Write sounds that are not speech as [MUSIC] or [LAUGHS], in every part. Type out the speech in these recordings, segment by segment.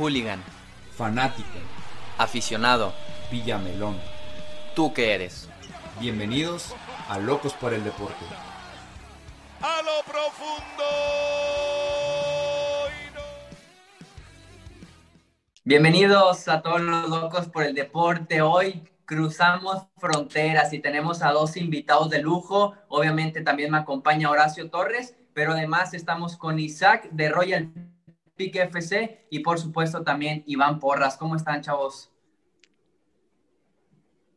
Hooligan. Fanático. Aficionado. Villamelón. ¿Tú qué eres? Bienvenidos a Locos por el Deporte. A lo profundo. Bienvenidos a todos los locos por el deporte. Hoy cruzamos fronteras y tenemos a dos invitados de lujo. Obviamente también me acompaña Horacio Torres, pero además estamos con Isaac de Royal Peak FC y por supuesto también Iván Porras. ¿Cómo están, chavos?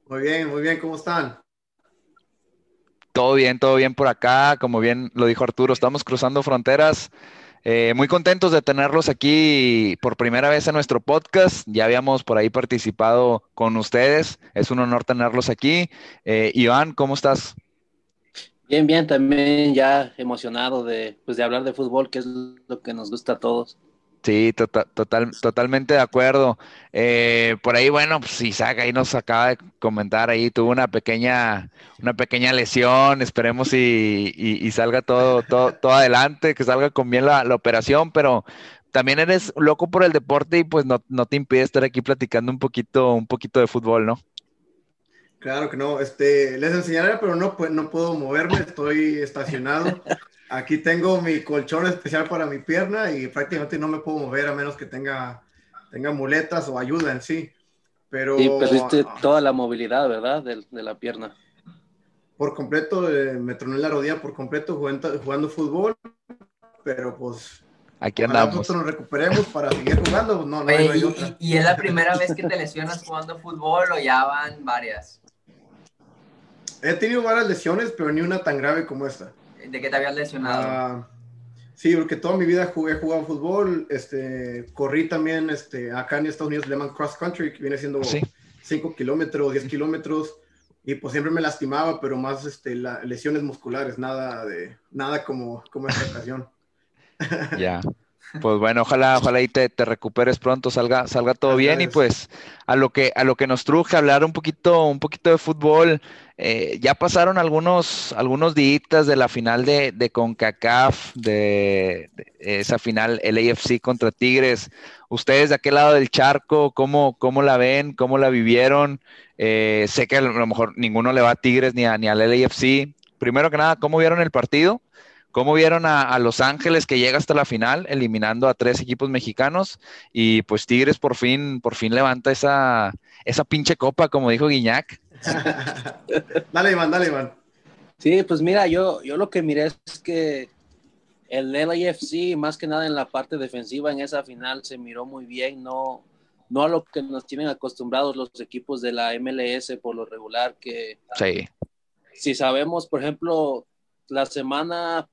Muy bien, muy bien, ¿cómo están? Todo bien, todo bien por acá. Como bien lo dijo Arturo, estamos cruzando fronteras. Eh, muy contentos de tenerlos aquí por primera vez en nuestro podcast. Ya habíamos por ahí participado con ustedes. Es un honor tenerlos aquí. Eh, Iván, ¿cómo estás? Bien, bien, también ya emocionado de, pues, de hablar de fútbol, que es lo que nos gusta a todos. Sí, total, total, totalmente de acuerdo. Eh, por ahí, bueno, pues Isaac ahí nos acaba de comentar ahí, tuvo una pequeña, una pequeña lesión, esperemos y, y, salga todo, todo, todo adelante, que salga con bien la, la, operación, pero también eres loco por el deporte y pues no, no te impide estar aquí platicando un poquito, un poquito de fútbol, ¿no? Claro que no, este, les enseñaré, pero no, pues, no puedo moverme, estoy estacionado. Aquí tengo mi colchón especial para mi pierna y prácticamente no me puedo mover a menos que tenga, tenga muletas o ayuda en sí. Pero, sí, perdiste toda la movilidad, ¿verdad? De, de la pierna. Por completo, eh, me troné la rodilla por completo jugando, jugando fútbol, pero pues Aquí andamos. Nosotros nos recuperemos para seguir jugando. No, no, Oye, no hay y, otra. y, es la primera vez que te lesionas jugando fútbol o ya van varias? He tenido varias lesiones, pero ni una tan grave como esta. ¿De qué te habías lesionado? Uh, sí, porque toda mi vida jugué, he jugado fútbol, este, corrí también, este, acá en Estados Unidos le llaman cross country, que viene siendo 5 ¿Sí? kilómetros, 10 kilómetros, y pues siempre me lastimaba, pero más este, la, lesiones musculares, nada de, nada como, como esta ocasión. Ya. [LAUGHS] Pues bueno, ojalá, ojalá y te, te recuperes pronto, salga, salga todo bien y pues a lo que a lo que nos truje hablar un poquito, un poquito de fútbol. Eh, ya pasaron algunos, algunos días de la final de, de CONCACAF, de, de, esa final LAFC contra Tigres. Ustedes de aquel lado del charco, ¿cómo, cómo la ven? ¿Cómo la vivieron? Eh, sé que a lo mejor ninguno le va a Tigres ni, a, ni al LAFC. Primero que nada, ¿cómo vieron el partido? ¿Cómo vieron a, a, Los Ángeles que llega hasta la final, eliminando a tres equipos mexicanos? Y pues Tigres por fin, por fin levanta esa, esa pinche copa, como dijo Guiñac. [LAUGHS] dale, Iván, dale, Iván. Sí, pues mira, yo, yo lo que miré es que el LAFC, más que nada en la parte defensiva en esa final, se miró muy bien, no, no a lo que nos tienen acostumbrados los equipos de la MLS por lo regular, que sí. si sabemos, por ejemplo, la semana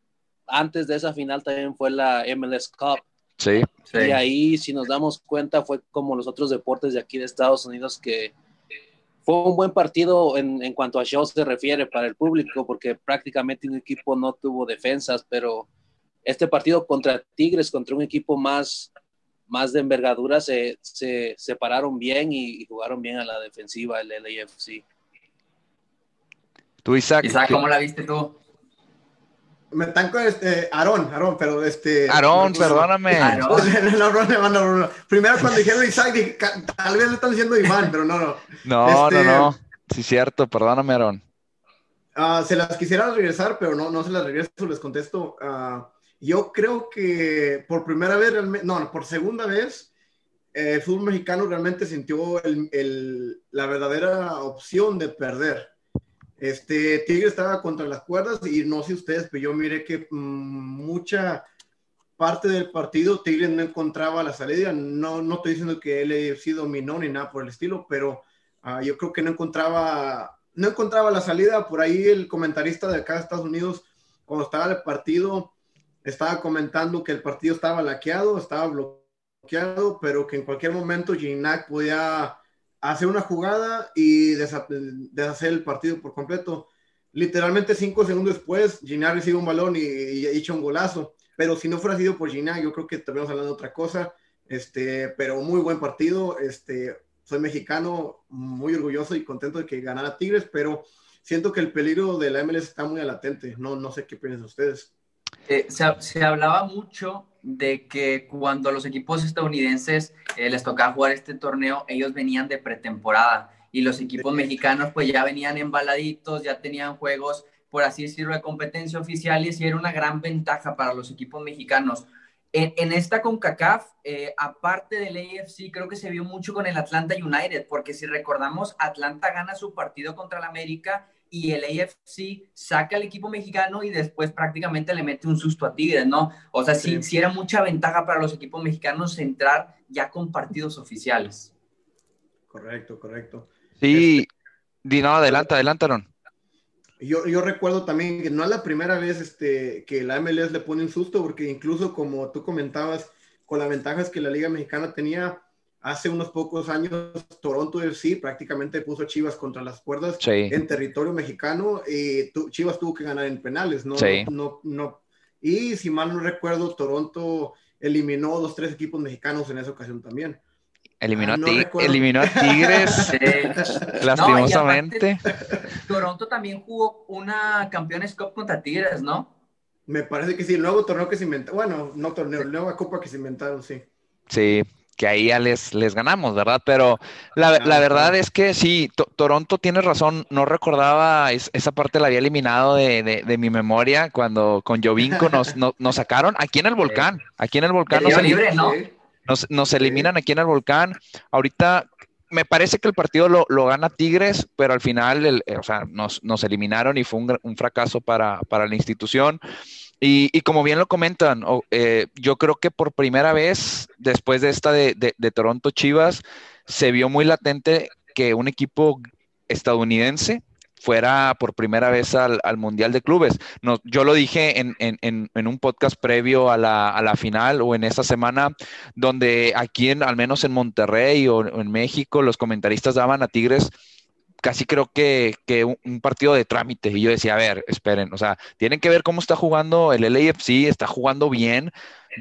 antes de esa final también fue la MLS Cup. Sí, sí. Y ahí, si nos damos cuenta, fue como los otros deportes de aquí de Estados Unidos que fue un buen partido en, en cuanto a shows se refiere para el público, porque prácticamente un equipo no tuvo defensas, pero este partido contra Tigres, contra un equipo más, más de envergadura, se, se separaron bien y, y, jugaron bien a la defensiva el LAFC. Tú, Isaac. Isaac, ¿cómo la viste tú? Me están con este, Aarón, Aarón, pero este. Aarón, perdóname. Aarón. [LAUGHS] No, no, no, no, no, Primero cuando dijeron Isaac, dije, tal vez le están diciendo Iván, pero no, no. No, este, no, no. Sí, cierto, perdóname, Aarón. Uh, se las quisiera regresar, pero no, no se las regreso, les contesto. Uh, yo creo que por primera vez, no, por segunda vez, eh, el fútbol mexicano realmente sintió el, el, la verdadera opción de perder. Este Tigre estaba contra las cuerdas y no sé ustedes, pero yo miré que mmm, mucha parte del partido Tigre no encontraba la salida. No, no estoy diciendo que él sí dominó ni nada por el estilo, pero uh, yo creo que no encontraba, no encontraba la salida. Por ahí el comentarista de acá de Estados Unidos, cuando estaba el partido, estaba comentando que el partido estaba laqueado, estaba bloqueado, pero que en cualquier momento Ginac podía hacer una jugada y deshacer el partido por completo. Literalmente cinco segundos después, Ginac recibe un balón y, y, echa un golazo. Pero si no fuera sido por Ginac, yo creo que estaríamos hablando de otra cosa. Este, pero muy buen partido. Este, soy mexicano, muy orgulloso y contento de que ganara Tigres, pero siento que el peligro de la MLS está muy latente. No, no sé qué piensan ustedes. Eh, se, se, hablaba mucho de que cuando los equipos estadounidenses eh, les tocaba jugar este torneo, ellos venían de pretemporada y los equipos mexicanos pues ya venían embaladitos, ya tenían juegos, por así decirlo, de competencia oficiales y era una gran ventaja para los equipos mexicanos. En, esta CONCACAF, eh, aparte del AFC, creo que se vio mucho con el Atlanta United, porque si recordamos, Atlanta gana su partido contra el América y el AFC saca al equipo mexicano y después prácticamente le mete un susto a Tigres, ¿no? O sea, sí, sí, era mucha ventaja para los equipos mexicanos entrar ya con partidos oficiales. Correcto, correcto. Sí, este, no, adelanta, adelantaron. Yo, yo recuerdo también que no es la primera vez este, que la MLS le pone un susto, porque incluso como tú comentabas, con las ventajas que la Liga Mexicana tenía, hace unos pocos años Toronto FC prácticamente puso a Chivas contra las cuerdas en territorio mexicano y Chivas tuvo que ganar en penales, ¿no? No, no, Y si mal no recuerdo, Toronto eliminó dos, tres equipos mexicanos en esa ocasión también. Eliminó, a, eliminó a Tigres [LAUGHS] lastimosamente. Toronto también jugó una Campeones Cup contra Tigres, ¿no? Me parece que sí, el nuevo torneo que se inventó, bueno, no torneo, la nueva copa que se inventaron, sí. Sí, que ahí ya les, les ganamos, ¿verdad? Pero la, verdad es que sí, Toronto tiene razón, no recordaba esa parte la había eliminado de, mi memoria cuando con Jovinko nos, nos, sacaron aquí en el volcán, aquí en el volcán. Nos, libre, ¿no? Nos, eliminan aquí en el volcán. Ahorita me parece que el partido lo, gana Tigres, pero al final eh, o sea, nos, eliminaron y fue un, fracaso para, la institución. Y, como bien lo comentan, eh, yo creo que por primera vez, después de esta de, Toronto Chivas, se vio muy latente que un equipo estadounidense fuera por primera vez al, Mundial de Clubes. No, yo lo dije en, un podcast previo a la, final o en esa semana, donde aquí, en, al menos en Monterrey o en México, los comentaristas daban a Tigres casi creo que, un, partido de trámite. Y yo decía, a ver, esperen, o sea, tienen que ver cómo está jugando el LAFC, está jugando bien,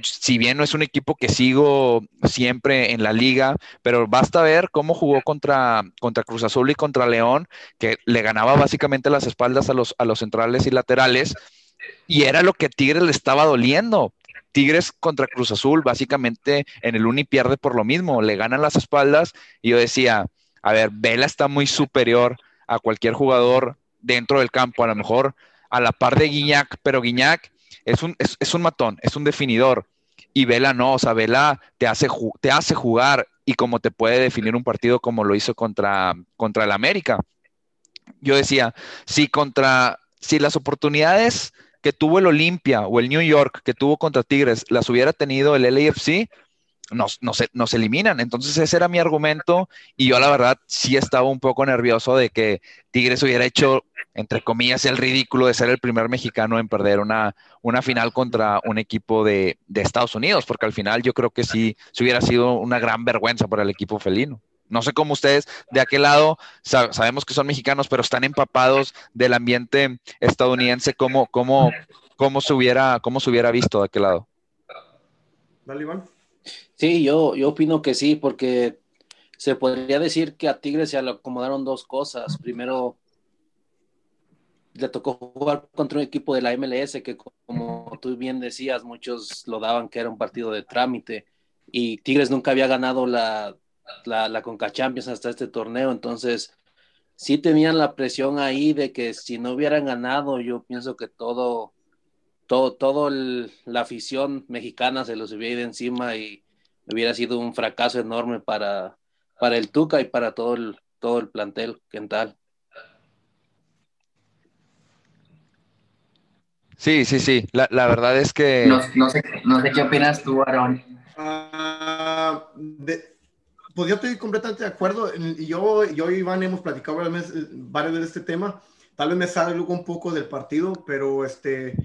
si bien no es un equipo que sigo siempre en la liga, pero basta ver cómo jugó contra, contra Cruz Azul y contra León, que le ganaba básicamente las espaldas a los, a los centrales y laterales, y era lo que Tigres le estaba doliendo. Tigres contra Cruz Azul, básicamente en el uni pierde por lo mismo, le ganan las espaldas, y yo decía, a ver, Vela está muy superior a cualquier jugador dentro del campo, a lo mejor a la par de Guiñac, pero Guiñac es un, es, un matón, es un definidor. Y Vela no, o sea, Vela te hace, te hace jugar y como te puede definir un partido como lo hizo contra, contra el América. Yo decía, si contra, si las oportunidades que tuvo el Olimpia o el New York que tuvo contra Tigres las hubiera tenido el LAFC, nos, nos, eliminan. Entonces ese era mi argumento y yo la verdad sí estaba un poco nervioso de que Tigres hubiera hecho, entre comillas, el ridículo de ser el primer mexicano en perder una, una final contra un equipo de, Estados Unidos, porque al final yo creo que sí, sí hubiera sido una gran vergüenza para el equipo felino. No sé cómo ustedes de aquel lado sabemos que son mexicanos, pero están empapados del ambiente estadounidense, cómo, cómo, cómo, se, hubiera, cómo se hubiera visto de aquel lado. Dale, Iván. Sí, yo, yo opino que sí, porque se podría decir que a Tigres se le acomodaron dos cosas. Primero, le tocó jugar contra un equipo de la MLS que, como tú bien decías, muchos lo daban que era un partido de trámite y Tigres nunca había ganado la, la, la Champions hasta este torneo, entonces sí tenían la presión ahí de que si no hubieran ganado, yo pienso que todo, todo, todo la afición mexicana se los hubiera ido encima y hubiera sido un fracaso enorme para, para el Tuca y para todo el, todo el plantel tal. Sí, sí, sí. La, verdad es que. No, sé, qué opinas tú, Aaron. Ah, pues yo estoy completamente de acuerdo. Yo, yo y Iván hemos platicado varias veces, varias veces de este tema. Tal vez me salgo un poco del partido, pero este,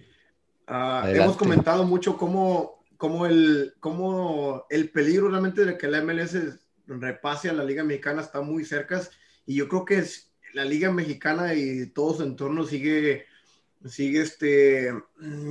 ah, hemos comentado mucho cómo como el, como el peligro realmente de que la MLS repase a la Liga Mexicana está muy cerca y yo creo que es, la Liga Mexicana y todo su entorno sigue, sigue este,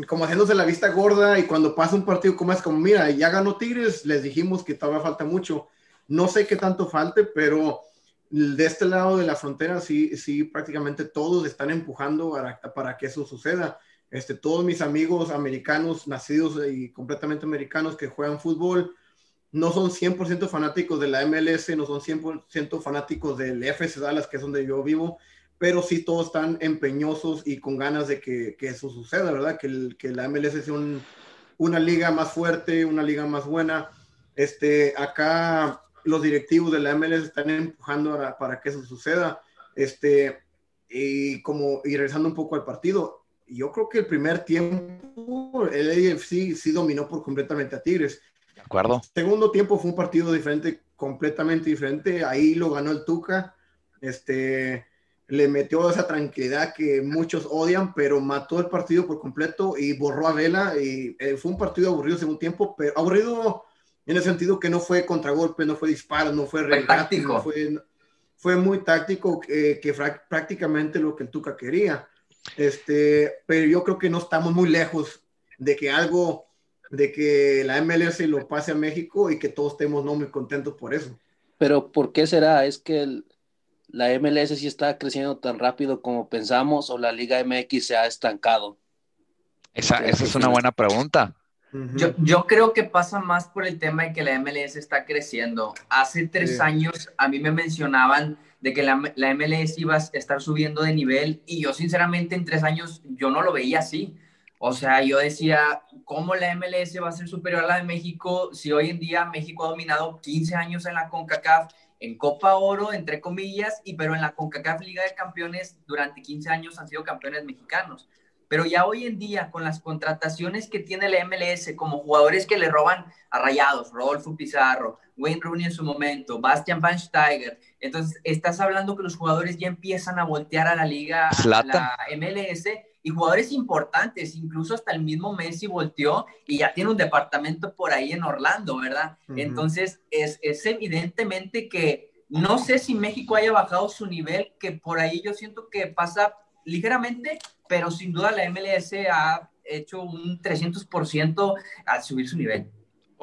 como haciéndose la vista gorda y cuando pasa un partido como es como, mira, ya ganó Tigres, les dijimos que todavía falta mucho. No sé qué tanto falte, pero de este lado de la frontera sí, sí prácticamente todos están empujando para, para que eso suceda. Este, todos mis amigos americanos, nacidos y completamente americanos que juegan fútbol, no son 100% fanáticos de la MLS, no son 100% fanáticos del FC Dallas, que es donde yo vivo, pero sí todos están empeñosos y con ganas de que, eso suceda, ¿verdad? Que, que la MLS sea una liga más fuerte, una liga más buena. Este, acá los directivos de la MLS están empujando para que eso suceda. Este, y como, y regresando un poco al partido, yo creo que el primer tiempo el AFC sí dominó por completamente a Tigres. De acuerdo. El segundo tiempo fue un partido diferente, completamente diferente. Ahí lo ganó el Tuca. Este, le metió esa tranquilidad que muchos odian, pero mató el partido por completo y borró a Vela. Y eh, fue un partido aburrido segundo tiempo, pero aburrido en el sentido que no fue contragolpe, no fue disparo, no fue regate, no fue, fue muy táctico, eh, que prácticamente lo que el Tuca quería. Este, pero yo creo que no estamos muy lejos de que algo, de que la MLS lo pase a México y que todos estemos no muy contentos por eso. Pero ¿por qué será? ¿Es que la MLS sí está creciendo tan rápido como pensamos o la Liga MX se ha estancado? Esa, esa es una buena pregunta. Yo, yo, creo que pasa más por el tema de que la MLS está creciendo. Hace tres años a mí me mencionaban de que la, la, MLS iba a estar subiendo de nivel y yo sinceramente en tres años yo no lo veía así. O sea, yo decía, ¿cómo la MLS va a ser superior a la de México si hoy en día México ha dominado 15 años en la CONCACAF, en Copa Oro, entre comillas, y pero en la CONCACAF Liga de Campeones durante 15 años han sido campeones mexicanos? Pero ya hoy en día, con las contrataciones que tiene la MLS, como jugadores que le roban a Rayados, Rodolfo Pizarro, Wayne Rooney en su momento, Bastian Van Steiger, entonces estás hablando que los jugadores ya empiezan a voltear a la liga, a la MLS, y jugadores importantes, incluso hasta el mismo Messi volteó y ya tiene un departamento por ahí en Orlando, ¿verdad? Entonces es, es evidentemente que no sé si México haya bajado su nivel, que por ahí yo siento que pasa ligeramente, pero sin duda la MLS ha hecho un 300% al subir su nivel.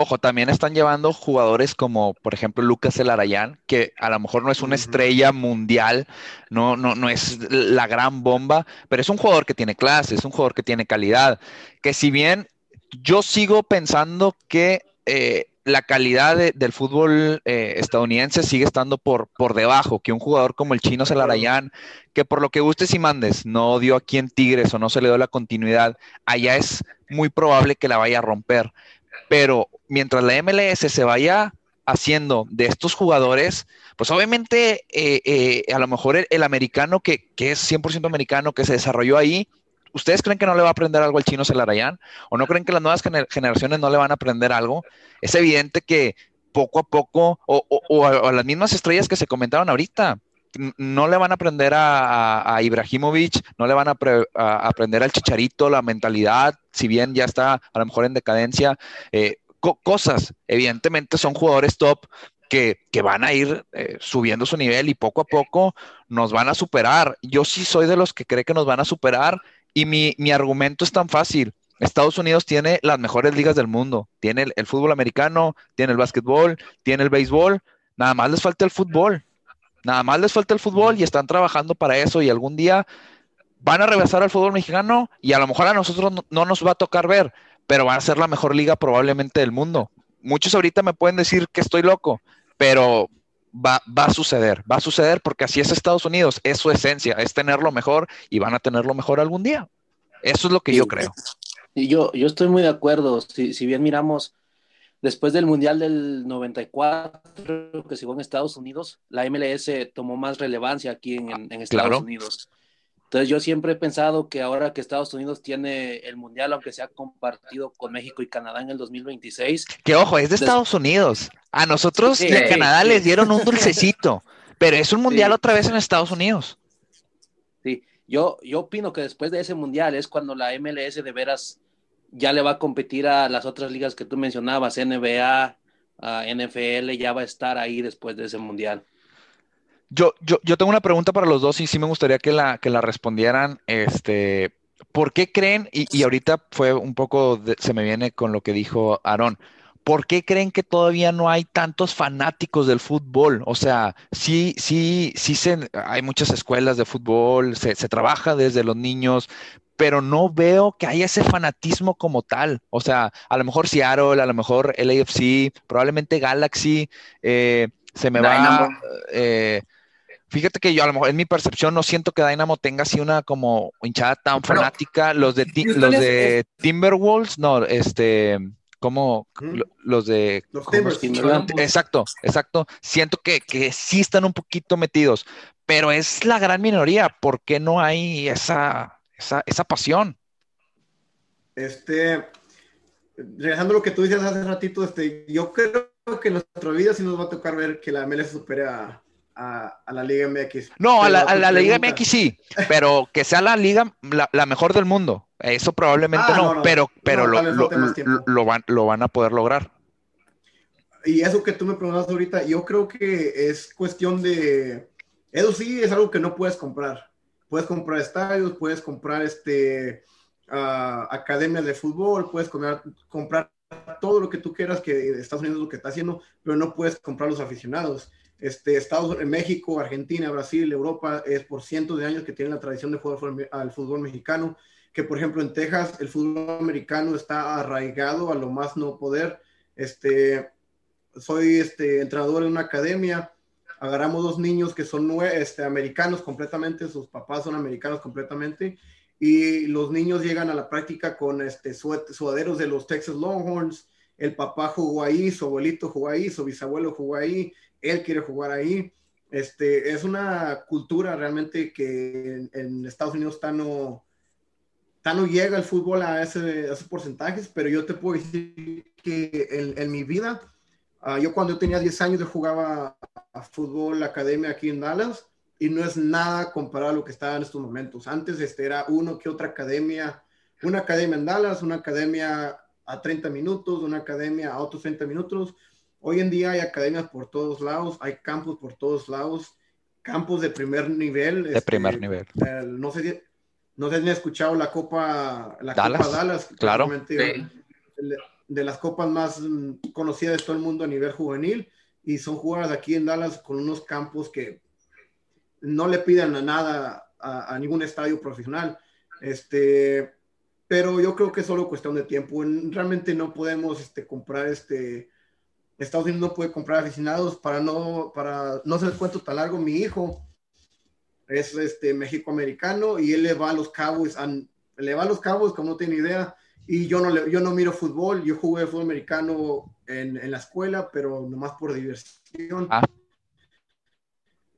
Ojo, también están llevando jugadores como, por ejemplo, Lucas Elarayán, que a lo mejor no es una estrella mundial, no, no, no es la gran bomba, pero es un jugador que tiene clase, es un jugador que tiene calidad, que si bien yo sigo pensando que eh, la calidad del fútbol eh, estadounidense sigue estando por, por debajo que un jugador como el chino Celarayán, que por lo que gustes y mandes, no dio aquí en Tigres o no se le dio la continuidad, allá es muy probable que la vaya a romper. Pero mientras la MLS se vaya haciendo de estos jugadores, pues obviamente eh, eh, a lo mejor el, americano que, que es 100% americano, que se desarrolló ahí, ¿Ustedes creen que no le va a aprender algo al chino Celarayán? ¿O no creen que las nuevas generaciones no le van a aprender algo? Es evidente que poco a poco, o, a, las mismas estrellas que se comentaron ahorita, no le van a aprender a, Ibrahimovic, no le van a, aprender al Chicharito, la mentalidad, si bien ya está a lo mejor en decadencia. Eh, cosas, evidentemente son jugadores top, que, van a ir eh, subiendo su nivel y poco a poco nos van a superar. Yo sí soy de los que cree que nos van a superar y mi, argumento es tan fácil. Estados Unidos tiene las mejores ligas del mundo. Tiene el, fútbol americano, tiene el básquetbol, tiene el béisbol. Nada más les falta el fútbol. Nada más les falta el fútbol y están trabajando para eso y algún día van a regresar al fútbol mexicano y a lo mejor a nosotros no, no, nos va a tocar ver, pero va a ser la mejor liga probablemente del mundo. Muchos ahorita me pueden decir que estoy loco, pero va, a suceder, va a suceder porque así es Estados Unidos, es su esencia, es tenerlo mejor y van a tenerlo mejor algún día. Eso es lo que yo creo. Y yo, yo estoy muy de acuerdo. Si, si bien miramos después del Mundial del 94 que se jugó en Estados Unidos, la MLS tomó más relevancia aquí en, Estados Unidos. Entonces yo siempre he pensado que ahora que Estados Unidos tiene el Mundial, aunque sea compartido con México y Canadá en el 2026. Que ojo, es de Estados Unidos. A nosotros y a Canadá les dieron un dulcecito, pero es un Mundial otra vez en Estados Unidos. Sí, yo, yo opino que después de ese Mundial es cuando la MLS de veras ya le va a competir a las otras ligas que tú mencionabas, NBA, NFL, ya va a estar ahí después de ese Mundial. Yo, yo, yo tengo una pregunta para los dos y sí me gustaría que la, que la respondieran. Este, ¿Por qué creen, y, ahorita fue un poco, se me viene con lo que dijo Aarón, ¿por qué creen que todavía no hay tantos fanáticos del fútbol? O sea, sí, sí, sí se, hay muchas escuelas de fútbol, se, se trabaja desde los niños, pero no veo que haya ese fanatismo como tal. O sea, a lo mejor Seattle, a lo mejor LAFC, probablemente Galaxy, eh, se me va. Eh, fíjate que yo a lo mejor en mi percepción no siento que Dynamo tenga así una como hinchada tan fanática. Los de, los de Timberwolves, no, este, como los de los Timbers. Exacto, exacto. Siento que, que sí están un poquito metidos, pero es la gran minoría. ¿Por qué no hay esa, esa, pasión. Este, regresando a lo que tú dices hace ratito, este, yo creo que en nuestra vida sí nos va a tocar ver que la MLS supere a, la Liga MX. No, a la, Liga MX sí, pero que sea la liga la, mejor del mundo. Eso probablemente ah, no, pero, pero lo, lo, van, lo van a poder lograr. Y eso que tú me preguntas ahorita, yo creo que es cuestión de... Eso sí es algo que no puedes comprar puedes comprar estadios, puedes comprar este, uh, academias de fútbol, puedes comprar, todo lo que tú quieras que Estados Unidos lo que está haciendo, pero no puedes comprar los aficionados. Este, Estados México, Argentina, Brasil, Europa, es por cientos de años que tienen la tradición de jugar al fútbol mexicano, que por ejemplo en Texas el fútbol americano está arraigado a lo más no poder. Este, soy este, entrenador en una academia, agarramos dos niños que son este, americanos completamente, sus papás son americanos completamente, y los niños llegan a la práctica con este, sudaderos de los Texas Longhorns, el papá jugó ahí, su abuelito jugó ahí, su bisabuelo jugó ahí, él quiere jugar ahí. Este, es una cultura realmente que en, Estados Unidos está no, no llega el fútbol a, ese, a esos porcentajes, pero yo te puedo decir que en, en mi vida Ah, yo cuando tenía 10 años yo jugaba a fútbol academia aquí en Dallas y no es nada comparado a lo que estaba en estos momentos. Antes este era uno que otra academia, una academia en Dallas, una academia a 30 minutos, una academia a otros 30 minutos. Hoy en día hay academias por todos lados, hay campos por todos lados, campos de primer nivel. De primer este, nivel. no sé si no sé si han escuchado la Copa, la Dallas, Copa Dallas. Claro de las copas más mm, conocidas de todo el mundo a nivel juvenil y son jugadas aquí en Dallas con unos campos que no le piden a nada a, ningún estadio profesional. Este, pero yo creo que es solo cuestión de tiempo. Realmente no podemos este, comprar este. Estados Unidos no puede comprar aficionados para no, para no hacer cuento tan largo. Mi hijo es este México americano y él le va a los Cowboys, le va a los Cowboys como no tiene idea y yo no, yo no miro fútbol, yo jugué fútbol americano en, en la escuela, pero nomás por diversión. Ah.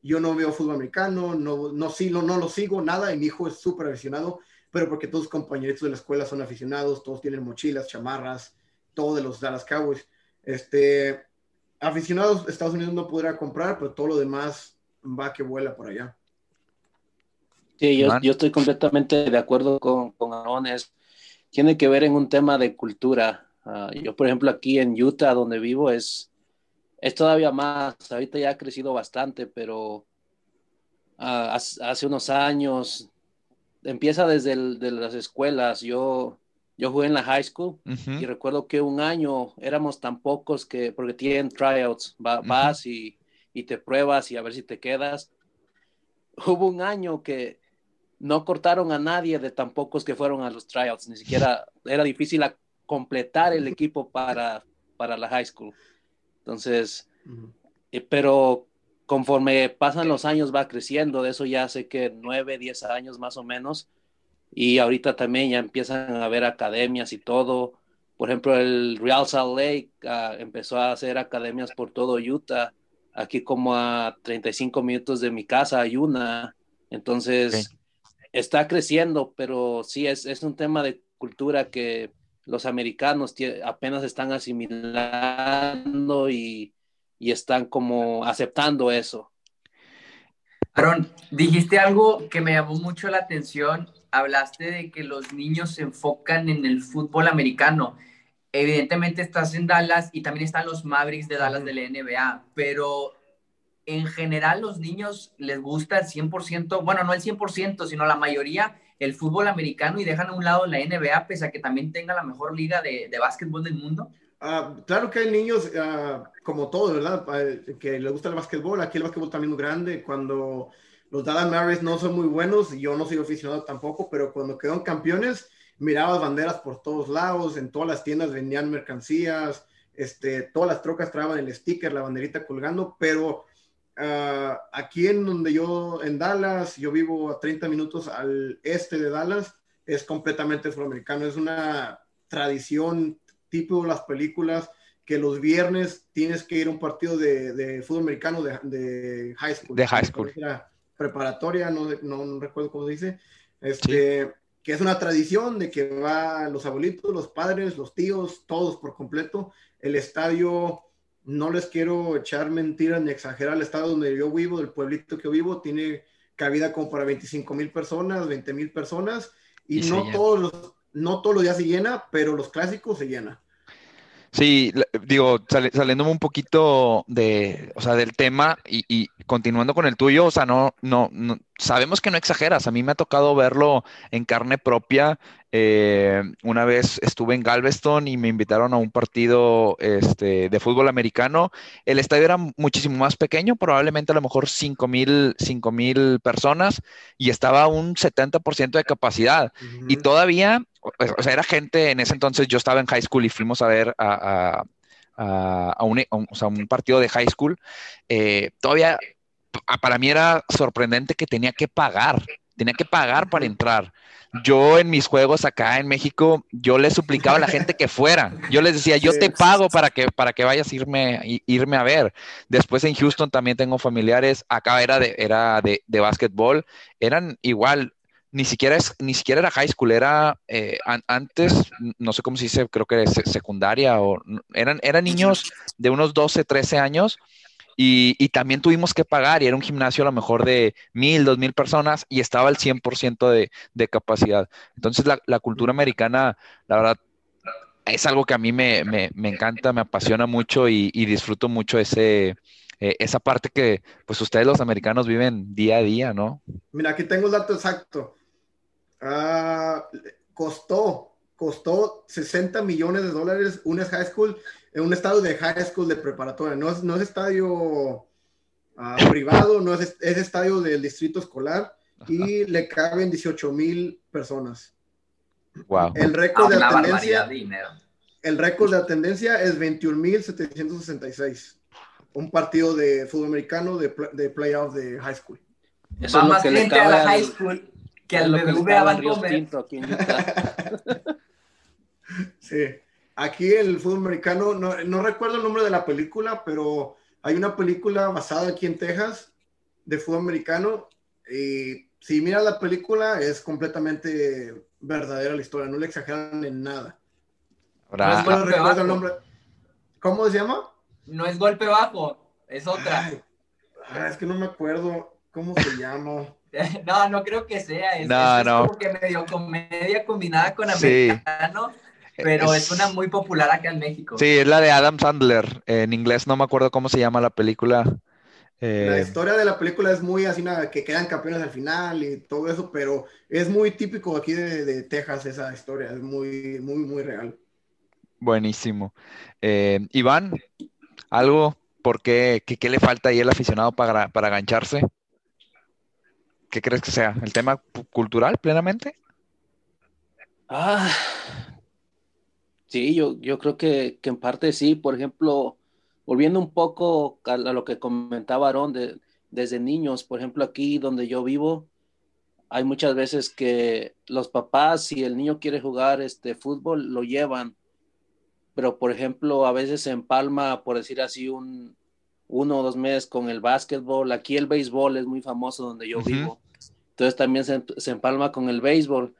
Yo no veo fútbol americano, no, no, sí, no, no lo sigo, nada, y mi hijo es súper aficionado, pero porque todos los compañeritos de la escuela son aficionados, todos tienen mochilas, chamarras, todos de los Dallas Cowboys. Este, aficionados, Estados Unidos no podrá comprar, pero todo lo demás va que vuela por allá. Sí, yo, yo estoy completamente de acuerdo con, con Aaron tiene que ver en un tema de cultura. Ah, yo, por ejemplo, aquí en Utah, donde vivo, es, es todavía más. Ahorita ya ha crecido bastante, pero ah, hace unos años, empieza desde de las escuelas. Yo, yo jugué en la high school y recuerdo que un año éramos tan pocos que, porque tienen tryouts, vas y, y te pruebas y a ver si te quedas. Hubo un año que no cortaron a nadie de tan pocos que fueron a los tryouts, ni siquiera era difícil completar el equipo para, para la high school. Entonces, eh, pero conforme pasan los años va creciendo, de eso ya hace que nueve, diez años más o menos, y ahorita también ya empiezan a haber academias y todo. Por ejemplo, el Real Salt Lake ah, empezó a hacer academias por todo Utah. Aquí como a 35 minutos de mi casa hay una. Entonces, está creciendo, pero sí es, es un tema de cultura que los americanos apenas están asimilando y, y están como aceptando eso. Aaron, dijiste algo que me llamó mucho la atención. Hablaste de que los niños se enfocan en el fútbol americano. Evidentemente estás en Dallas y también están los Mavericks de Dallas de la NBA, pero en general los niños les gusta el 100%, bueno, no el 100%, sino la mayoría, el fútbol americano y dejan a un lado la NBA, pese a que también tenga la mejor liga de, de básquetbol del mundo? Ah, claro que hay niños, ah, como todo, ¿verdad? Ah, que les gusta el básquetbol. Aquí el básquetbol también es grande. Cuando los Dallas Mavericks no son muy buenos yo no soy aficionado tampoco, pero cuando quedaron campeones, mirabas banderas por todos lados, en todas las tiendas vendían mercancías, este, todas las trocas traban el sticker, la banderita colgando, pero uh, aquí en donde yo, en Dallas, yo vivo a 30 minutos al este de Dallas, es completamente afroamericano, es una tradición tipo de las películas que los viernes tienes que ir a un partido de, de fútbol americano de, de, high school. De high school. Preparatoria, no, no, recuerdo cómo se dice. Este, sí. Que es una tradición de que van los abuelitos, los padres, los tíos, todos por completo. El estadio, no les quiero echar mentiras ni exagerar, el estado donde yo vivo, del pueblito que yo vivo, tiene cabida como para 25 mil personas, 20 mil personas. Y, y no, todos los, no todos los días se llena, pero los clásicos se llena. Sí, digo, sal, saliéndome un poquito de, o sea, del tema y, y, continuando con el tuyo, o sea, no, no, no, sabemos que no exageras. A mí me ha tocado verlo en carne propia. Eh, una vez estuve en Galveston y me invitaron a un partido este, de fútbol americano. El estadio era muchísimo más pequeño, probablemente a lo mejor 5 mil personas y estaba un 70% de capacidad. Uh -huh. Y todavía, o sea, era gente, en ese entonces yo estaba en high school y fuimos a ver a, a a, un, a, un, o sea, un, partido de high school, eh, todavía para mí era sorprendente que tenía que pagar, tenía que pagar para entrar. Yo en mis juegos acá en México, yo les suplicaba a la gente que fuera. Yo les decía, yo te pago para que, para que vayas a irme, irme a ver. Después en Houston también tengo familiares. Acá era de, era de, de básquetbol. Eran igual, ni siquiera, es, ni siquiera era high school, era eh, an, antes, no sé cómo se dice, creo que secundaria o eran, eran niños de unos 12, 13 años y, y, también tuvimos que pagar y era un gimnasio a lo mejor de mil, dos mil personas y estaba al 100% de, de capacidad. Entonces la, la, cultura americana, la verdad, es algo que a mí me, me, me encanta, me apasiona mucho y, y disfruto mucho ese, eh, esa parte que pues ustedes los americanos viven día a día, ¿no? Mira, aquí tengo el dato exacto. Uh, costó, costó 60 millones de dólares una high school en un estadio de high school de preparatoria. No es, no es estadio uh, [LAUGHS] privado, no es, es, estadio del distrito escolar y Ajá. le caben 18 mil personas. Wow. El récord de atendencia. El récord de atendencia es 21.766. Un partido de fútbol americano de, de playoff de high school. Eso Va es más gente a la high school que al BBVA Bancomer. [LAUGHS] sí. Aquí el fútbol americano, no, no, recuerdo el nombre de la película, pero hay una película basada aquí en Texas de fútbol americano. Y si miras la película, es completamente verdadera la historia, no le exageran en nada. No no recuerdo el nombre. ¿Cómo se llama? No es golpe bajo, es otra. Ay, es que no me acuerdo cómo se llama. [LAUGHS] no, no creo que sea. Es, no, es no. como que medio comedia combinada con americano. Sí pero es, es, una muy popular acá en México. Sí, es la de Adam Sandler. En inglés no me acuerdo cómo se llama la película. Eh... La historia de la película es muy así, nada, que quedan campeones al final y todo eso, pero es muy típico aquí de, de Texas esa historia, es muy, muy, muy real. Buenísimo. Eh, Iván, ¿algo? ¿Por qué, qué, qué, le falta ahí al aficionado para, para agancharse? ¿Qué crees que sea? ¿El tema cultural plenamente? Ah, Sí, yo, yo creo que, en parte sí. Por ejemplo, volviendo un poco a, lo que comentaba Aaron, de, desde niños, por ejemplo, aquí donde yo vivo, hay muchas veces que los papás, si el niño quiere jugar este fútbol, lo llevan. Pero, por ejemplo, a veces se empalma, por decir así, un uno o dos meses con el básquetbol. Aquí el béisbol es muy famoso donde yo uh -huh. vivo. Entonces también se, se empalma con el béisbol.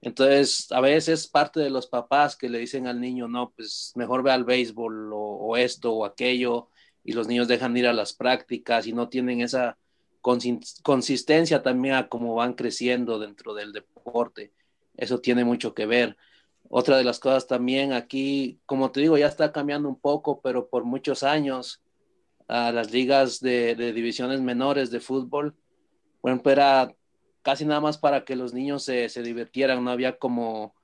Entonces, a veces parte de los papás que le dicen al niño, no, pues mejor ve al béisbol o, o, esto o aquello, y los niños dejan ir a las prácticas y no tienen esa consistencia también a cómo van creciendo dentro del deporte. Eso tiene mucho que ver. Otra de las cosas también aquí, como te digo, ya está cambiando un poco, pero por muchos años a las ligas de, divisiones menores de fútbol, bueno, era casi nada más para que los niños se, se, divirtieran, no había como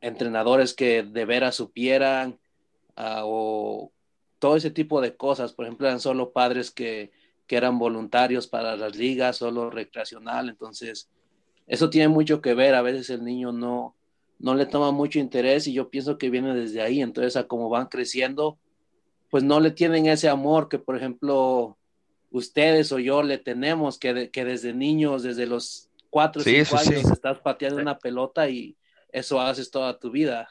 entrenadores que de veras supieran uh, o todo ese tipo de cosas, por ejemplo, eran solo padres que, que eran voluntarios para las ligas, solo recreacional, entonces eso tiene mucho que ver, a veces el niño no, no le toma mucho interés y yo pienso que viene desde ahí, entonces a como van creciendo, pues no le tienen ese amor que por ejemplo ustedes o yo le tenemos, que, que desde niños, desde los cuatro o cinco años estás pateando una pelota y eso haces toda tu vida.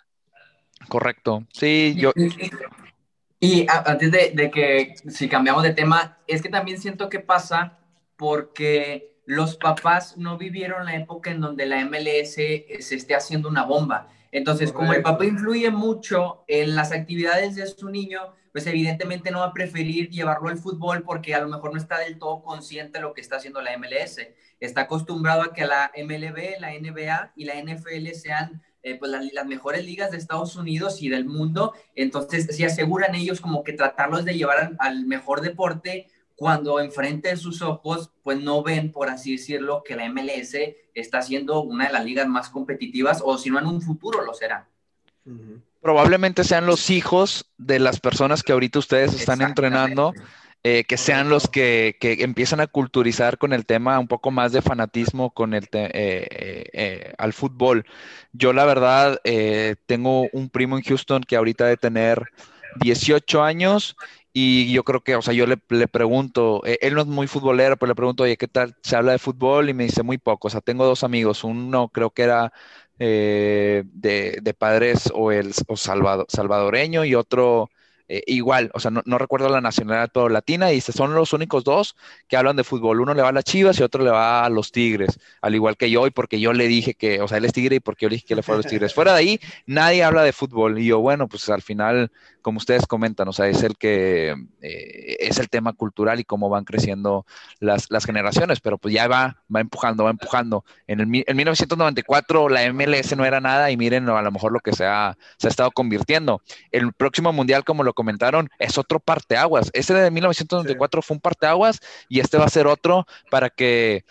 Correcto. Sí, yo. Y antes de, de, que, si cambiamos de tema, es que también siento que pasa porque los papás no vivieron la época en donde la MLS se esté haciendo una bomba. Entonces, como el papá influye mucho en las actividades de su niño, pues evidentemente no va a preferir llevarlo al fútbol porque a lo mejor no está del todo consciente de lo que está haciendo la MLS. Está acostumbrado a que la MLB, la NBA y la NFL sean eh, pues las, mejores ligas de Estados Unidos y del mundo, entonces se aseguran ellos como que tratarlos de llevar al, mejor deporte cuando enfrente de sus ojos, pues no ven, por así decirlo, que la MLS está siendo una de las ligas más competitivas o si no en un futuro lo será. Probablemente sean los hijos de las personas que ahorita ustedes están entrenando eh, que sean los que, que, empiezan a culturizar con el tema un poco más de fanatismo con el eh, eh, al fútbol. Yo la verdad tengo un primo en Houston que ahorita de tener 18 años y yo creo que, o sea, yo le, le pregunto, él no es muy futbolero, pero le pregunto, oye, ¿qué tal se habla de fútbol? Y me dice muy poco, o sea, tengo dos amigos, uno creo que era de, de, padres o el o salvadoreño y otro eh, igual, o sea, no, recuerdo la nacionalidad pero latina, y dice, son los únicos dos que hablan de fútbol. Uno le va a las Chivas y otro le va a los Tigres, al igual que yo, y porque yo le dije que, o sea, él es Tigre y porque yo le dije que le fuera a los Tigres. Fuera de ahí, nadie habla de fútbol. Y yo, bueno, pues al final, como ustedes comentan, o sea, es el que, eh, es el tema cultural y cómo van creciendo las, las generaciones, pero pues ya va, va empujando, va empujando. En, el, en 1994 la MLS no era nada y miren a lo mejor lo que se ha, se ha estado convirtiendo. El próximo mundial, como lo comentaron, es otro parteaguas. Ese de 1994 fue un parteaguas y este va a ser otro para que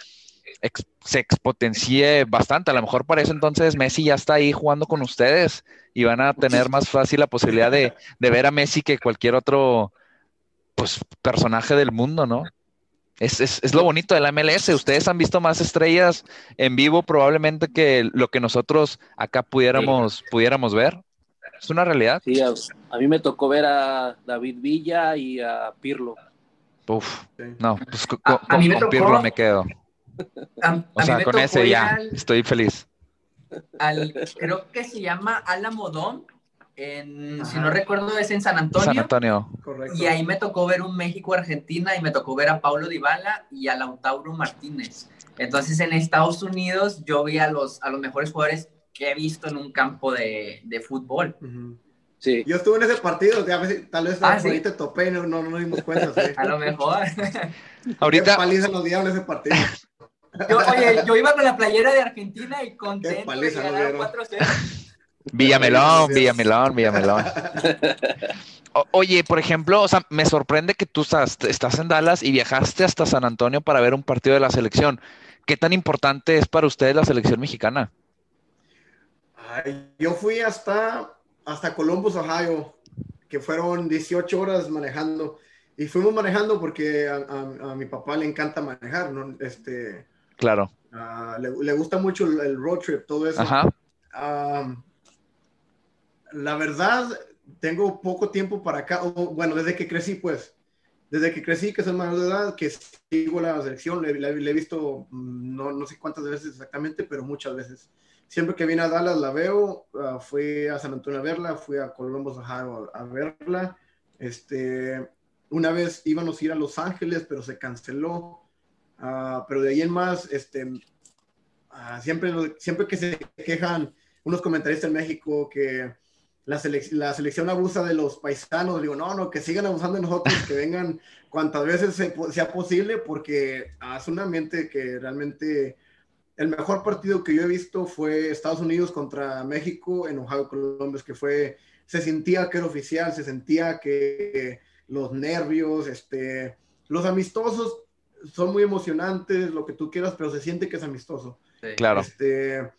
se expotencie bastante. A lo mejor para eso entonces Messi ya está ahí jugando con ustedes y van a tener más fácil la posibilidad de, ver a Messi que cualquier otro pues, personaje del mundo, ¿no? Es, es, lo bonito de la MLS. Ustedes han visto más estrellas en vivo probablemente que lo que nosotros acá pudiéramos, pudiéramos ver. Es una realidad. Sí, a, mí me tocó ver a David Villa y a Pirlo. Uf, no, pues con, Pirlo me quedo. O sea, con ese ya, estoy feliz. creo que se llama Alamodón, en, si no recuerdo es en San Antonio. San Antonio. Y ahí me tocó ver un México-Argentina y me tocó ver a Paulo Dybala y a Lautaro Martínez. Entonces en Estados Unidos yo vi a los, a los mejores jugadores que he visto en un campo de, de fútbol. Sí. Yo estuve en ese partido, tal vez ah, ¿sí? ahorita topé y no, no, nos dimos cuenta. [LAUGHS] A lo mejor. ahorita. Qué paliza ese partido. Yo, oye, yo iba con la playera de Argentina y contento paliza, de ganar 4-0. Villamelón, Villamelón, [LAUGHS] Villamelón. oye, por ejemplo, o sea, me sorprende que tú estás, estás en Dallas y viajaste hasta San Antonio para ver un partido de la selección. ¿Qué tan importante es para ustedes la selección mexicana? yo fui hasta, hasta Columbus, Ohio, que fueron 18 horas manejando. Y fuimos manejando porque a, mi papá le encanta manejar, ¿no? Este, claro. le, gusta mucho el, road trip, todo eso. Ajá. la verdad, tengo poco tiempo para acá. bueno, desde que crecí, pues. Desde que crecí, que soy mayor de edad, que sigo la selección, le, le he visto, mm, no, no sé cuántas veces exactamente, pero muchas veces siempre que viene a Dallas la veo, uh, fui a San Antonio a verla, fui a Columbus a, a verla, este, una vez íbamos a ir a Los Ángeles, pero se canceló, uh, pero de ahí en más, este, uh, siempre, siempre que se quejan unos comentaristas en México que la, la, selección abusa de los paisanos, digo, no, no, que sigan abusando de nosotros, que vengan cuantas veces sea posible, porque es un ambiente que realmente el mejor partido que yo he visto fue Estados Unidos contra México en Ohio Columbus, que fue, se sentía que era oficial, se sentía que los nervios, este, los amistosos son muy emocionantes, lo que tú quieras, pero se siente que es amistoso. Claro. Este,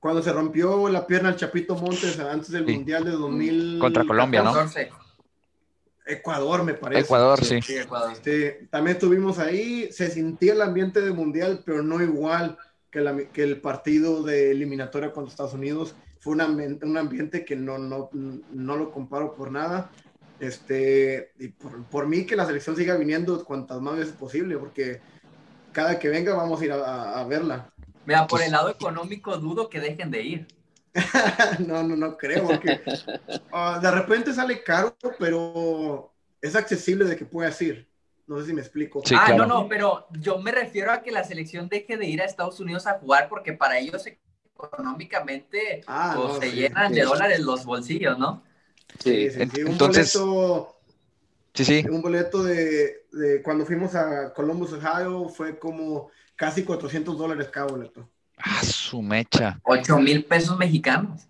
cuando se rompió la pierna al Chapito Montes antes del Mundial de 2000. Contra Colombia, ¿no? Ecuador, me parece. Ecuador, sí. Sí, Ecuador. Sí, también estuvimos ahí, se sentía el ambiente de mundial, pero no igual que, la- que el partido de eliminatoria contra Estados Unidos. Fue un, ambiente, un ambiente que no, no, no lo comparo por nada. Este, y por, por mí que la selección siga viniendo cuantas más veces posible, porque cada que venga vamos a ir a, a- a verla. Mira, por el lado económico dudo que dejen de ir. [LAUGHS] no, no, no creo, porque [LAUGHS] ah, de repente sale caro, pero es accesible de que puedas ir. No sé si me explico. Sí, ah, claro. no, no, pero yo me refiero a que la selección deje de ir a Estados Unidos a jugar porque para ellos económicamente Ah, pues, no, se sí. llenan de dólares los bolsillos, ¿no? Sí, sí, sí, Un Entonces- boleto, Sí, sí. un boleto de, de cuando fuimos a Columbus, Ohio, fue como casi 400 dólares cada boleto. Ah, su mecha. 8 mil pesos mexicanos.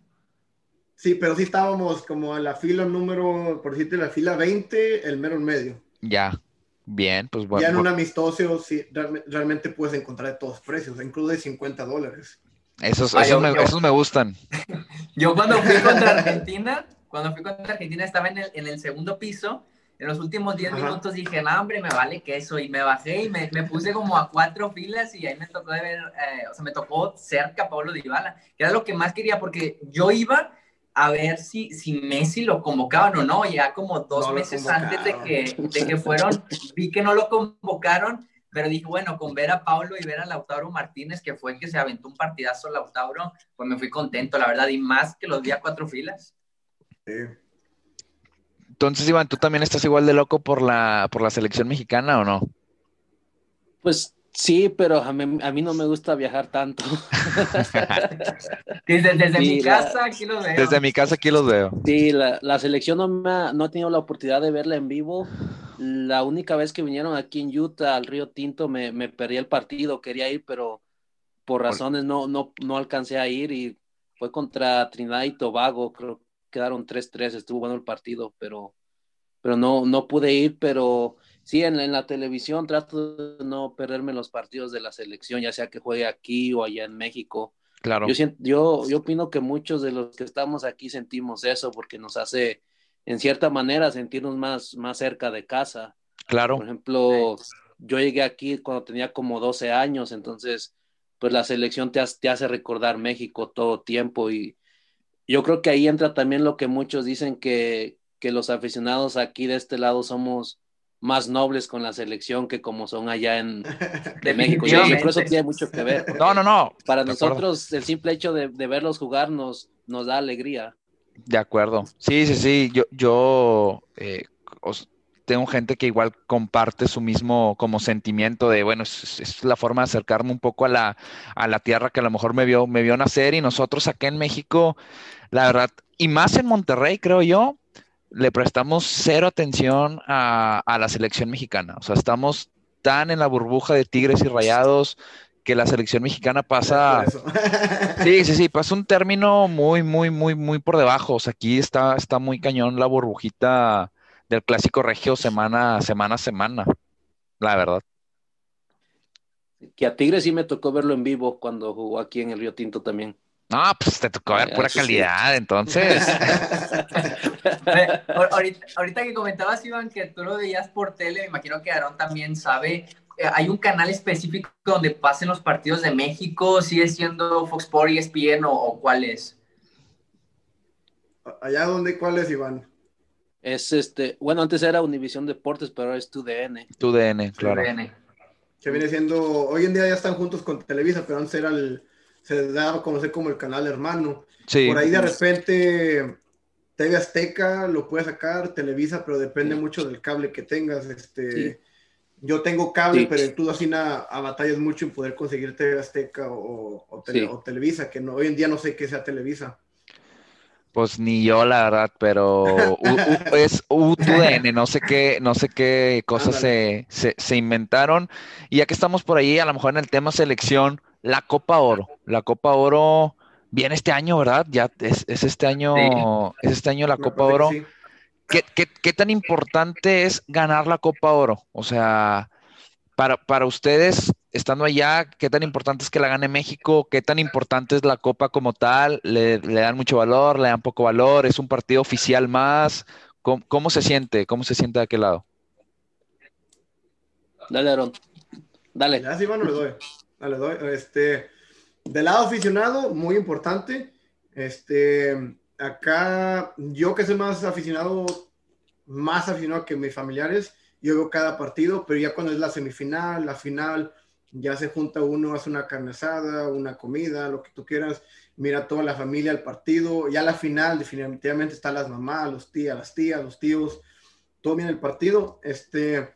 Sí, pero sí estábamos como en la fila número, por decirte, la fila 20, el mero en medio. Ya. Bien, pues ya bueno. en un amistoso, sí, realme- realmente puedes encontrar de todos precios, incluso de 50 dólares. Esos, esos, yo- me, yo- esos me gustan. [LAUGHS] Yo cuando fui contra Argentina, cuando fui contra Argentina estaba en el, en el segundo piso. En los últimos 10 Ajá. minutos dije, no, hombre, me vale queso. Y me bajé y me, me puse como a cuatro filas y ahí me tocó de ver, eh, o sea, me tocó cerca a Pablo Dybala, que era lo que más quería porque yo iba a ver si, si Messi lo convocaban o no, ya como dos No meses antes de que, de que fueron, vi que no lo convocaron, pero dije, bueno, con ver a Pablo y ver a Lautaro Martínez, que fue el que se aventó un partidazo Lautaro, pues me fui contento, la verdad, y más que los vi a cuatro filas. Sí. Entonces, Iván, ¿tú también estás igual de loco por la, por la selección mexicana o no? Pues sí, pero a mí, a mí no me gusta viajar tanto. [LAUGHS] Desde, desde Sí, mi la- casa, aquí los veo. Desde mi casa aquí los veo. Sí, la, la selección no, me ha, no he tenido la oportunidad de verla en vivo. La única vez que vinieron aquí en Utah al Río Tinto me, me perdí el partido, quería ir, pero por razones no, no, no alcancé a ir y fue contra Trinidad y Tobago, creo que quedaron 3-3, estuvo bueno el partido, pero, pero no, no pude ir, pero sí, en, en la televisión trato de no perderme los partidos de la selección, ya sea que juegue aquí o allá en México. Claro. Yo, siento, yo, yo opino que muchos de los que estamos aquí sentimos eso porque nos hace, en cierta manera, sentirnos más, más cerca de casa. Claro. Por ejemplo, yo llegué aquí cuando tenía como 12 años, entonces, pues la selección te, hace- te hace recordar México todo tiempo y yo creo que ahí entra también lo que muchos dicen que, que los aficionados aquí de este lado somos más nobles con la selección que como son allá en, [LAUGHS] en México. Yo, yo creo que eso tiene mucho que ver. No, no, no. Para de acuerdo. nosotros el simple hecho de, de verlos jugar nos, nos da alegría. De acuerdo. Sí, sí, sí. Yo, yo eh, os- tengo gente que igual comparte su mismo como sentimiento de, bueno, es, es la forma de acercarme un poco a la, a la tierra que a lo mejor me vio, me vio nacer y nosotros acá en México, la verdad, y más en Monterrey, creo yo, le prestamos cero atención a, a la selección mexicana. O sea, estamos tan en la burbuja de Tigres y Rayados que la selección mexicana pasa... Sí, sí, sí, pasa un término muy, muy, muy, muy por debajo. O sea, aquí está, está muy cañón la burbujita del clásico regio semana, semana a semana, la verdad. Que a Tigres sí me tocó verlo en vivo cuando jugó aquí en el Río Tinto también. No, pues te tocó ver Ah, pura calidad, entonces. [LAUGHS] Ahor- ahorita, ahorita que comentabas, Iván, que tú lo veías por tele, me imagino que Aarón también sabe. eh, Hay un canal específico donde pasen los partidos de México, sigue siendo Fox Sports, ESPN o, o cuál es. Allá donde, ¿cuál es, Iván? Es este, bueno, antes era Univisión Deportes, pero ahora es TUDN. Tu DN, claro. TUDN. Que viene siendo, hoy en día ya están juntos con Televisa, pero antes era el, se daba a conocer como el canal hermano. Sí, Por ahí de repente TV Azteca lo puede sacar, Televisa, pero depende Sí. mucho del cable que tengas. Este, Sí. Yo tengo cable, Sí. pero tú así a, a batallas mucho en poder conseguir TV Azteca o, o Tele- Sí. o Televisa, que no, hoy en día no sé qué sea Televisa. Pues ni yo, la verdad, pero U- U- [LAUGHS] es UTN, no sé qué, no sé qué cosas se, se, se inventaron. Y ya que estamos por ahí, a lo mejor en el tema selección, la Copa Oro. La Copa Oro viene este año, ¿verdad? Ya es, es este año, es este año la Copa Oro. sí. ¿Qué, qué, qué tan importante es ganar la Copa Oro? O sea, para, para ustedes, estando allá, ¿qué tan importante es que la gane México? ¿Qué tan importante es la Copa como tal? ¿Le, le dan mucho valor? ¿Le dan poco valor? ¿Es un partido oficial más? ¿Cómo, se siente? ¿Cómo se siente de aquel lado? Dale, Aaron. Dale. Ya sí, bueno, le doy. Dale, doy. Este, del lado aficionado, muy importante. Este, acá, yo que soy más aficionado, más aficionado que mis familiares, yo veo cada partido, pero ya cuando es la semifinal, la final, ya se junta uno, hace una carne asada, una comida, lo que tú quieras, mira toda la familia el partido, ya la final definitivamente están las mamás, los tías, las tías, los tíos, todo bien el partido. Este,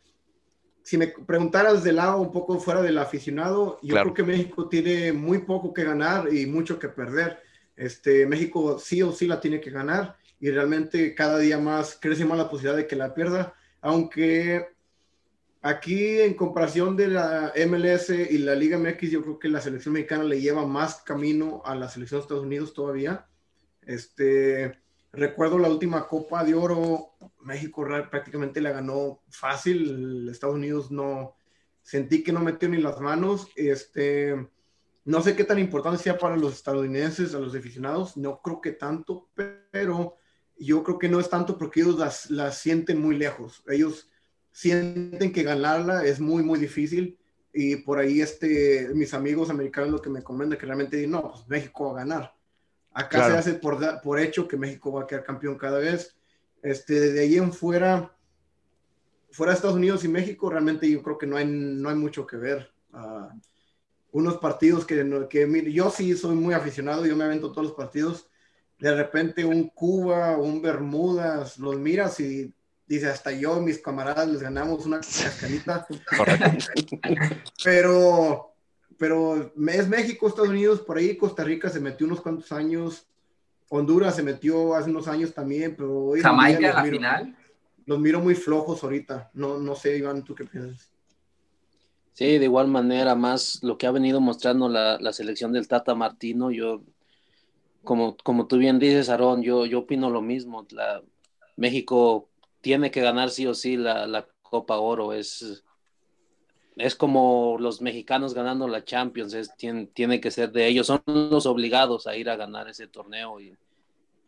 si me preguntaras del lado un poco fuera del aficionado, yo creo que México tiene muy poco que ganar y mucho que perder. Este, México sí o sí la tiene que ganar y realmente cada día más crece más la posibilidad de que la pierda, aunque Aquí, en comparación de la MLS y la Liga MX, yo creo que la selección mexicana le lleva más camino a la selección de Estados Unidos todavía. Este, recuerdo la última Copa de Oro, México prácticamente la ganó fácil. Estados Unidos no, sentí que no metió ni las manos. Este, no sé qué tan importante sea para los estadounidenses, a los aficionados, no creo que tanto, pero yo creo que no es tanto porque ellos las, las sienten muy lejos. Ellos sienten que ganarla es muy, muy difícil. Y por ahí este, mis amigos americanos lo que me comentan que realmente dicen, no, pues México va a ganar. Acá se hace por, por hecho que México va a quedar campeón cada vez. Este, de ahí en fuera, fuera de Estados Unidos y México, realmente yo creo que no hay, no hay mucho que ver. Uh, unos partidos que, que yo sí soy muy aficionado, yo me avento todos los partidos. De repente un Cuba, un Bermudas, los miras y Dice, hasta yo, mis camaradas, les ganamos una cascarita. [LAUGHS] pero, pero es México, Estados Unidos, por ahí Costa Rica se metió unos cuantos años. Honduras se metió hace unos años también, pero hoy Jamaica la final. Los miro muy flojos ahorita. No, no sé, Iván, ¿tú qué piensas? Sí, de igual manera, más lo que ha venido mostrando la, la selección del Tata Martino, yo, como, como tú bien dices, Aarón, yo, yo opino lo mismo. La, México tiene que ganar sí o sí la, Copa Oro. Es, es como los mexicanos ganando la Champions, es, tiene, tiene, que ser de ellos, son los obligados a ir a ganar ese torneo. Y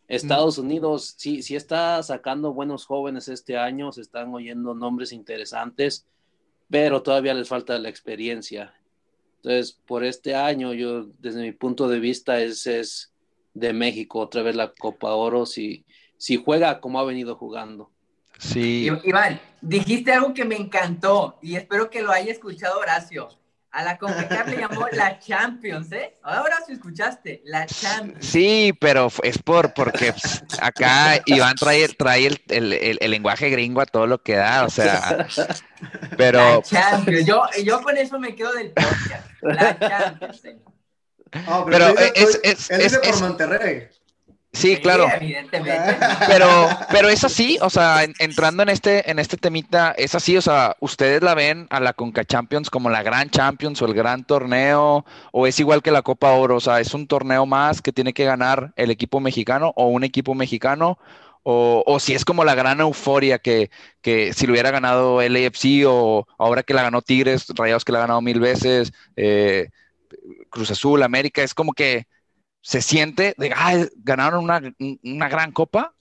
Estados mm. Unidos sí, sí está sacando buenos jóvenes este año, se están oyendo nombres interesantes, pero todavía les falta la experiencia. Entonces, por este año, yo, desde mi punto de vista, es, es de México, otra vez la Copa Oro, si, si juega como ha venido jugando. Sí. Iván, dijiste algo que me encantó y espero que lo haya escuchado Horacio. A la CONCACAF le llamó la Champions, ¿eh? Ahora sí escuchaste, la Champions. Sí, pero es por porque acá Iván trae, trae el, el, el, lenguaje gringo a todo lo que da, o sea, pero... La Champions, yo, yo con eso me quedo del podcast, la Champions. Oh, pero, es, es, es, es, por Monterrey. Sí, claro. [LAUGHS] Pero, pero es así, o sea, entrando en este, en este temita, es así, o sea, ¿ustedes la ven a la Conca Champions como la gran Champions o el gran torneo? ¿O es igual que la Copa Oro? O sea, ¿es un torneo más que tiene que ganar el equipo mexicano o un equipo mexicano? O, o si es como la gran euforia que, que si lo hubiera ganado el AFC o ahora que la ganó Tigres, Rayados que la ha ganado mil veces, eh, Cruz Azul, América, es como que se siente de, ah, ganaron una, una, gran copa?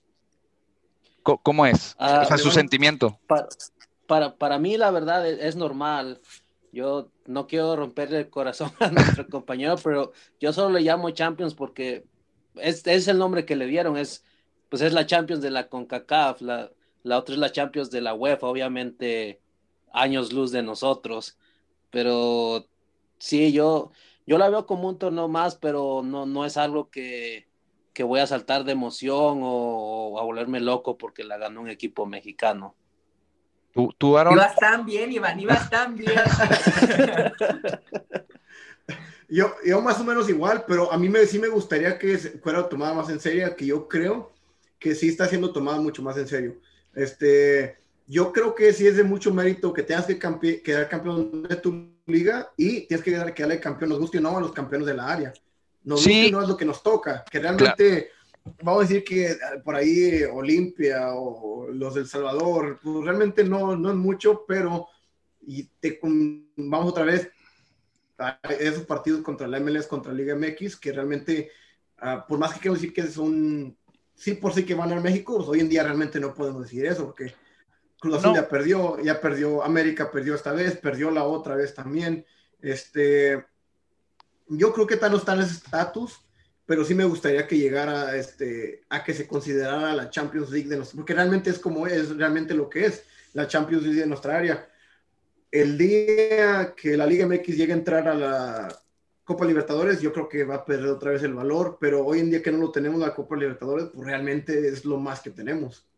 ¿Cómo es? Ah, o sea, su sentimiento. Para, para, mí, la verdad, es, es, normal. Yo no quiero romperle el corazón [LAUGHS] a nuestro compañero, pero yo solo le llamo Champions porque es, es, el nombre que le dieron. Es, pues es la Champions de la CONCACAF, la, la otra es la Champions de la UEFA, obviamente años luz de nosotros. Pero sí, yo, yo la veo como un torneo más, pero no, no es algo que, que voy a saltar de emoción o, a volverme loco porque la ganó un equipo mexicano. ¿Tú, tú Aaron? Ibas tan bien, Iván, ibas tan bien. [LAUGHS] yo, yo más o menos igual, pero a mí me, sí me gustaría que fuera tomada más en serio, que yo creo que sí está siendo tomada mucho más en serio. Este, yo creo que sí es de mucho mérito que tengas que quedar campeón de tu liga y tienes que darle, que darle campeón, nos guste o no a los campeones de la área. Nos sí. no es lo que nos toca, que realmente, vamos a decir que por ahí Olimpia o los del Salvador, pues realmente no, no es mucho, pero y te, vamos otra vez a esos partidos contra la MLS, contra Liga MX, que realmente, uh, por más que quiero decir que son sí por sí que van a México, pues hoy en día realmente no podemos decir eso, porque Cruz Azul ya perdió, ya perdió, América perdió esta vez, perdió la otra vez también. Este, yo creo que tal no está en ese estatus, pero sí me gustaría que llegara este, a que se considerara la Champions League de nosotros, porque realmente es como es, realmente lo que es la Champions League de nuestra área. El día que la Liga MX llegue a entrar a la Copa Libertadores, yo creo que va a perder otra vez el valor, pero hoy en día que no lo tenemos la Copa Libertadores, pues realmente es lo más que tenemos.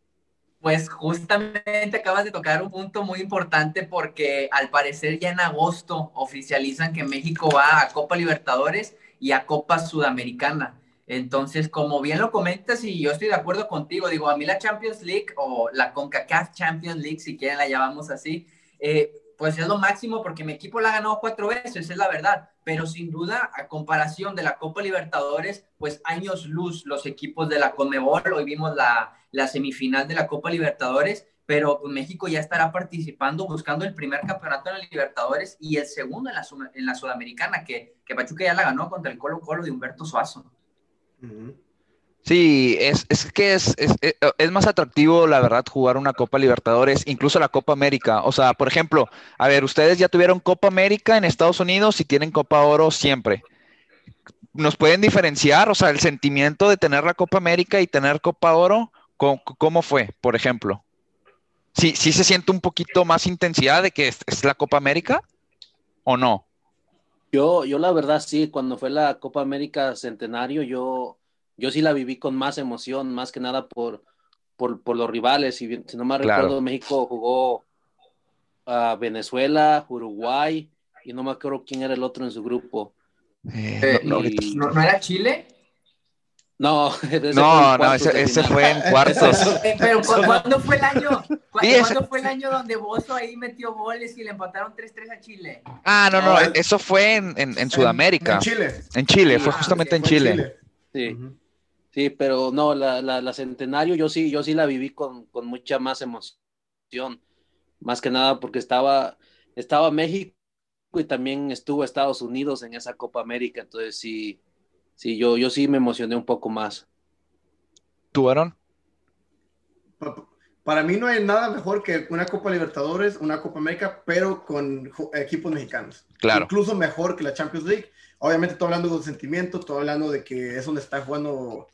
Pues justamente acabas de tocar un punto muy importante porque al parecer ya en agosto oficializan que México va a Copa Libertadores y a Copa Sudamericana. Entonces, como bien lo comentas y yo estoy de acuerdo contigo, digo, a mí la Champions League o la CONCACAF Champions League, si quieren la llamamos así, eh, pues es lo máximo porque mi equipo la ha ganado cuatro veces, es la verdad, pero sin duda, a comparación de la Copa Libertadores, pues años luz los equipos de la Conmebol, hoy vimos la, la semifinal de la Copa Libertadores, pero pues, México ya estará participando, buscando el primer campeonato en la Libertadores y el segundo en la, en la Sudamericana, que, que Pachuca ya la ganó contra el Colo Colo de Humberto Suazo. Sí, es, es que es, es, eh, es, más atractivo, la verdad, jugar una Copa Libertadores, incluso la Copa América. O sea, por ejemplo, a ver, ustedes ya tuvieron Copa América en Estados Unidos y tienen Copa Oro siempre. ¿Nos pueden diferenciar? O sea, el sentimiento de tener la Copa América y tener Copa Oro, ¿cómo, fue, por ejemplo? ¿Sí, ¿Sí se siente un poquito más intensidad de que es, es la Copa América o no? Yo, yo la verdad sí, cuando fue la Copa América Centenario, yo yo sí la viví con más emoción, más que nada por, por, los rivales. Y si no me recuerdo, México jugó a Venezuela, Uruguay, y no me acuerdo quién era el otro en su grupo. Eh, no, era Chile? No, no, [LAUGHS] no, ese, fue en cuartos. Pero ¿cuándo fue el año? ¿Cuándo, fue el año donde Bozo ahí metió goles y le empataron 3-3 a Chile? Ah, no, no, eso fue en, en, Sudamérica. En, Chile. En Chile, fue justamente en Chile. Sí. Sí, pero no, la, la, Centenario yo sí, yo sí la viví con, mucha más emoción. Más que nada porque estaba, estaba México y también estuvo Estados Unidos en esa Copa América. Entonces sí, sí, yo, yo sí me emocioné un poco más. ¿Tú, Aaron? Para mí no hay nada mejor que una Copa Libertadores, una Copa América, pero con equipos mexicanos. Claro. Incluso mejor que la Champions League. Obviamente estoy hablando de sentimiento, estoy hablando de que es donde está jugando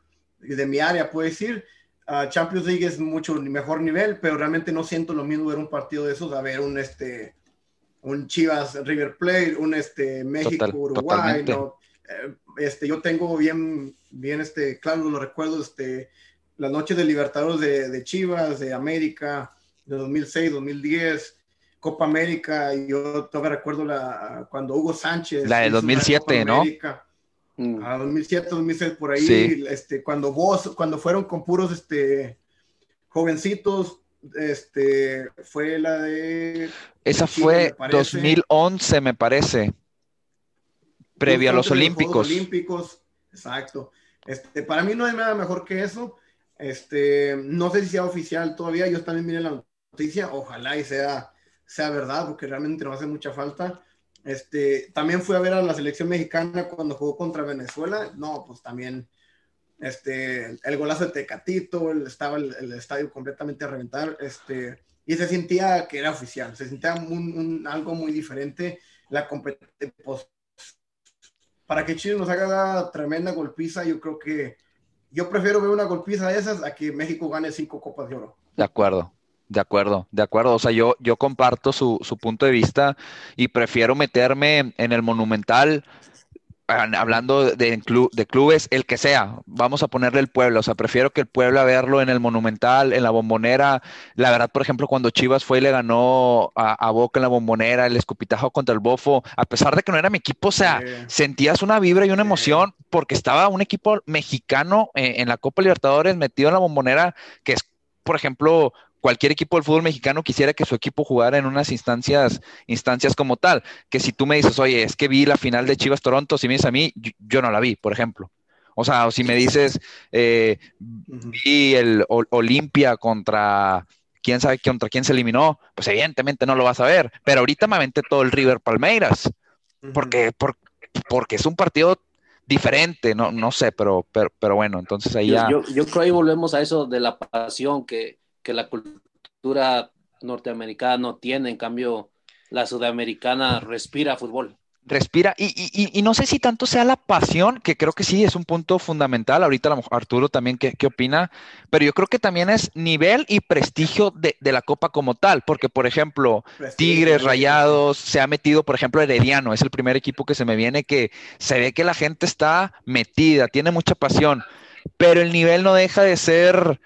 de mi área, puedo decir. Uh, Champions League es mucho mejor nivel, pero realmente no siento lo mismo ver un partido de esos a ver un, este, un Chivas River Plate, un este, México Uruguay. ¿no? Eh, este, yo tengo bien, bien este, claro los recuerdos, este, las noches de Libertadores de, de Chivas, de América, de 2006, 2010. Copa América, y yo todavía recuerdo la, cuando Hugo Sánchez. La de 2007, ¿no? Mm. A 2007, 2006, por ahí, este, cuando vos, cuando fueron con puros este, jovencitos, este, fue la de... Esa fue 2011, me parece, previo a los Olímpicos. Olímpicos, exacto. Este, para mí no hay nada mejor que eso. Este, no sé si sea oficial todavía, yo también miré la noticia, ojalá y sea, sea verdad, porque realmente no hace mucha falta. Este, también fui a ver a la selección mexicana cuando jugó contra Venezuela. No, pues también este, el golazo de Tecatito, estaba el, estadio completamente a reventar. Este, y se sentía que era oficial, se sentía algo muy diferente. La pues, para que Chile nos haga la tremenda golpiza, yo creo que yo prefiero ver una golpiza de esas a que México gane cinco copas de oro. De acuerdo. De acuerdo, de acuerdo. O sea, yo, yo comparto su, su punto de vista y prefiero meterme en el monumental, hablando de, de, clubes, el que sea. Vamos a ponerle el pueblo. O sea, prefiero que el pueblo a verlo en el monumental, en la bombonera. La verdad, por ejemplo, cuando Chivas fue y le ganó a, Boca en la bombonera, el escupitajo contra el Bofo, a pesar de que no era mi equipo, o sea, sentías una vibra y una emoción porque estaba un equipo mexicano en, en la Copa Libertadores metido en la bombonera, que es por ejemplo, cualquier equipo del fútbol mexicano quisiera que su equipo jugara en unas instancias, instancias como tal. Que si tú me dices, oye, es que vi la final de Chivas Toronto, si me dices a mí, yo, no la vi, por ejemplo. O sea, o si me dices, eh, vi el Olimpia contra quién sabe contra quién se eliminó, pues evidentemente no lo vas a ver. Pero ahorita me aventé todo el River Palmeiras, porque, porque es un partido diferente, no, no sé, pero, pero, pero bueno, entonces ahí ya... Yo, yo, creo que ahí volvemos a eso de la pasión que, que la cultura norteamericana no tiene, en cambio la sudamericana respira fútbol respira. Y, y, y, no sé si tanto sea la pasión, que creo que sí es un punto fundamental. Ahorita Arturo también, ¿qué, qué opina? Pero yo creo que también es nivel y prestigio de, de la Copa como tal. Porque, por ejemplo, Tigres, Rayados, se ha metido, por ejemplo, Herediano, es el primer equipo que se me viene que se ve que la gente está metida, tiene mucha pasión. Pero el nivel no deja de ser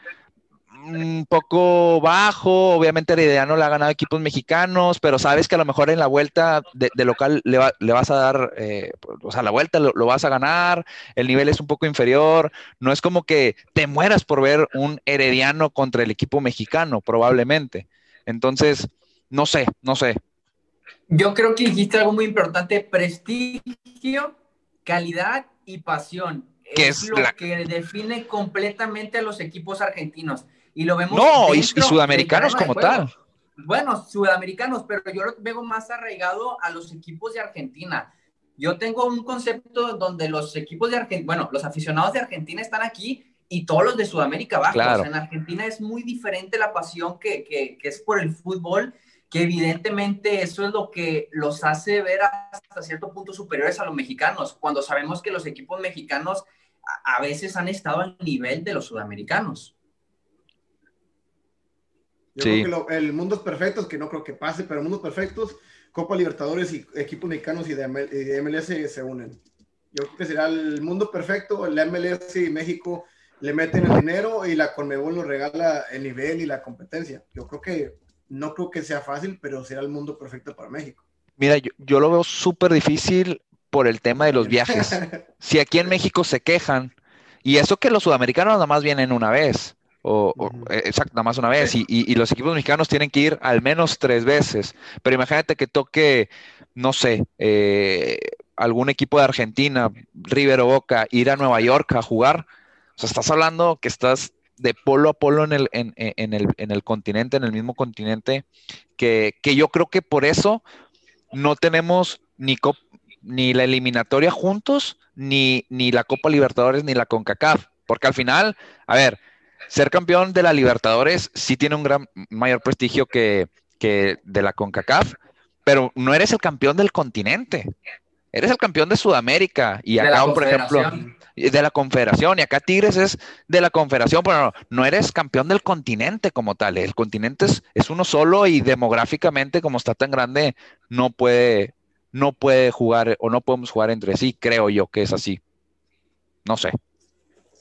un poco bajo. Obviamente Herediano le ha ganado equipos mexicanos, pero sabes que a lo mejor en la vuelta de, local le, vas a dar, eh, o sea, la vuelta lo, vas a ganar, el nivel es un poco inferior. No es como que te mueras por ver un Herediano contra el equipo mexicano, probablemente. Entonces, no sé, no sé. Yo creo que dijiste algo muy importante, prestigio, calidad y pasión. Que es, lo que define completamente a los equipos argentinos. Y lo vemos. No, y, sudamericanos como tal. Bueno, sudamericanos, pero yo lo veo más arraigado a los equipos de Argentina. Yo tengo un concepto donde los equipos de Argentina, bueno, los aficionados de Argentina están aquí y todos los de Sudamérica abajo. en Argentina es muy diferente la pasión que, que, que, es por el fútbol, que evidentemente eso es lo que los hace ver hasta cierto punto superiores a los mexicanos, cuando sabemos que los equipos mexicanos a, a veces han estado al nivel de los sudamericanos. Yo creo que el mundo es perfecto, que no creo que pase, pero mundos perfectos, Copa Libertadores y equipos mexicanos y de, MLS se unen. Yo creo que será el mundo perfecto, el MLS y México le meten el dinero y la Conmebol nos regala el nivel y la competencia. Yo creo que no creo que sea fácil, pero será el mundo perfecto para México. Mira, yo, yo lo veo súper difícil por el tema de los viajes. [LAUGHS] si aquí en México se quejan, y eso que los sudamericanos nada más vienen una vez, o, eh, exacto, nada más una vez. Y, los equipos mexicanos tienen que ir al menos tres veces. Pero imagínate que toque, no sé, eh, algún equipo de Argentina, River o Boca, ir a Nueva York a jugar. O sea, estás hablando que estás de polo a polo en el, en, el, en el continente, en el mismo continente, que, que, yo creo que por eso no tenemos ni, ni la eliminatoria juntos, ni, ni la Copa Libertadores, ni la CONCACAF. Porque al final, a ver, ser campeón de la Libertadores sí tiene un gran mayor prestigio que, de la CONCACAF, pero no eres el campeón del continente. Eres el campeón de Sudamérica y acá, por ejemplo, de la Confederación y acá Tigres es de la Confederación, pero no, no eres campeón del continente como tal. El continente es, es, uno solo y demográficamente como está tan grande no puede no puede jugar o no podemos jugar entre sí, creo yo que es así. No sé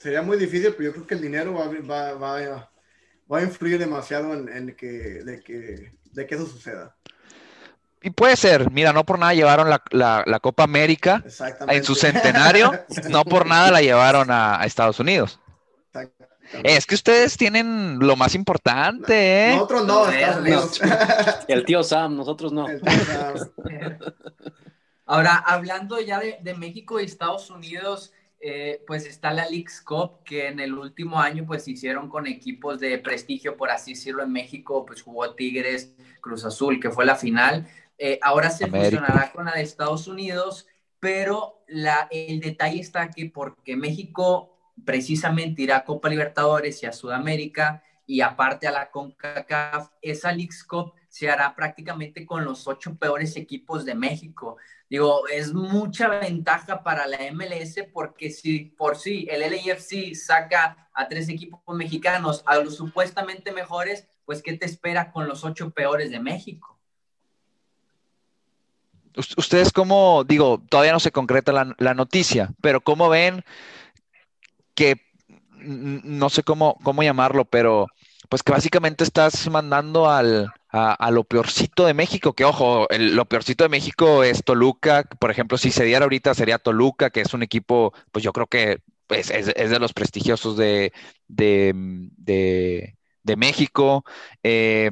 sería muy difícil, pero yo creo que el dinero va, va, va, va a influir demasiado en, que, de, que, de que eso suceda. Y puede ser, mira, no por nada llevaron la, la, Copa América en su centenario, [LAUGHS] no por nada la llevaron a, Estados Unidos. Es que ustedes tienen lo más importante, ¿eh? Nosotros no, Estados Unidos. El tío Sam, nosotros no. [LAUGHS] Ahora, hablando ya de, de México y Estados Unidos, eh, pues está la Leagues Cup, que en el último año pues hicieron con equipos de prestigio, por así decirlo, en México, pues jugó Tigres, Cruz Azul, que fue la final. Eh, ahora se fusionará con la de Estados Unidos, pero la, el detalle está aquí porque México precisamente irá a Copa Libertadores y a Sudamérica, y aparte a la CONCACAF, esa Leagues Cup se hará prácticamente con los ocho peores equipos de México. Digo, es mucha ventaja para la MLS porque si por sí el LAFC saca a tres equipos mexicanos, a los supuestamente mejores, pues ¿qué te espera con los ocho peores de México? Ustedes cómo, digo, todavía no se concreta la, la noticia, pero cómo ven que, no sé cómo, cómo llamarlo, pero pues que básicamente estás mandando al, a, lo peorcito de México, que ojo, lo peorcito de México es Toluca, por ejemplo, si se diera ahorita sería Toluca, que es un equipo, pues yo creo que pues, es, de los prestigiosos de, de, de, de México. Eh,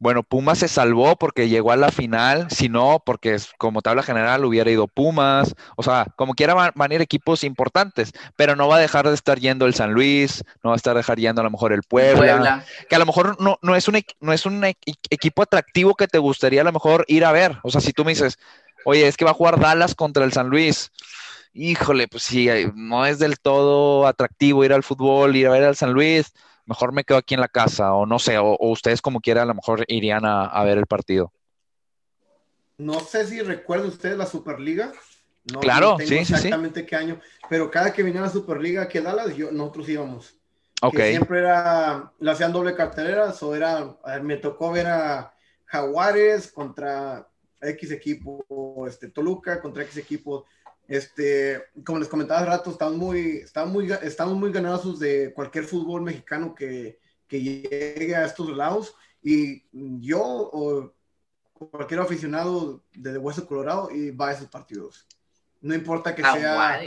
bueno, Pumas se salvó porque llegó a la final, si no, porque como tabla general hubiera ido Pumas, o sea, como quiera van, a ir equipos importantes, pero no va a dejar de estar yendo el San Luis, no va a estar dejar yendo a lo mejor el Puebla, que a lo mejor no, no, es un, no es un equipo atractivo que te gustaría a lo mejor ir a ver, o sea, si tú me dices, oye, es que va a jugar Dallas contra el San Luis, híjole, pues sí, no es del todo atractivo ir al fútbol, ir a ver al San Luis, mejor me quedo aquí en la casa, o no sé, o, ustedes como quieran, a lo mejor irían a, ver el partido. No sé si recuerdan ustedes la Superliga. No, claro, no sí, exactamente qué año, pero cada que venía la Superliga aquí a Dallas, yo, nosotros íbamos. Ok. siempre era, la hacían doble cartelera, o era, me tocó ver a Jaguares contra X equipo, este, Toluca contra X equipo. Este, como les comentaba hace rato, estamos muy, estamos muy, estamos muy ganados de cualquier fútbol mexicano que, que llegue a estos lados. Y yo o cualquier aficionado de Hueso Colorado y va a esos partidos. No importa que sea.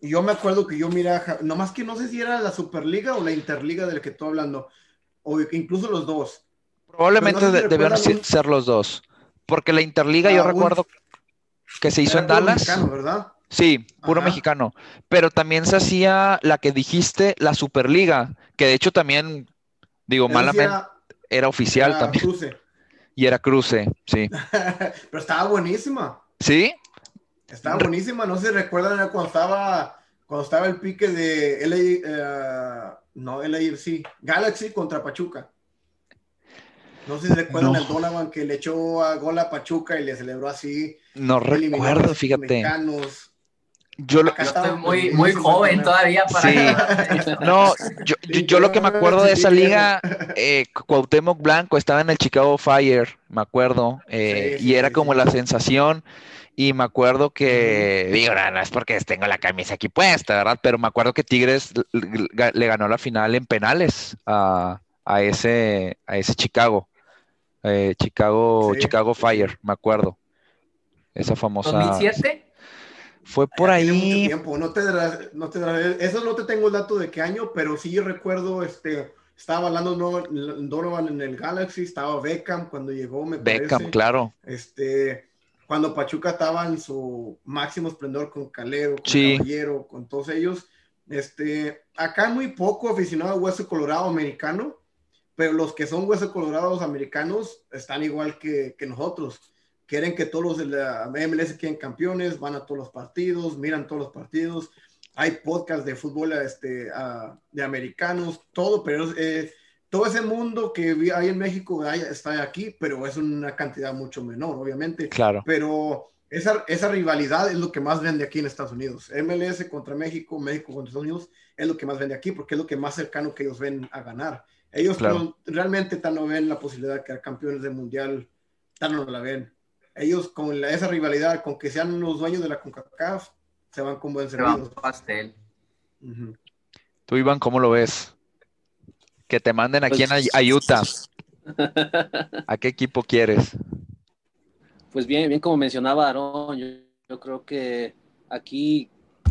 Yo me acuerdo que yo miraba, nomás que no sé si era la Superliga o la Interliga de la que estoy hablando, o incluso los dos. Probablemente debieron ser los dos. Porque la Interliga yo ah, recuerdo que se hizo en Dallas. Mexicano, ¿verdad? Sí, puro mexicano. Pero también se hacía la que dijiste, la Superliga, que de hecho también, digo, malamente, era, oficial también. Cruce. [LAUGHS] Y era cruce, sí. [LAUGHS] Pero estaba buenísima. ¿Sí? Estaba buenísima, no se recuerdan cuando estaba, cuando estaba el pique de LA, uh, no, sí, Galaxy contra Pachuca. No sé si recuerdan el Donovan que le echó a gol a Pachuca y le celebró así. No recuerdo, fíjate. Yo, lo, estoy muy, muy joven todavía para. Sí. [LAUGHS] no, yo, yo, lo que me acuerdo de esa liga, eh, Cuauhtémoc Blanco estaba en el Chicago Fire, me acuerdo, eh, y era como la sensación. Y me acuerdo que, digo, no, es porque tengo la camisa aquí puesta, ¿verdad? Pero me acuerdo que Tigres le ganó la final en penales a, a ese, a ese Chicago. Eh, Chicago, Chicago Fire, me acuerdo. Esa famosa. ¿2007? Fue por ahí. Mucho tiempo. No te, no te eso no te tengo el dato de qué año, pero sí recuerdo, este, estaba hablando Donovan en el Galaxy, estaba Beckham cuando llegó, me Beckham, claro. Este, cuando Pachuca estaba en su máximo esplendor con Calero, con Caballero, con todos ellos. Este, acá muy poco aficionado a hueso colorado americano pero los que son huesos colorados americanos están igual que, que, nosotros. Quieren que todos los de la MLS queden campeones, van a todos los partidos, miran todos los partidos. Hay podcasts de fútbol este, de americanos, todo, pero eh, todo ese mundo que hay en México está aquí, pero es una cantidad mucho menor, obviamente. Claro. Pero esa, esa rivalidad es lo que más vende aquí en Estados Unidos. MLS contra México, México contra Estados Unidos es lo que más vende aquí, porque es lo que más cercano que ellos ven a ganar. Ellos realmente tan no ven la posibilidad de quedar campeones del mundial, tan no la ven. Ellos con esa rivalidad, con que sean los dueños de la CONCACAF, se van con buen servicio. pastel. Tú, Iván, ¿cómo lo ves? Que te manden aquí en pues, Utah. [LAUGHS] ¿A qué equipo quieres? Pues bien, bien como mencionaba Aaron, yo, yo creo que aquí,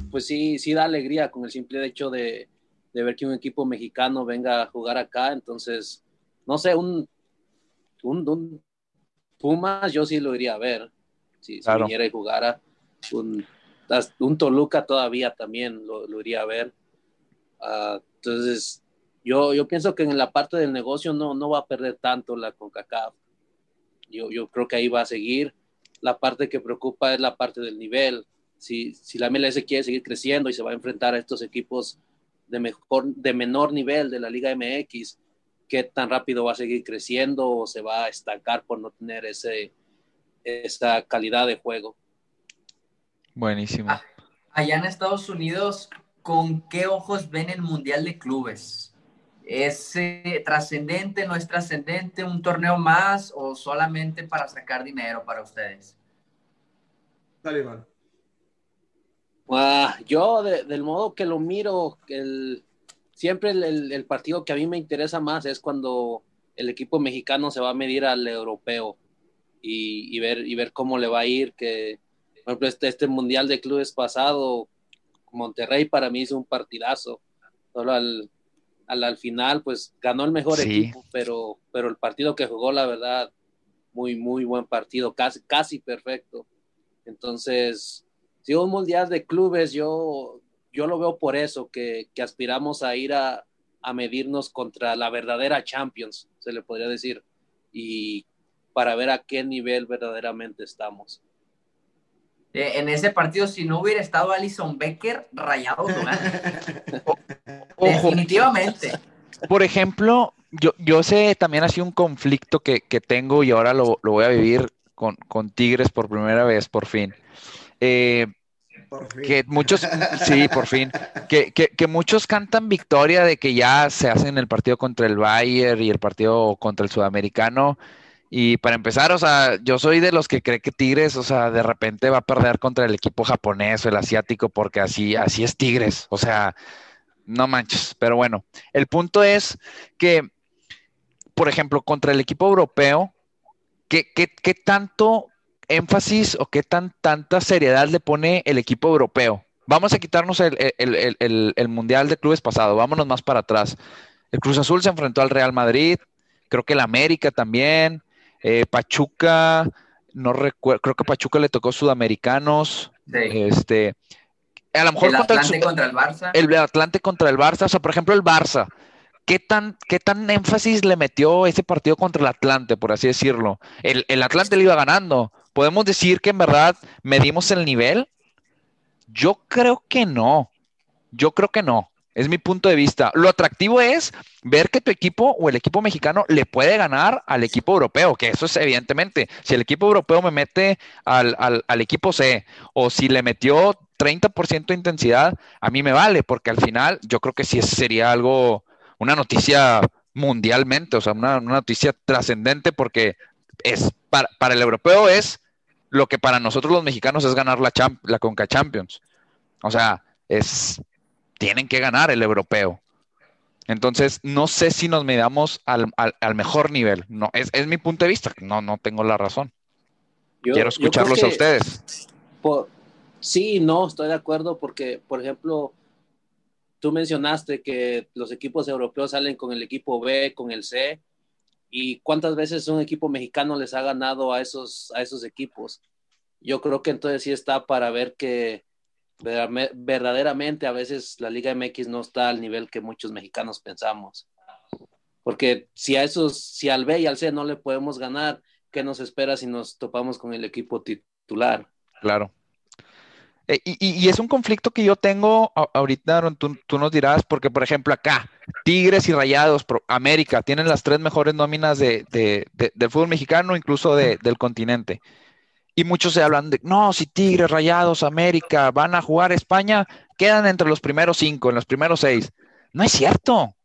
pues sí, sí da alegría con el simple hecho de, de ver que un equipo mexicano venga a jugar acá. Entonces, no sé, un, un, Pumas yo sí lo iría a ver. Si, viniera y jugara. Un, un, Toluca todavía también lo, iría a ver. Ah, entonces, yo, yo pienso que en la parte del negocio no, no va a perder tanto la CONCACAF. Yo, yo creo que ahí va a seguir. La parte que preocupa es la parte del nivel. Si, si la MLS quiere seguir creciendo y se va a enfrentar a estos equipos de, mejor, de menor nivel de la Liga MX, qué tan rápido va a seguir creciendo o se va a estancar por no tener ese, esa calidad de juego. Buenísimo. Ah, allá en Estados Unidos, ¿con qué ojos ven el Mundial de Clubes? ¿Es eh, trascendente, no es trascendente, un torneo más o solamente para sacar dinero para ustedes? Dale, Iván. Ah, yo, del modo que lo miro, el, siempre el, partido que a mí me interesa más es cuando el equipo mexicano se va a medir al europeo y, ver, y ver cómo le va a ir. Que, por ejemplo, este, este Mundial de Clubes pasado, Monterrey para mí hizo un partidazo. Solo al, al, final, pues ganó el mejor equipo, pero, pero el partido que jugó, la verdad, muy, muy buen partido, casi, casi perfecto. Entonces, si un mundial de clubes, yo, yo lo veo por eso, que, aspiramos a ir a, medirnos contra la verdadera Champions, se le podría decir, y para ver a qué nivel verdaderamente estamos. Eh, en ese partido, si no hubiera estado Alison Becker, rayado [LAUGHS] Definitivamente. Por ejemplo, yo, yo sé también así un conflicto que, tengo y ahora lo, voy a vivir con, con, Tigres por primera vez, por fin. Eh, que muchos, sí, por fin, que, que, muchos cantan victoria de que ya se hacen el partido contra el Bayern y el partido contra el Sudamericano. Y para empezar, o sea, yo soy de los que cree que Tigres, o sea, de repente va a perder contra el equipo japonés o el asiático, porque así, así es Tigres. O sea, no manches. Pero bueno, el punto es que, por ejemplo, contra el equipo europeo, ¿qué, qué, qué tanto énfasis o qué tan tanta seriedad le pone el equipo europeo? Vamos a quitarnos el, Mundial de Clubes pasado, vámonos más para atrás. El Cruz Azul se enfrentó al Real Madrid, creo que el América también, eh, Pachuca, no recuerdo, creo que Pachuca le tocó Sudamericanos, este, a lo mejor el Atlante contra el Barça. El Atlante contra el Barça, o sea, por ejemplo, el Barça, ¿qué tan, qué tan énfasis le metió ese partido contra el Atlante, por así decirlo? El, el Atlante le iba ganando, ¿Podemos decir que en verdad medimos el nivel? Yo creo que no. Yo creo que no. Es mi punto de vista. Lo atractivo es ver que tu equipo o el equipo mexicano le puede ganar al equipo europeo, que eso es evidentemente. Si el equipo europeo me mete al, equipo C o si le metió 30% de intensidad, a mí me vale, porque al final yo creo que sí sería algo, una noticia mundialmente, o sea, una, una noticia trascendente porque es para, para el europeo es lo que para nosotros los mexicanos es ganar la, la Conca Champions. O sea, es, tienen que ganar el europeo. Entonces, no sé si nos medamos al, mejor nivel. No, es, mi punto de vista. No, no tengo la razón. Quiero escucharlos a ustedes. sí, no, estoy de acuerdo porque, por ejemplo, tú mencionaste que los equipos europeos salen con el equipo B, con el C, y cuántas veces un equipo mexicano les ha ganado a esos, a esos equipos. Yo creo que entonces sí está para ver que verdaderamente a veces la Liga MX no está al nivel que muchos mexicanos pensamos. Porque si a esos, si al B y al C no le podemos ganar, ¿qué nos espera si nos topamos con el equipo titular? Claro. Eh, y, es un conflicto que yo tengo ahorita, tú, nos dirás, porque por ejemplo acá, Tigres y Rayados, América, tienen las tres mejores nóminas de, del fútbol mexicano, incluso del continente. Y muchos se hablan de, no, si Tigres, Rayados, América van a jugar España, quedan entre los primeros cinco, en los primeros seis. No es cierto,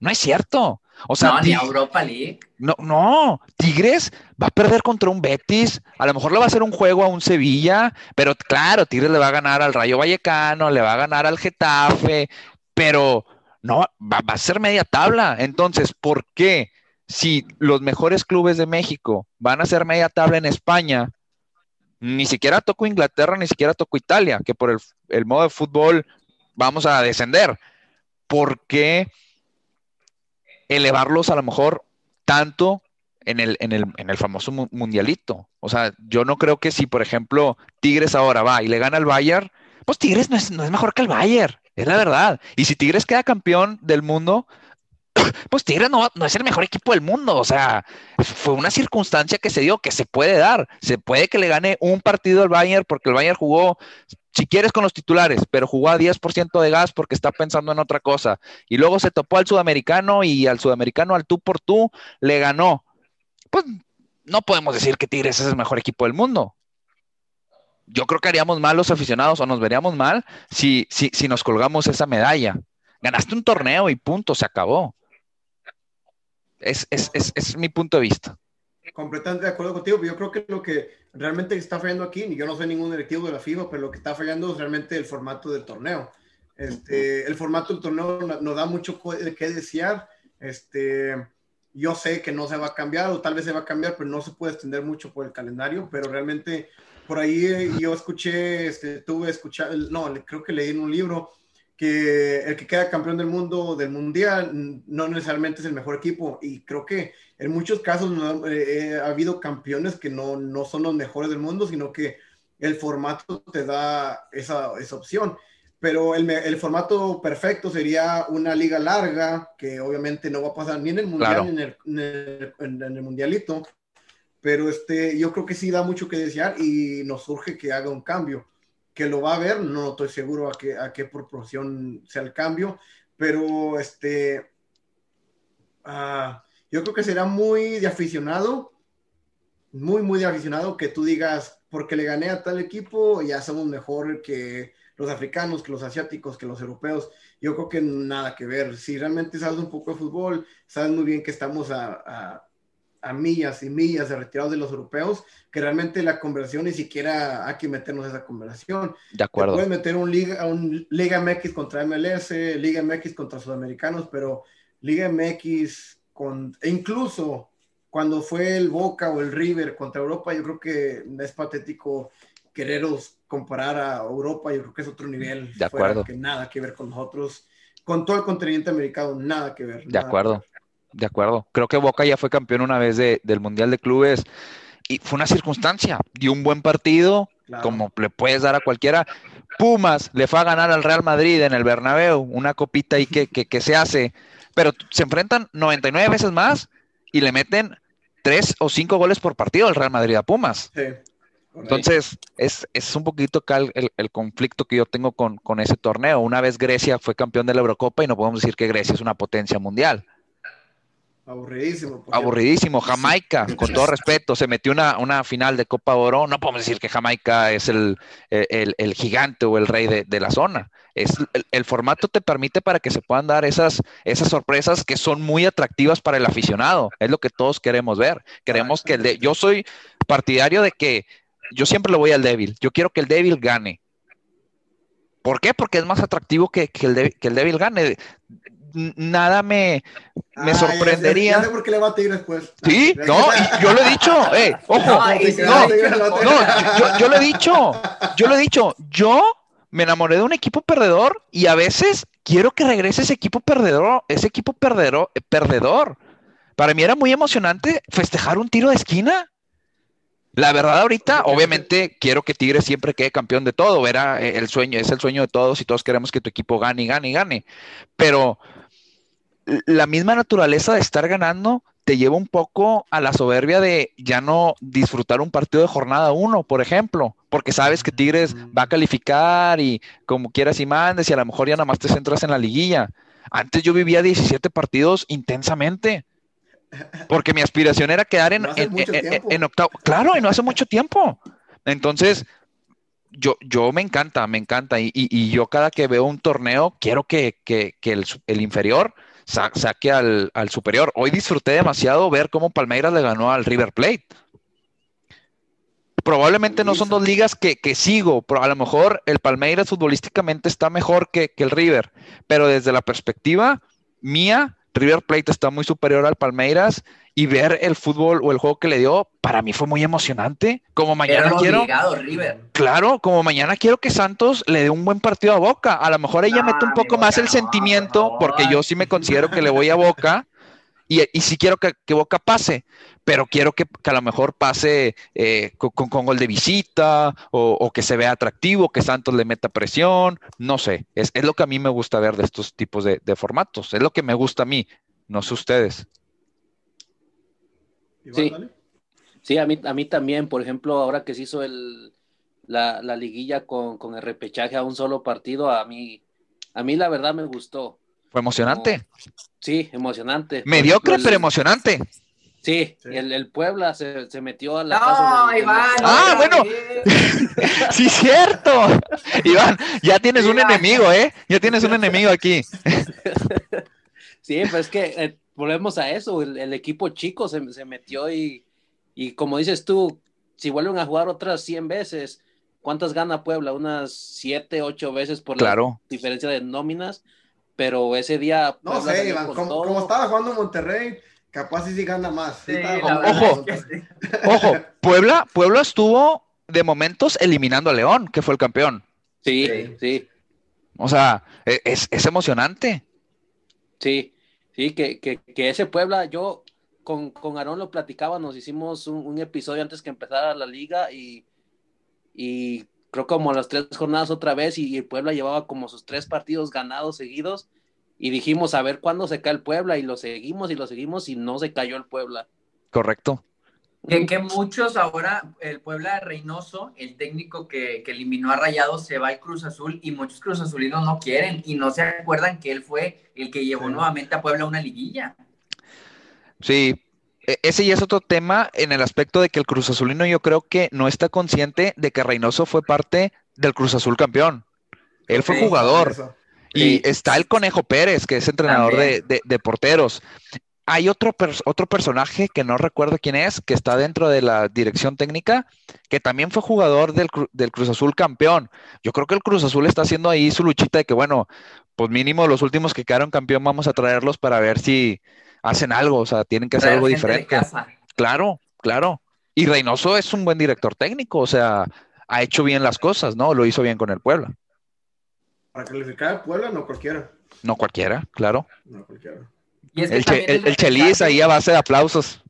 no es cierto. O sea, no, ni Europa League. No, no, Tigres va a perder contra un Betis, a lo mejor le va a hacer un juego a un Sevilla, pero claro, Tigres le va a ganar al Rayo Vallecano, le va a ganar al Getafe, pero no, va, a ser media tabla. Entonces, ¿por qué si los mejores clubes de México van a ser media tabla en España? Ni siquiera toco Inglaterra, ni siquiera toco Italia, que por el, el modo de fútbol vamos a descender. ¿Por qué? Elevarlos a lo mejor tanto en el, en el, en el famoso mundialito. O sea, yo no creo que si, por ejemplo, Tigres ahora va y le gana al Bayern, pues Tigres no es, no es mejor que el Bayern, es la verdad. Y si Tigres queda campeón del mundo, pues Tigres no, es el mejor equipo del mundo. O sea, fue una circunstancia que se dio, que se puede dar. Se puede que le gane un partido al Bayern porque el Bayern jugó si quieres con los titulares, pero jugó a 10% de gas porque está pensando en otra cosa. Y luego se topó al sudamericano y al sudamericano al tú por tú le ganó. Pues no podemos decir que Tigres es el mejor equipo del mundo. Yo creo que haríamos mal los aficionados o nos veríamos mal si, si, si nos colgamos esa medalla. Ganaste un torneo y punto, se acabó. Es, es, es, es mi punto de vista completamente de acuerdo contigo. Yo creo que lo que realmente está fallando aquí, yo no soy ningún directivo de la FIFA, pero lo que está fallando es realmente el formato del torneo. Este, el formato del torneo nos da mucho que desear. Este, yo sé que no se va a cambiar, o tal vez se va a cambiar, pero no se puede extender mucho por el calendario. Pero realmente por ahí yo escuché, este, tuve escuchar, no, creo que leí en un libro que el que queda campeón del mundo, del mundial, no necesariamente es el mejor equipo. Y creo que en muchos casos eh, eh, ha habido campeones que no, no son los mejores del mundo, sino que el formato te da esa, esa opción. Pero el, el, formato perfecto sería una liga larga, que obviamente no va a pasar ni en el mundial ni en el, en el, en el mundialito, pero este, yo creo que sí da mucho que desear y nos surge que haga un cambio. Que lo va a ver, no estoy seguro a qué, a qué proporción sea el cambio, pero este, ah, yo creo que será muy de aficionado, muy, muy de aficionado que tú digas, porque le gané a tal equipo, ya somos mejor que los africanos, que los asiáticos, que los europeos. Yo creo que nada que ver. Si realmente sabes un poco de fútbol, sabes muy bien que estamos a, a, millas y millas de retirados de los europeos, que realmente la conversión ni siquiera hay que meternos esa conversación. De acuerdo. puedes meter un Liga, un Liga MX contra MLS, Liga MX contra Sudamericanos, pero Liga MX con, e incluso cuando fue el Boca o el River contra Europa, yo creo que es patético quereros comparar a Europa, yo creo que es otro nivel. De acuerdo. Que nada que ver con nosotros, con todo el continente americano, nada que ver. De acuerdo, de acuerdo. Creo que Boca ya fue campeón una vez del Mundial de Clubes y fue una circunstancia, dio un buen partido, como le puedes dar a cualquiera. Pumas le fue a ganar al Real Madrid en el Bernabéu, una copita ahí que, que, que se hace, pero se enfrentan 99 veces más y le meten tres o cinco goles por partido al Real Madrid a Pumas. Entonces, es, es, un poquito acá el, el, conflicto que yo tengo con, con, ese torneo. Una vez Grecia fue campeón de la Eurocopa y no podemos decir que Grecia es una potencia mundial. Aburridísimo. Aburridísimo. Jamaica, con todo respeto, se metió una, una final de Copa Oro. No podemos decir que Jamaica es el, el, el gigante o el rey de, de la zona. Es, el, formato te permite para que se puedan dar esas, esas sorpresas que son muy atractivas para el aficionado. Es lo que todos queremos ver. Queremos que el de, yo soy partidario de que yo siempre le voy al débil. Yo quiero que el débil gane. ¿Por qué? Porque es más atractivo que, que, el, que el débil gane nada me, me sorprendería. Ya, sé por qué le va a Tigres después. Sí, no, yo lo he dicho, [LAUGHS] eh, ojo, no, yo, yo, lo he dicho, yo lo he dicho, yo me enamoré de un equipo perdedor y a veces quiero que regrese ese equipo perdedor, ese equipo perdedor, perdedor. Para mí era muy emocionante festejar un tiro de esquina. La verdad ahorita, obviamente, quiero que Tigres siempre quede campeón de todo. Era el sueño, es el sueño de todos y todos queremos que tu equipo gane y gane y gane. Pero la misma naturaleza de estar ganando te lleva un poco a la soberbia de ya no disfrutar un partido de jornada uno, por ejemplo, porque sabes que Tigres va a calificar y como quieras y mandes y a lo mejor ya nada más te centras en la liguilla. Antes yo vivía 17 partidos intensamente, porque mi aspiración era quedar en, en, octavo. Claro, y no hace mucho tiempo. Entonces, yo, yo me encanta, me encanta. Y, y, yo cada que veo un torneo, quiero que, que, que el, el inferior saque al, superior. Hoy disfruté demasiado ver cómo Palmeiras le ganó al River Plate. Probablemente no son dos ligas que, sigo, pero a lo mejor el Palmeiras futbolísticamente está mejor que, que el River, pero desde la perspectiva mía, River Plate está muy superior al Palmeiras y ver el fútbol o el juego que le dio, para mí fue muy emocionante. Como mañana quiero. Claro, como mañana quiero que Santos le dé un buen partido a Boca. A lo mejor ella mete un poco más el sentimiento, porque yo sí me considero que le voy a Boca. Y, y sí quiero que, Boca pase, pero quiero que, a lo mejor pase eh, con, con, gol de visita o, que se vea atractivo, que Santos le meta presión, no sé, es, es lo que a mí me gusta ver de estos tipos de, de formatos, es lo que me gusta a mí, no sé ustedes sí, sí a, mí, a mí también, por ejemplo, ahora que se hizo el, la, la liguilla con, con, el repechaje a un solo partido, a mí, a mí la verdad me gustó. Fue emocionante. sí, emocionante. Mediocre, pero emocionante. Sí, El, el, Puebla se, se, metió a la no, casa Iván, Ah, bueno. [LAUGHS] sí, cierto. Iván, ya tienes un enemigo, ¿eh? Ya tienes un [LAUGHS] enemigo aquí. sí, pues es que eh, volvemos a eso, el, equipo chico se, metió y, y, como dices tú, si vuelven a jugar otras 100 veces, ¿cuántas gana Puebla? Unas 7, 8 veces por la diferencia de nóminas, pero ese día... No sé, Iván, como, estaba jugando Monterrey, capaz sí, sí gana más. ojo, ojo, Puebla, Puebla estuvo de momentos eliminando a León, que fue el campeón. Sí, sí. O sea, e, es, es emocionante. Sí, Sí, que, que, que ese Puebla, yo con, con Aarón lo platicaba, nos hicimos un, episodio antes que empezara la liga y, y creo como las tres jornadas otra vez y, el Puebla llevaba como sus tres partidos ganados seguidos y dijimos a ver cuándo se cae el Puebla y lo seguimos y lo seguimos y no se cayó el Puebla. Correcto. Que, que, muchos ahora, el Puebla de Reynoso, el técnico que, que, eliminó a Rayados, se va al Cruz Azul y muchos Cruz Azulinos no quieren y no se acuerdan que él fue el que llevó sí. nuevamente a Puebla a una liguilla. Sí, e, ese ya es otro tema en el aspecto de que el Cruz Azulino yo creo que no está consciente de que Reynoso fue parte del Cruz Azul campeón. Él fue jugador. Y está el Conejo Pérez, que es entrenador de, de, de, porteros. Hay otro, otro personaje que no recuerdo quién es, que está dentro de la dirección técnica, que también fue jugador del, del, Cruz Azul campeón. Yo creo que el Cruz Azul está haciendo ahí su luchita de que, bueno, pues mínimo los últimos que quedaron campeón vamos a traerlos para ver si hacen algo, o sea, tienen que hacer algo diferente. Claro, claro. Y Reynoso es un buen director técnico, o sea, ha hecho bien las cosas, ¿no? Lo hizo bien con el Puebla. Para calificar al Puebla, no cualquiera. No cualquiera, claro. No cualquiera. Y es que el, che, el, el Chelis ahí a base de aplausos.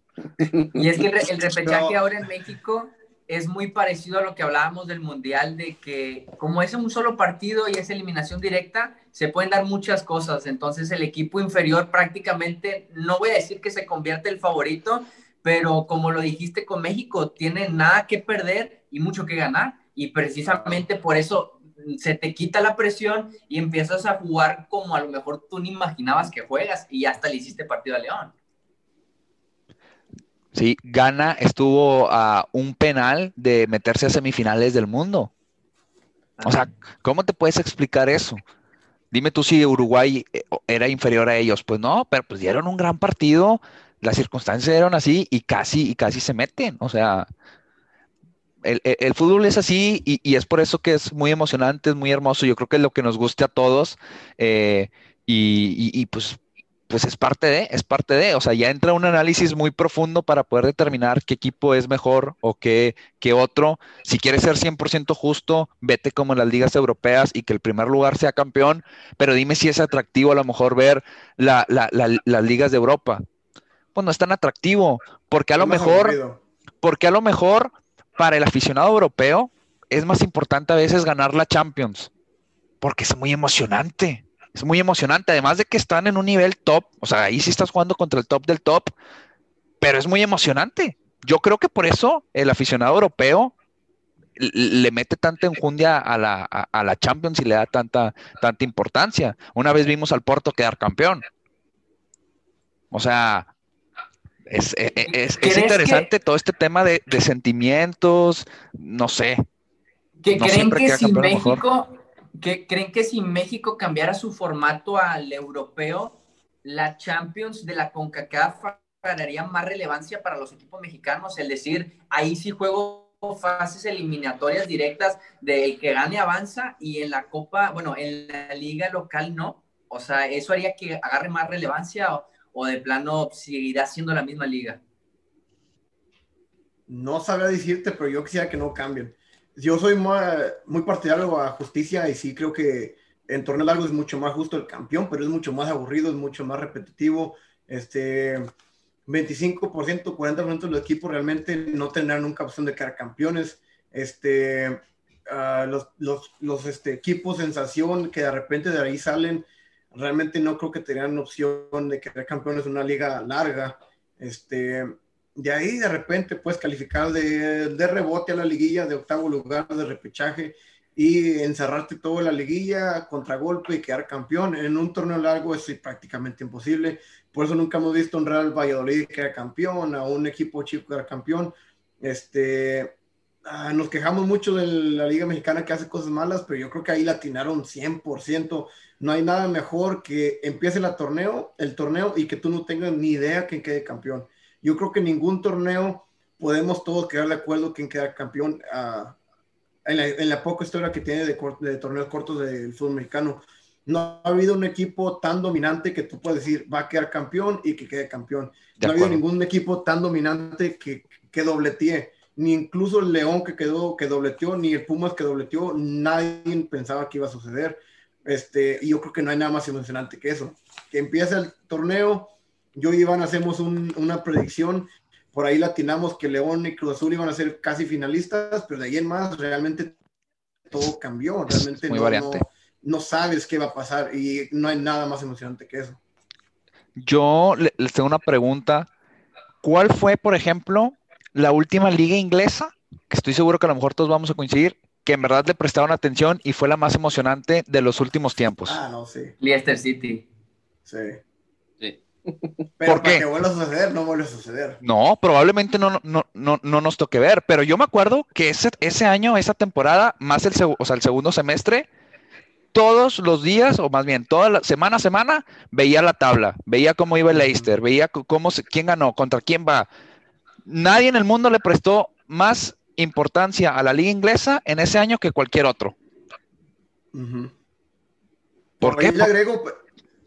Y es que el, el [LAUGHS] repechaje ahora en México es muy parecido a lo que hablábamos del Mundial, de que como es un solo partido y es eliminación directa, se pueden dar muchas cosas. Entonces el equipo inferior prácticamente, no voy a decir que se convierte el favorito, pero como lo dijiste con México, tiene nada que perder y mucho que ganar. Y precisamente por eso se te quita la presión y empiezas a jugar como a lo mejor tú ni imaginabas que juegas y hasta le hiciste partido a León. Sí, Gana estuvo a un penal de meterse a semifinales del mundo. O sea, ¿cómo te puedes explicar eso? Dime tú si Uruguay eh, era inferior a ellos. Pues no, pero pues dieron un gran partido, las circunstancias eran así y casi, y casi se meten. O sea, el, el, el, fútbol es así y, y, es por eso que es muy emocionante, es muy hermoso. Yo creo que es lo que nos guste a todos eh, y, y, pues, pues es parte de, es parte de, o sea, ya entra un análisis muy profundo para poder determinar qué equipo es mejor o qué, qué otro. Si quieres ser 100% justo, vete como en las ligas europeas y que el primer lugar sea campeón, pero dime si es atractivo a lo mejor ver la, la, la, las ligas de Europa. Pues no es tan atractivo, porque a lo mejor, porque a lo mejor para el aficionado europeo es más importante a veces ganar la Champions, porque es muy emocionante. Es muy emocionante, además de que están en un nivel top, o sea, ahí sí estás jugando contra el top del top, pero es muy emocionante. Yo creo que por eso el aficionado europeo le mete tanta enjundia a la, a, la Champions y le da tanta, tanta importancia. Una vez vimos al Porto quedar campeón. O sea, es, es, es, es interesante que, todo este tema de, de, sentimientos, no sé. Que no creen que si México, que creen que si México cambiara su formato al europeo, la Champions de la CONCACAF ganaría más relevancia para los equipos mexicanos, es decir, ahí sí juego fases eliminatorias directas del que gane avanza y en la Copa, bueno, en la liga local no. O sea, eso haría que agarre más relevancia o, o de plano seguirá siendo la misma liga? No sabría decirte, pero yo quisiera que no cambien. Yo soy muy, muy partidario a justicia y sí creo que en torneo largo es mucho más justo el campeón, pero es mucho más aburrido, es mucho más repetitivo. Este 25%, 40% de los equipos realmente no tendrán nunca opción de quedar campeones. Este, uh, los, este, equipos sensación que de repente de ahí salen realmente no creo que tengan opción de quedar campeones de una liga larga. Este, de ahí de repente puedes calificar de, de, rebote a la liguilla, de octavo lugar, de repechaje y encerrarte toda la liguilla, contragolpe y quedar campeón. En un torneo largo es prácticamente imposible. Por eso nunca hemos visto un Real Valladolid quedar campeón, a un equipo chico quedar campeón. Este, ah, nos quejamos mucho de la Liga Mexicana que hace cosas malas, pero yo creo que ahí latinaron 100% no hay nada mejor que empiece el torneo, el torneo y que tú no tengas ni idea quién quede campeón. Yo creo que ningún torneo podemos todos quedar de acuerdo quién queda campeón uh, en, la, en, la, poca historia que tiene de, de, torneos cortos del fútbol mexicano. No ha habido un equipo tan dominante que tú puedes decir va a quedar campeón y que quede campeón. De no ha habido ningún equipo tan dominante que, que dobletee. Ni incluso el León que quedó, que dobleteó, ni el Pumas que dobleteó, nadie pensaba que iba a suceder. Este, y yo creo que no hay nada más emocionante que eso. Que empieza el torneo, yo y Iván hacemos un, una predicción, por ahí latinamos que León y Cruz Azul iban a ser casi finalistas, pero de ahí en más realmente todo cambió, realmente no, no, no, sabes qué va a pasar y no hay nada más emocionante que eso. Yo les tengo una pregunta. ¿Cuál fue, por ejemplo, la última liga inglesa, que estoy seguro que a lo mejor todos vamos a coincidir, que en verdad le prestaron atención y fue la más emocionante de los últimos tiempos. Ah, no, sí. Leicester City. Sí. Sí. Pero ¿Por para qué? que vuelva a suceder, no vuelve a suceder. No, probablemente no, no, no, no nos toque ver, pero yo me acuerdo que ese, ese año, esa temporada, más el, o sea, el segundo semestre, todos los días, o más bien, toda la semana a semana, veía la tabla, veía cómo iba el Leicester, veía cómo se- quién ganó, contra quién va. Nadie en el mundo le prestó más importancia a la liga inglesa en ese año que cualquier otro. Ujú. ¿Por ahí qué? le agrego,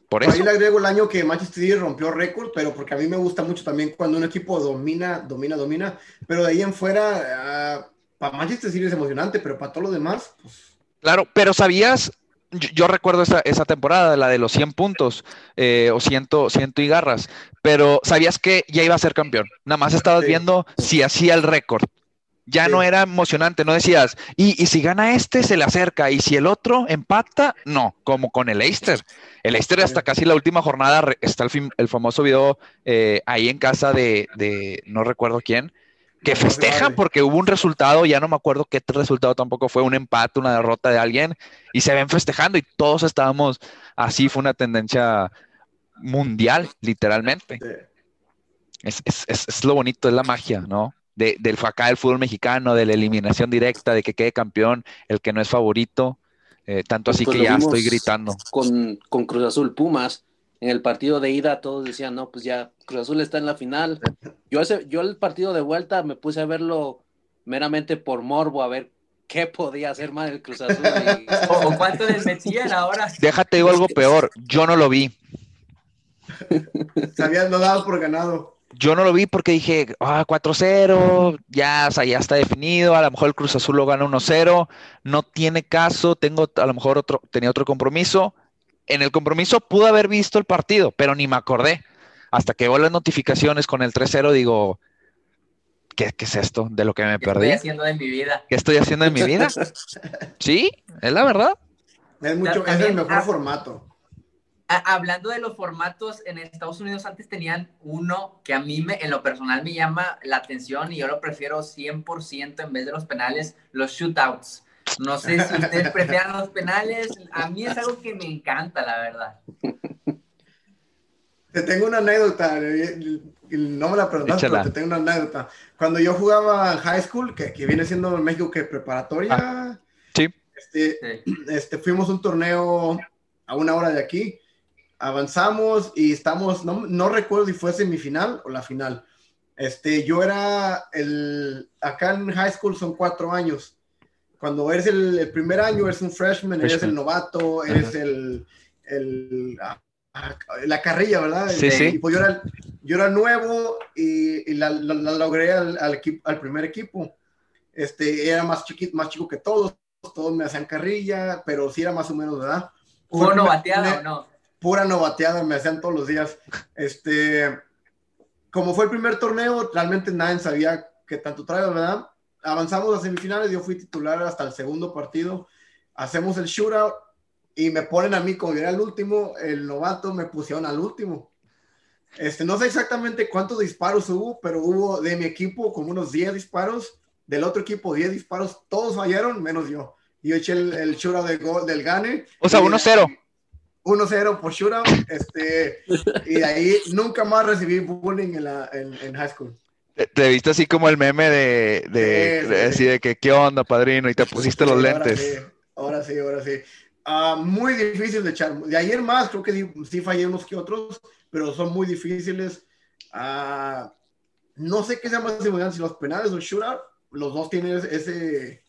Por eso. ahí le agrego el año que Manchester City rompió récord, pero porque a mí me gusta mucho también cuando un equipo domina, domina, domina, pero de ahí en fuera, para Manchester City es emocionante, pero para todos los demás, pues Claro, pero sabías, yo, yo recuerdo esa, esa temporada, la de los 100 puntos eh, o 100, 100 y garras, pero sabías que ya iba a ser campeón. Nada más estabas Sí. viendo si hacía el récord. Ya Sí. no era emocionante, no decías, y, y si gana este, se le acerca, y si el otro empata, no, como con el Leicester. El Leicester hasta casi la última jornada está el, el famoso video eh, ahí en casa de, de no recuerdo quién, que festejan porque hubo un resultado, ya no me acuerdo qué resultado tampoco fue, un empate, una derrota de alguien, y se ven festejando y todos estábamos así, fue una tendencia mundial, literalmente. Es, es- es- es lo bonito, es la magia, ¿no? De, del acá del fútbol mexicano, de la eliminación directa, de que quede campeón, el que no es favorito, eh, tanto así Pues que ya estoy gritando. Con, con Cruz Azul Pumas. En el partido de ida todos decían, no, pues ya Cruz Azul está en la final. Yo, ese, yo el partido de vuelta me puse a verlo meramente por morbo, a ver qué podía hacer mal el Cruz Azul. y- [LAUGHS] ¿O, o cuánto les metían ahora? Déjate digo algo peor, yo no lo vi. sabías, lo dabas por ganado. Yo no lo vi porque dije, ah, 4-0, ya, o sea, ya está definido, a lo mejor el Cruz Azul lo gana 1-0, no tiene caso, tengo a lo mejor otro, tenía otro compromiso. En el compromiso pude haber visto el partido, pero ni me acordé. Hasta que veo las notificaciones con el 3-0, digo, ¿qué, qué es esto de lo que me ¿Qué estoy perdí? haciendo de mi vida? ¿Qué estoy haciendo en mi vida? [LAUGHS] Sí, es la verdad. Es, mucho, es el mejor ah, formato. Hablando de los formatos, en Estados Unidos antes tenían uno que a mí me, en lo personal me llama la atención y yo lo prefiero 100% en vez de los penales, los shootouts. No sé si ustedes [LAUGHS] prefieran los penales, a mí es algo que me encanta, la verdad. Te tengo una anécdota, no me la preguntaste, Échala. pero te tengo una anécdota. Cuando yo jugaba en high school, que, que viene siendo en México que preparatoria, Sí. este, Sí. este, fuimos a un torneo a una hora de aquí, avanzamos y estamos, no, no recuerdo si fue semifinal o la final. Este, yo era el, acá en high school son cuatro años. Cuando eres el, el primer año, eres un freshman, eres Freshman. el novato, eres el, el, ah, ah, la carrilla, ¿verdad? Sí, sí. y pues yo era, yo era nuevo y, y la, la- la logré al, al, equipo, al primer equipo. Este, era más chiquito, más chico que todos, todos me hacían carrilla, pero sí era más o menos, ¿verdad? ¿Hubo primer- novateada o no? Pura novateada me hacían todos los días. Este, como fue el primer torneo, realmente nadie sabía qué tanto trae, ¿verdad? Avanzamos a semifinales, yo fui titular hasta el segundo partido. Hacemos el shootout y me ponen a mí como yo era el último, el novato me pusieron al último. Este, no sé exactamente cuántos disparos hubo, pero hubo de mi equipo como unos 10 disparos, del otro equipo 10 disparos, todos fallaron menos yo. Yo eché el, el shootout del, gol, del gane. O sea, Y- 1-0. 1-0 por shootout, este, [LAUGHS] y de ahí nunca más recibí bullying en, la, en, en high school. Te, te viste así como el meme de, de, Sí, sí, de- sí. así de que, ¿qué onda, padrino? Y te pusiste los ahora lentes. sí, Ahora sí, ahora sí. Ah, muy difícil de echar. De ayer más, creo que sí, sí fallé unos que otros, pero son muy difíciles. Ah, no sé qué sea más emocionante, si los penales o el shootout. Los dos tienen ese...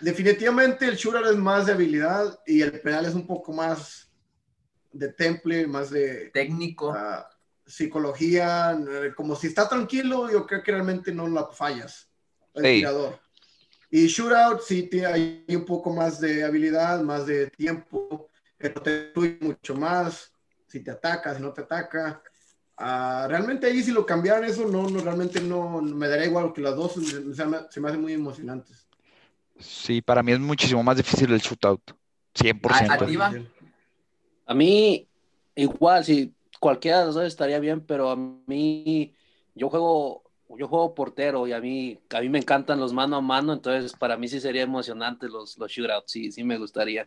Definitivamente el shootout es más de habilidad y el penal es un poco más de temple, más de... Técnico. ah, psicología, eh, como si está tranquilo, yo creo que realmente no la fallas. El Sí. tirador. Y shootout, sí, tiene hay un poco más de habilidad, más de tiempo, pero te influye mucho más, si te ataca, si no te ataca. Ah, realmente ahí si lo cambiaran eso, no, no, realmente no, me daría igual que las dos se, se me, se me hacen muy emocionantes. Sí, para mí es muchísimo más difícil el shootout. 100%. ¿A- a ti? A mí, igual, si cualquiera de los dos estaría bien, pero a mí, yo juego yo juego portero y a mí, a mí me encantan los mano a mano, entonces para mí sí sería emocionante los, los shootouts, sí, sí me gustaría.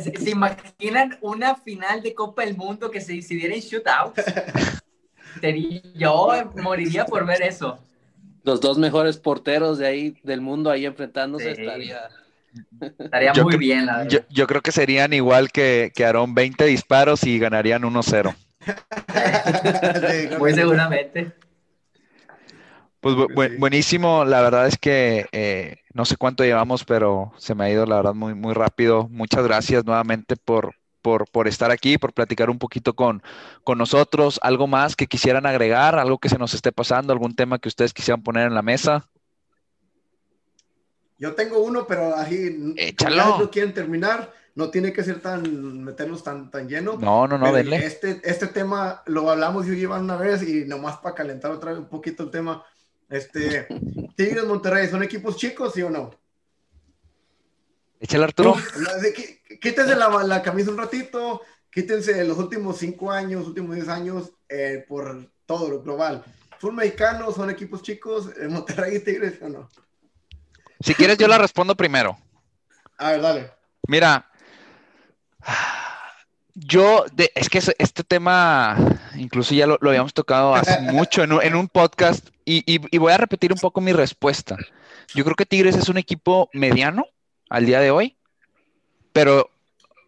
¿Se, imaginan una final de Copa del Mundo que se decidiera en shootouts? [LAUGHS] Yo moriría por ver eso. Los dos mejores porteros de ahí, del mundo ahí enfrentándose, Sí. estaría... Estaría Yo muy creo- bien, la verdad. Yo, yo creo que serían igual que, que Aarón 20 disparos y ganarían 1-0. [LAUGHS] [LAUGHS] Sí, Muy seguramente. Pues bu- bu- sí. buenísimo, la verdad es que eh, no sé cuánto llevamos, pero se me ha ido la verdad muy, muy rápido. Muchas gracias nuevamente por, por, por estar aquí, por platicar un poquito con, con nosotros. ¿Algo más que quisieran agregar? ¿Algo que se nos esté pasando? ¿Algún tema que ustedes quisieran poner en la mesa? Yo tengo uno, pero así, Échalo. no quieren terminar, no tiene que ser tan, meternos tan, tan lleno. No, no, no, denle. Este, este tema lo hablamos yo y Iván una vez y nomás para calentar otra vez un poquito el tema. Este, [LAUGHS] Tigres Monterrey, ¿son equipos chicos, sí o no? Échale Arturo. Quítense la, la camisa un ratito, quítense los últimos cinco años, últimos diez años eh, por todo lo global. ¿Son mexicanos, son equipos chicos, eh, Monterrey y Tigres o no? Si quieres, yo la respondo primero. [LAUGHS] A ver, dale. Mira, yo, de- es que este tema, incluso ya lo, lo habíamos tocado hace [LAUGHS] mucho en un, en un podcast, y, y- y voy a repetir un poco mi respuesta. Yo creo que Tigres es un equipo mediano al día de hoy, pero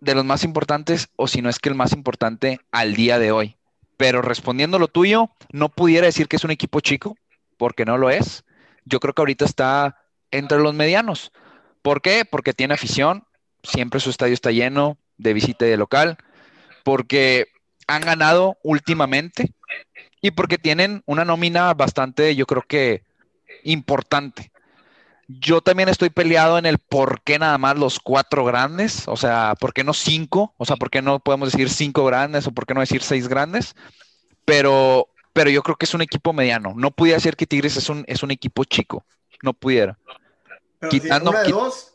de los más importantes, o si no es que el más importante al día de hoy. Pero respondiendo lo tuyo, no pudiera decir que es un equipo chico, porque no lo es. Yo creo que ahorita está entre los medianos. ¿Por qué? Porque tiene afición, siempre su estadio está lleno de visita y de local, porque han ganado últimamente y porque tienen una nómina bastante, yo creo que importante. Yo también estoy peleado en el por qué nada más los cuatro grandes, o sea, por qué no cinco, o sea, por qué no podemos decir cinco grandes o por qué no decir seis grandes, pero, pero yo creo que es un equipo mediano. No pudiera decir que Tigres es un, es un equipo chico, no pudiera. Pero si Quitando- una de dos,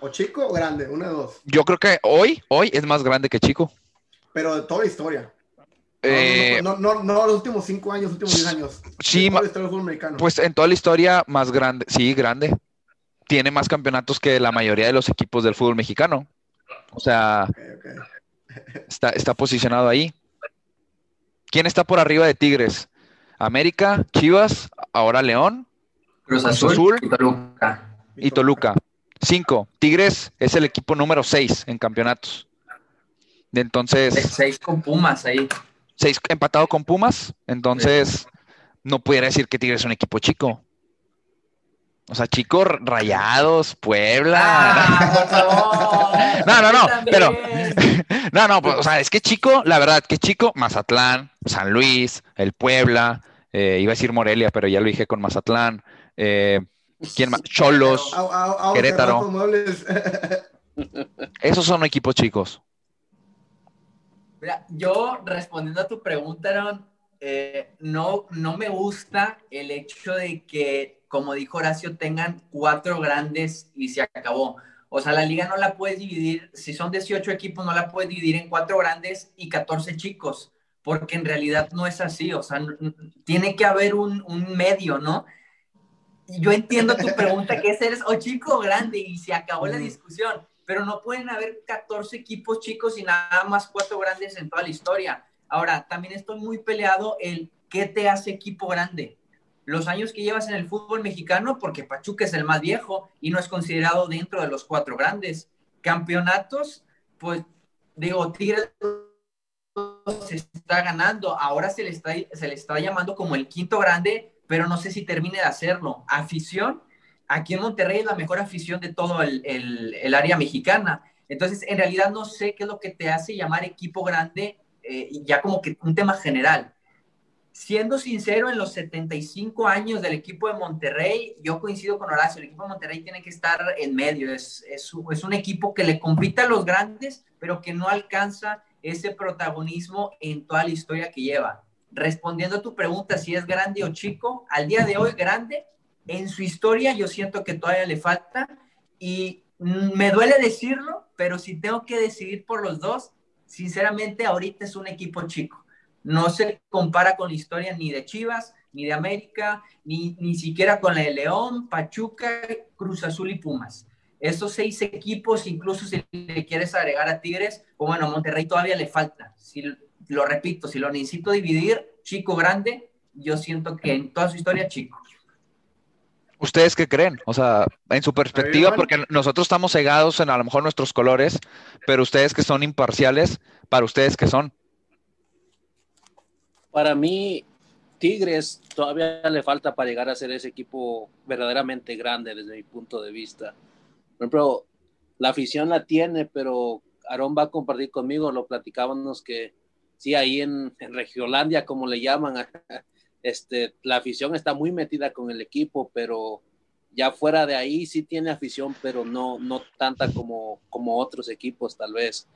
o chico o grande, una de dos. Yo creo que hoy, hoy es más grande que chico. Pero de toda la historia. No, Eh, no, no, no, no los últimos cinco años, últimos diez años. sí, del americano. Pues en toda la historia más grande, sí, grande. Tiene más campeonatos que la mayoría de los equipos del fútbol mexicano. O sea, [LAUGHS] está, está posicionado ahí. ¿Quién está por arriba de Tigres? América, Chivas, ahora León Cruz Azul, Azul. y Toluca. y Toluca. Cinco. Tigres es el equipo número seis en campeonatos. Entonces, Seis con Pumas ahí. seis empatado con Pumas. Entonces, no pudiera decir que Tigres es un equipo chico. O sea, chicos, Rayados, Puebla. ¡Ah! [LAUGHS] No, no, no, pero- [LAUGHS] No, no, pues, o sea, es que chico, la verdad, que chico, Mazatlán, San Luis, el Puebla, eh, iba a decir Morelia, pero ya lo dije con Mazatlán. Eh, ¿Quién más? Cholos, Querétaro. [LAUGHS] Esos son equipos chicos. Mira, yo respondiendo a tu pregunta, Aaron, eh, no, no me gusta el hecho de que, como dijo Horacio, tengan cuatro grandes y se acabó. O sea, la liga no la puedes dividir, si son 18 equipos, no la puedes dividir en cuatro grandes y 14 chicos, porque en realidad no es así. O sea, tiene que haber un, un medio, ¿no? Yo entiendo tu pregunta, que es eres o chico o grande, y se acabó la discusión pero no pueden haber 14 equipos chicos y nada más cuatro grandes en toda la historia. Ahora, también estoy muy peleado el qué te hace equipo grande. Los años que llevas en el fútbol mexicano, porque Pachuca es el más viejo y no es considerado dentro de los cuatro grandes. Campeonatos, pues digo, Tigres se está ganando. Ahora se le está, se le está llamando como el quinto grande, pero no sé si termine de hacerlo. Afición, aquí en Monterrey es la mejor afición de todo el, el, área mexicana. Entonces, en realidad no sé qué es lo que te hace llamar equipo grande, eh, ya como que un tema general. Siendo sincero, en los 75 años del equipo de Monterrey, yo coincido con Horacio, el equipo de Monterrey tiene que estar en medio, es, es un equipo que le compite a los grandes, pero que no alcanza ese protagonismo en toda la historia que lleva. Respondiendo a tu pregunta, si es grande o chico, al día de hoy grande, en su historia yo siento que todavía le falta y me duele decirlo, pero si tengo que decidir por los dos, sinceramente ahorita es un equipo chico. No se compara con la historia ni de Chivas, ni de América, ni, ni siquiera con la de León, Pachuca, Cruz Azul y Pumas. Estos seis equipos, incluso si le quieres agregar a Tigres, pues bueno, Monterrey todavía le falta. Lo repito, si lo necesito dividir, chico, grande, yo siento que en toda su historia, chico. ¿Ustedes qué creen? O sea, en su perspectiva, porque nosotros estamos cegados en a lo mejor nuestros colores, pero ustedes que son imparciales, para ustedes qué son? Para mí, Tigres todavía le falta para llegar a ser ese equipo verdaderamente grande desde mi punto de vista. Por ejemplo, la afición la tiene, pero Aarón va a compartir conmigo, lo platicábamos que sí, ahí en, en Regiolandia, como le llaman, [LAUGHS] este, la afición está muy metida con el equipo, pero ya fuera de ahí sí tiene afición, pero no, no tanta como, como otros equipos tal vez.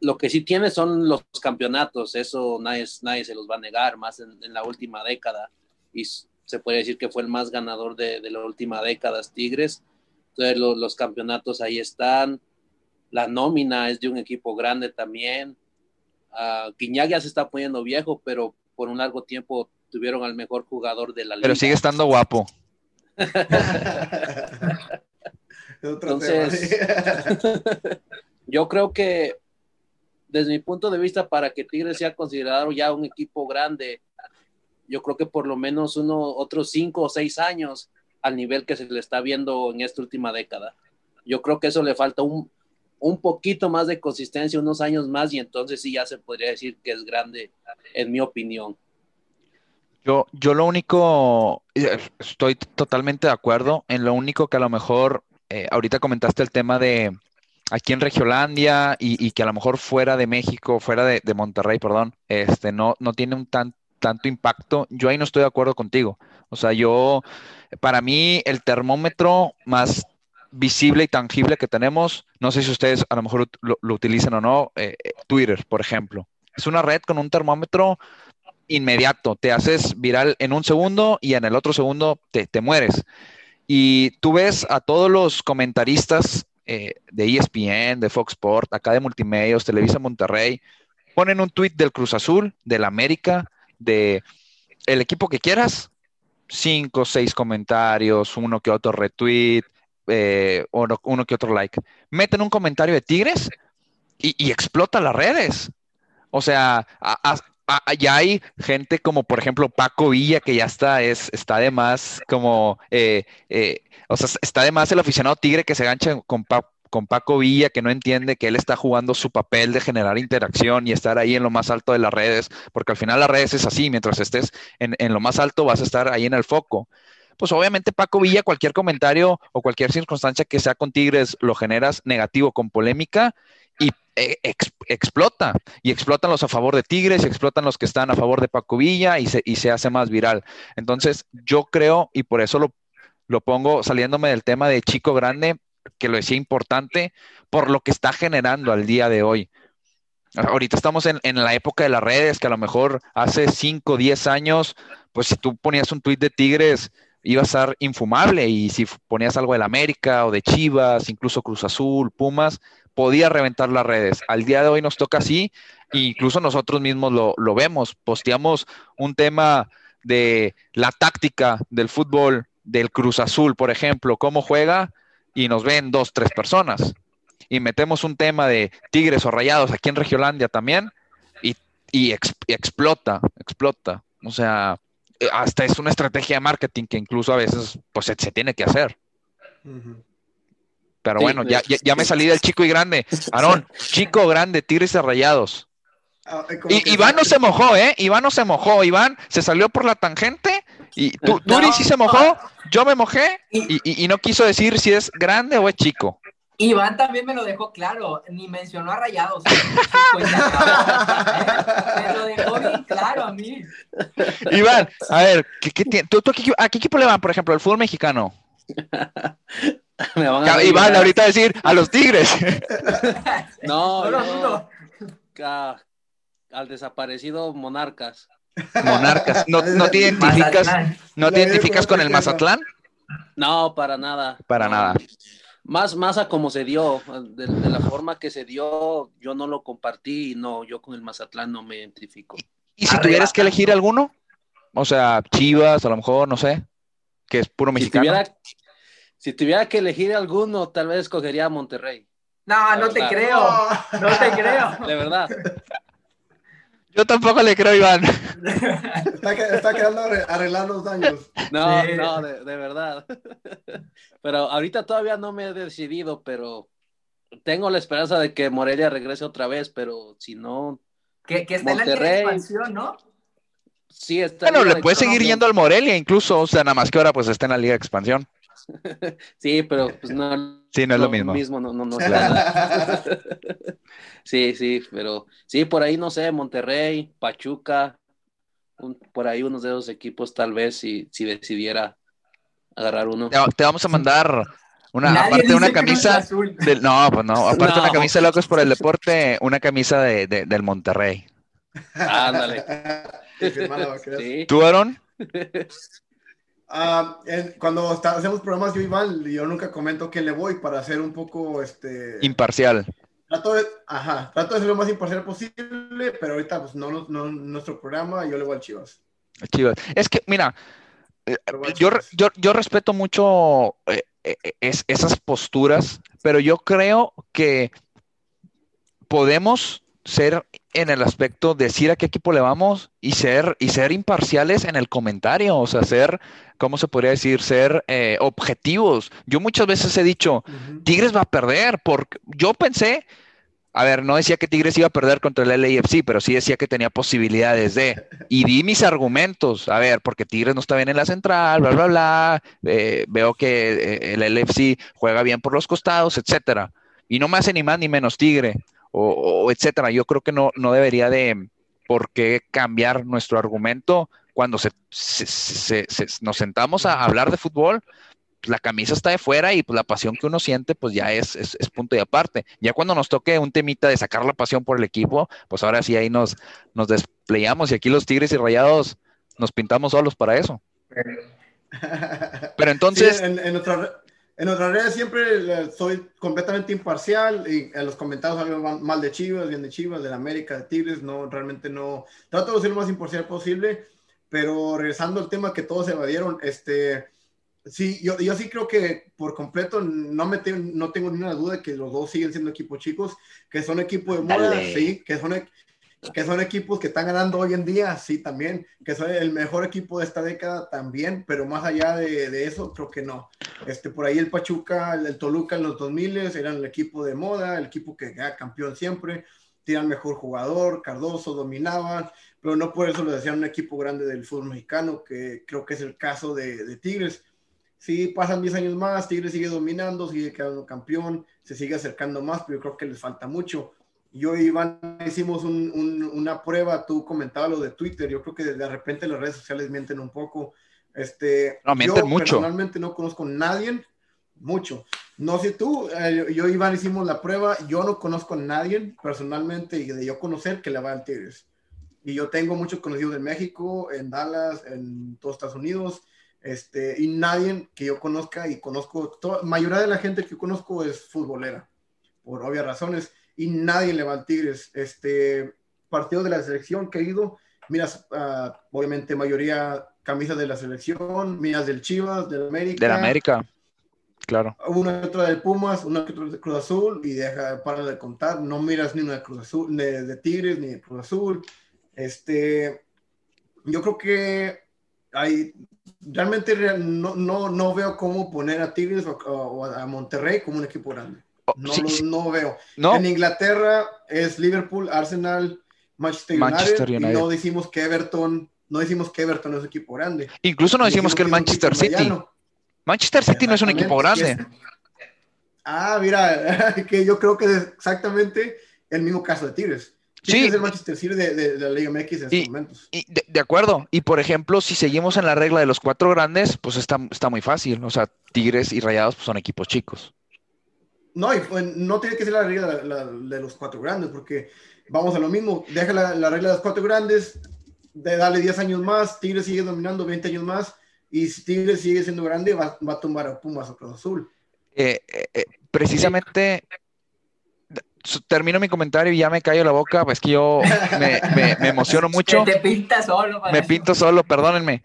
Lo que sí tiene son los campeonatos, eso nadie, nadie se los va a negar, más en, la última década. Y se puede decir que fue el más ganador de, de la última década, Tigres. Entonces los campeonatos ahí están. La nómina es de un equipo grande también. Uh, ya se está poniendo viejo, pero por un largo tiempo tuvieron al mejor jugador de la liga. Pero sigue estando guapo. [LAUGHS] Entonces, [LAUGHS] yo creo que desde mi punto de vista, para que Tigres sea considerado ya un equipo grande, yo creo que por lo menos uno, otros cinco o seis años al nivel que se le está viendo en esta última década. Yo creo que eso le falta un, un poquito más de consistencia, unos años más, y entonces sí ya se podría decir que es grande, en mi opinión. Yo, yo lo único, eh, estoy totalmente de acuerdo en lo único que a lo mejor, eh, ahorita comentaste el tema de aquí en Regiolandia y, que a lo mejor fuera de México, fuera de, Monterrey, perdón, este, no, no tiene un tan, tanto impacto. Yo ahí no estoy de acuerdo contigo. O sea, yo, para mí, el termómetro más visible y tangible que tenemos, no sé si ustedes a lo mejor lo, utilizan o no, eh, eh, Twitter, por ejemplo. Es una red con un termómetro inmediato, te haces viral en un segundo y en el otro segundo te, mueres. Y tú ves a todos los comentaristas eh, de ESPN, de Fox Sport, acá de Multimedios, Televisa Monterrey, ponen un tweet del Cruz Azul, del América, de el equipo que quieras, cinco, seis comentarios, uno que otro retweet, eh, uno, que otro like. Meten un comentario de Tigres y, explota las redes. O sea, ya hay gente como por ejemplo Paco Villa que ya está, es, está de más como, eh, eh, o sea, está de más el aficionado tigre que se gancha con, con Paco Villa, que no entiende que él está jugando su papel de generar interacción y estar ahí en lo más alto de las redes, porque al final las redes es así, mientras estés en, en lo más alto vas a estar ahí en el foco pues obviamente Paco Villa, cualquier comentario o cualquier circunstancia que sea con Tigres lo generas negativo con polémica y eh, explota. Y explotan los a favor de Tigres, y explotan los que están a favor de Paco Villa y se, y se hace más viral. Entonces, yo creo, y por eso lo, lo pongo saliéndome del tema de chico grande, que lo decía importante, por lo que está generando al día de hoy. Ahorita estamos en, en, la época de las redes, que a lo mejor hace 5 o 10 años, pues si tú ponías un tuit de Tigres, iba a estar infumable y si ponías algo del América o de Chivas, incluso Cruz Azul, Pumas, podía reventar las redes. Al día de hoy nos toca así, e incluso nosotros mismos lo, lo vemos, posteamos un tema de la táctica del fútbol del Cruz Azul, por ejemplo, cómo juega y nos ven dos, tres personas. Y metemos un tema de Tigres o Rayados aquí en Regiolandia también y, y explota, explota. O sea, hasta es una estrategia de marketing que incluso a veces pues se, tiene que hacer. Pero bueno, ya, ya, me salí del chico y grande. [LAUGHS] Aarón, chico, grande, tigres y rayados. Ah, y, Iván no se mojó, ¿eh? Iván no se mojó. Iván se salió por la tangente y tú, Turi sí se mojó, yo me mojé y, y, no quiso decir si es grande o es chico. Iván también me lo dejó claro, ni mencionó a Rayados. [LAUGHS] me lo dejó bien claro a mí. Iván, a ver, ¿qué, ¿tú, a qué equipo le van, por ejemplo, el fútbol mexicano? [LAUGHS] Iván, ahorita decir a los Tigres. [LAUGHS] no, no, al desaparecido Monarcas. Monarcas. ¿No, te identificas, ¿no te identificas con el Mazatlán? No, para nada. Para nada más, más a cómo se dio, de, la forma que se dio, yo no lo compartí y no, yo con el Mazatlán no me identifico. ¿Y si tuvieras que elegir alguno? O sea, Chivas, a lo mejor, no sé, que es puro Si mexicano. tuviera, si tuviera que elegir alguno, tal vez escogería a Monterrey. No, no te creo. No te [LAUGHS] creo. De verdad. Yo tampoco le creo, Iván. Está, que- está quedando arre- arreglando los daños. No, Sí. no, de, de verdad. [LAUGHS] Pero ahorita todavía no me he decidido, pero tengo la esperanza de que Morelia regrese otra vez, pero si no, Que, que está en la liga de Monterrey. expansión, ¿no? sí está. Bueno, le puede seguir yendo al Morelia incluso, o sea, nada más que ahora pues está en la Liga de Expansión. [LAUGHS] Sí, pero pues no. Sí, no es lo mismo. no, no, no, [LAUGHS] claro. [LAUGHS] Sí, sí, pero sí, por ahí no sé, Monterrey, Pachuca, un- por ahí unos de esos equipos tal vez si, si decidiera agarrar uno. Te, te vamos a mandar una, Nadie aparte de una camisa Azul. del, no, pues no, aparte de una No. camisa de locos por el deporte, una camisa de, de- del Monterrey. Ándale. [LAUGHS] ¿Tú, Aaron? Ah, en- cuando está- hacemos programas, yo Iván, yo nunca comento quién le voy para hacer un poco, este, Imparcial. trato de, ajá, trato de ser lo más imparcial posible, pero ahorita, pues, no, no, no nuestro programa, yo le voy al Chivas. Chivas. Es que, mira, eh, yo, yo, yo respeto mucho eh, eh, es- esas posturas, pero yo creo que podemos ser en el aspecto de decir a qué equipo le vamos y ser, y ser imparciales en el comentario, o sea, ser, ¿cómo se podría decir? Ser eh, objetivos. Yo muchas veces he dicho, Tigres va a perder, porque yo pensé, a ver, no decía que Tigres iba a perder contra el LAFC, pero sí decía que tenía posibilidades de, y di mis argumentos, a ver, porque Tigres no está bien en la central, bla, bla, bla, eh, veo que eh, el LFC juega bien por los costados, etcétera, y no me hace ni más ni menos Tigre, o, o etcétera, yo creo que no, no debería de por qué cambiar nuestro argumento cuando se, se- se- se- nos sentamos a hablar de fútbol, pues, la camisa está de fuera y pues la pasión que uno siente pues ya es, es, es punto y aparte. Ya cuando nos toque un temita de sacar la pasión por el equipo, pues ahora sí ahí nos, nos desplayamos y aquí los Tigres y Rayados nos pintamos solos para eso. Pero [LAUGHS] entonces, Sí, en, en, nuestra- en nuestras redes siempre soy completamente imparcial y en los comentarios hablo mal- de Chivas, bien de Chivas, de la América, de Tigres, no, realmente no, trato de ser lo más imparcial posible, pero regresando al tema que todos evadieron, este, sí, yo, yo sí creo que por completo no, me te- no tengo ninguna duda que los dos siguen siendo equipos chicos, que son equipos de moda, Dale. sí, que son, e- que son equipos que están ganando hoy en día, sí, también, que son el mejor equipo de esta década también, pero más allá de, eso, creo que no. Este, por ahí el Pachuca, el, Toluca en los 2000 eran el equipo de moda, el equipo que era campeón siempre, tenían mejor jugador, Cardoso dominaban, pero no por eso lo decían un equipo grande del fútbol mexicano, que creo que es el caso de, de Tigres. Sí, pasan 10 años más, Tigres sigue dominando, sigue quedando campeón, se sigue acercando más, pero yo creo que les falta mucho. Yo y Iván hicimos un- un- una prueba, tú comentabas lo de Twitter, yo creo que de repente las redes sociales mienten un poco. Este, No, mienten yo mucho. personalmente no conozco a nadie, mucho. No sé tú, eh, yo y Iván hicimos la prueba, yo no conozco a nadie personalmente y de yo conocer que le va al Tigres. Y yo tengo muchos conocidos en México, en Dallas, en todos Estados Unidos, este, y nadie que yo conozca y conozco, la mayoría de la gente que yo conozco es futbolera, por obvias razones, y nadie le va al Tigres. Este partido de la selección que he ido, miras, ah, obviamente mayoría camisas de la selección, miras del Chivas, del América, de la América, claro. una que otra del Pumas, una que otra de Cruz Azul y deja para de contar, no miras ni una de Cruz Azul, de, de Tigres ni de Cruz Azul. Este, yo creo que hay realmente real- no, no, no veo cómo poner a Tigres o, o a Monterrey como un equipo grande. Oh, No, sí, lo- sí, no veo. no, En Inglaterra es Liverpool, Arsenal, Manchester United, Manchester y United. no decimos que Everton, no decimos que Everton es un equipo grande. incluso no decimos que el Manchester City. Manchester City no es un equipo grande. Ah, mira, [LAUGHS] que yo creo que es exactamente el mismo caso de Tigres. Tigres Sí. es el Manchester City de, de- de la Liga MX en estos Y- momentos. Y de, de acuerdo. Y por ejemplo, si seguimos en la regla de los cuatro grandes, pues está, está muy fácil. O sea, Tigres y Rayados pues, son equipos chicos. No, y pues, no tiene que ser la regla de, la- de los cuatro grandes, porque vamos a lo mismo. Deja la, la regla de los cuatro grandes, de darle 10 años más, Tigres sigue dominando 20 años más, y si Tigres sigue siendo grande, va, va a tumbar a Pumas o Cruz Azul. Eh, eh, eh, precisamente, termino mi comentario y ya me callo la boca, pues que yo me, me, emociono [LAUGHS] mucho. te pinta solo. Me pinto solo, perdónenme.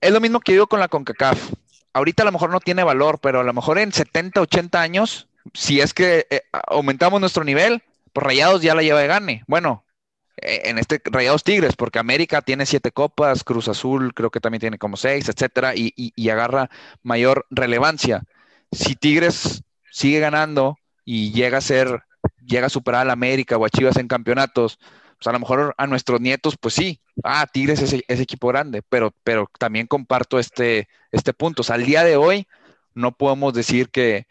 Es lo mismo que digo con la CONCACAF. Ahorita a lo mejor no tiene valor, pero a lo mejor en 70, 80 años, si es que eh, aumentamos nuestro nivel, pues Rayados ya la lleva de gane. Bueno, eh, en este Rayados Tigres, porque América tiene siete copas, Cruz Azul creo que también tiene como seis, etcétera, y, y agarra mayor relevancia. Si Tigres sigue ganando y llega a ser llega a superar a la América o a Chivas en campeonatos, pues a lo mejor a nuestros nietos, pues sí, ah, Tigres es, es equipo grande, pero, pero también comparto este, este punto. O sea, al día de hoy no podemos decir que,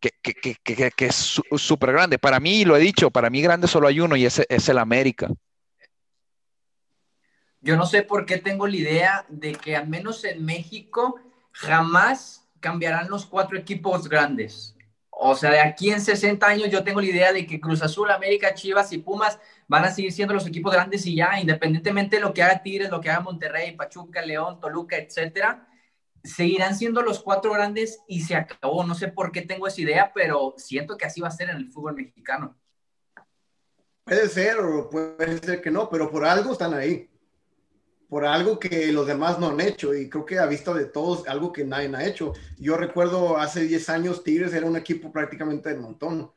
que, es súper grande. Para mí, lo he dicho, para mí grande solo hay uno y ese es el América. Yo no sé por qué tengo la idea de que al menos en México jamás cambiarán los cuatro equipos grandes. O sea, de aquí en 60 años yo tengo la idea de que Cruz Azul, América, Chivas y Pumas van a seguir siendo los equipos grandes y ya, independientemente de lo que haga Tigres, lo que haga Monterrey, Pachuca, León, Toluca, etcétera, seguirán siendo los cuatro grandes y se acabó. No sé por qué tengo esa idea, pero siento que así va a ser en el fútbol mexicano. Puede ser o puede ser que no, pero por algo están ahí por algo que los demás no han hecho y creo que a vista de todos algo que nadie ha hecho. Yo recuerdo hace 10 años Tigres era un equipo prácticamente de montón,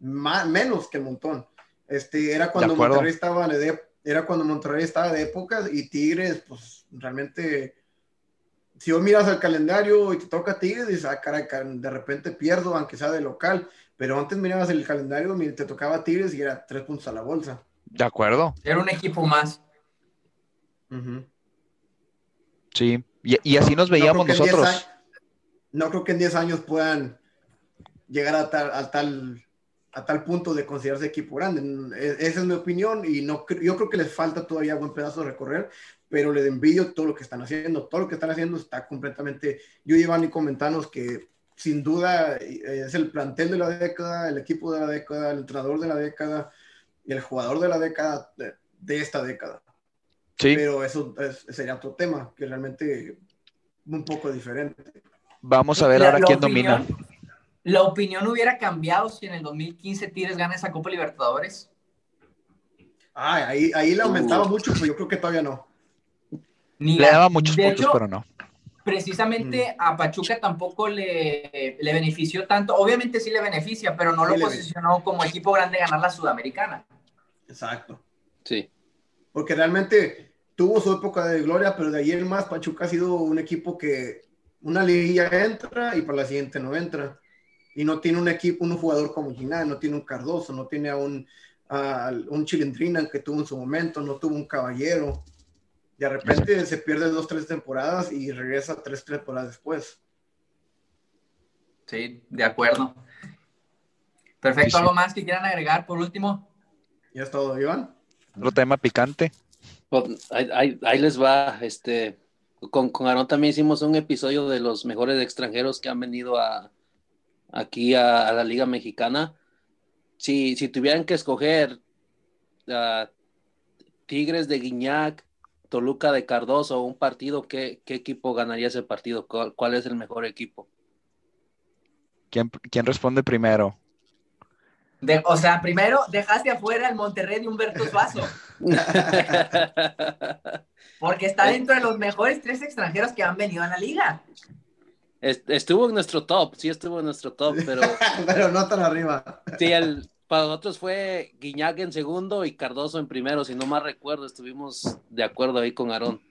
más, menos que montón. Este, era cuando Monterrey estaba de, era cuando Monterrey estaba de época y Tigres pues realmente si vos miras el calendario y te toca Tigres dices, ah, caray, de repente pierdo aunque sea de local, pero antes mirabas el calendario y te tocaba Tigres y era tres puntos a la bolsa. De acuerdo. Era un equipo más. Sí, y, así nos veíamos nosotros. no creo que en 10 años puedan llegar a tal, a tal, a tal punto de considerarse equipo grande. E, esa es mi opinión y no, yo creo que les falta todavía buen pedazo de recorrer, pero les envidio todo lo que están haciendo. Todo lo que están haciendo está completamente... Yo y Iván y comentanos que sin duda es el plantel de la década, el equipo de la década, el entrenador de la década y el jugador de la década de esta década. Pero eso sería otro tema, que realmente un poco diferente. Vamos a ver ahora quién domina. ¿La opinión hubiera cambiado si en el 2015 Tigres gana esa Copa Libertadores? Ah, ahí, ahí le aumentaba mucho, pero yo creo que todavía no. Le daba muchos puntos, pero no. Precisamente mm. a Pachuca tampoco le, le, benefició tanto. Obviamente sí le beneficia, pero no lo posicionó como equipo grande ganar la Sudamericana. Exacto. Sí. Porque realmente tuvo su época de gloria, pero de ayer más Pachuca ha sido un equipo que una liguilla entra y para la siguiente no entra. Y no tiene un equipo, un jugador como Ginán, no tiene un Cardoso, no tiene a un, un Chilindrina que tuvo en su momento, no tuvo un Caballero. De repente se pierde dos, tres temporadas y regresa tres temporadas después. Sí, de acuerdo. Perfecto, ¿algo más que quieran agregar por último? Ya es todo, Iván. Otro tema picante. Pues, ahí, les va, este, con, con Aaron también hicimos un episodio de los mejores extranjeros que han venido a, aquí a, la Liga Mexicana. Si, si tuvieran que escoger Tigres de Guiñac, Toluca de Cardoso, un partido, ¿qué, qué equipo ganaría ese partido? ¿Cuál, es el mejor equipo? ¿Quién, ¿Quién, responde primero? o sea, primero dejaste afuera el Monterrey de Humberto Suazo. [LAUGHS] Porque está dentro de los mejores tres extranjeros que han venido a la liga. Estuvo en nuestro top, sí estuvo en nuestro top, pero... [LAUGHS] pero no tan arriba. Sí, el, para nosotros fue Guiñac en segundo y Cardoso en primero, si no más recuerdo, estuvimos de acuerdo ahí con Aarón.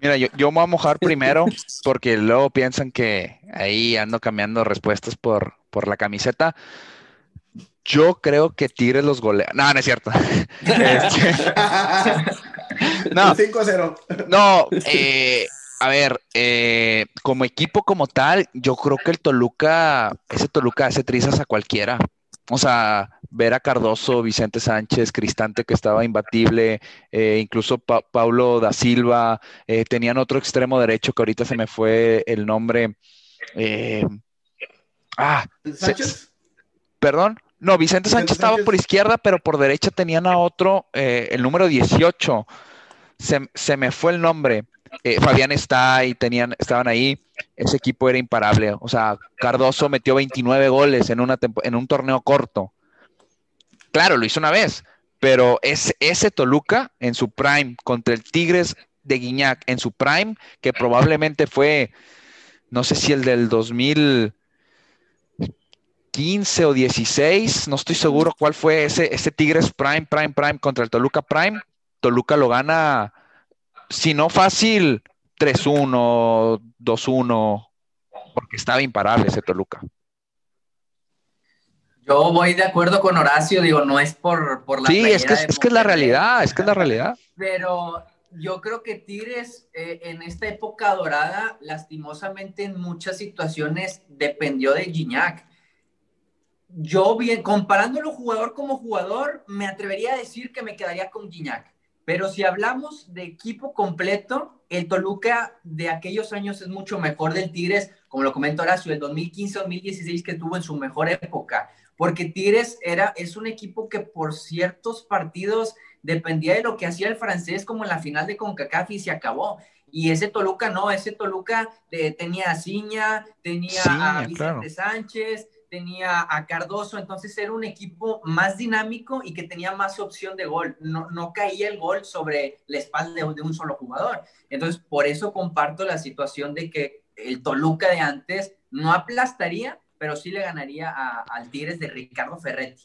Mira, yo, yo me voy a mojar primero porque luego piensan que ahí ando cambiando respuestas por, por la camiseta. Yo creo que Tigres los golea. No, no es cierto. [LAUGHS] Este, no. 5-0. No, eh, a ver, eh, como equipo como tal, yo creo que el Toluca, ese Toluca hace trizas a cualquiera. O sea, ver a Cardoso, Vicente Sánchez, Cristante que estaba imbatible, eh, incluso Paulo da Silva, tenían otro extremo derecho que ahorita se me fue el nombre. ah, ¿Sánchez? perdón. No, Vicente Sánchez estaba por izquierda, pero por derecha tenían a otro, eh, el número 18. Se, me fue el nombre. Eh, Fabián está y tenían, estaban ahí. Ese equipo era imparable. O sea, Cardoso metió 29 goles en, una en un torneo corto. claro, lo hizo una vez, pero es ese Toluca en su prime contra el Tigres de Guiñac en su prime, que probablemente fue, no sé si el del 2015 o 16, no estoy seguro cuál fue ese, ese Tigres prime, prime, prime contra el Toluca prime. Toluca lo gana, si no fácil, 3-1, 2-1, porque estaba imparable ese Toluca. Yo voy de acuerdo con Horacio, digo, no es por, por la... Sí, es que es, que es la realidad, es que es la realidad. Pero yo creo que Tigres eh, en esta época dorada, lastimosamente en muchas situaciones dependió de Gignac. Yo, bien, comparándolo jugador como jugador, me atrevería a decir que me quedaría con Gignac. Pero si hablamos de equipo completo, el Toluca de aquellos años es mucho mejor del Tigres, como lo comentó Horacio, el 2015-2016 que tuvo en su mejor época porque Tigres era, es un equipo que por ciertos partidos dependía de lo que hacía el francés, como en la final de CONCACAF y se acabó. Y ese Toluca no, ese Toluca eh, tenía a Ciña, tenía a Vicente Sánchez, tenía a Cardoso, entonces era un equipo más dinámico y que tenía más opción de gol. No, no caía el gol sobre la espalda de, un solo jugador. Entonces, por eso comparto la situación de que el Toluca de antes no aplastaría, pero sí le ganaría al Tigres de Ricardo Ferretti.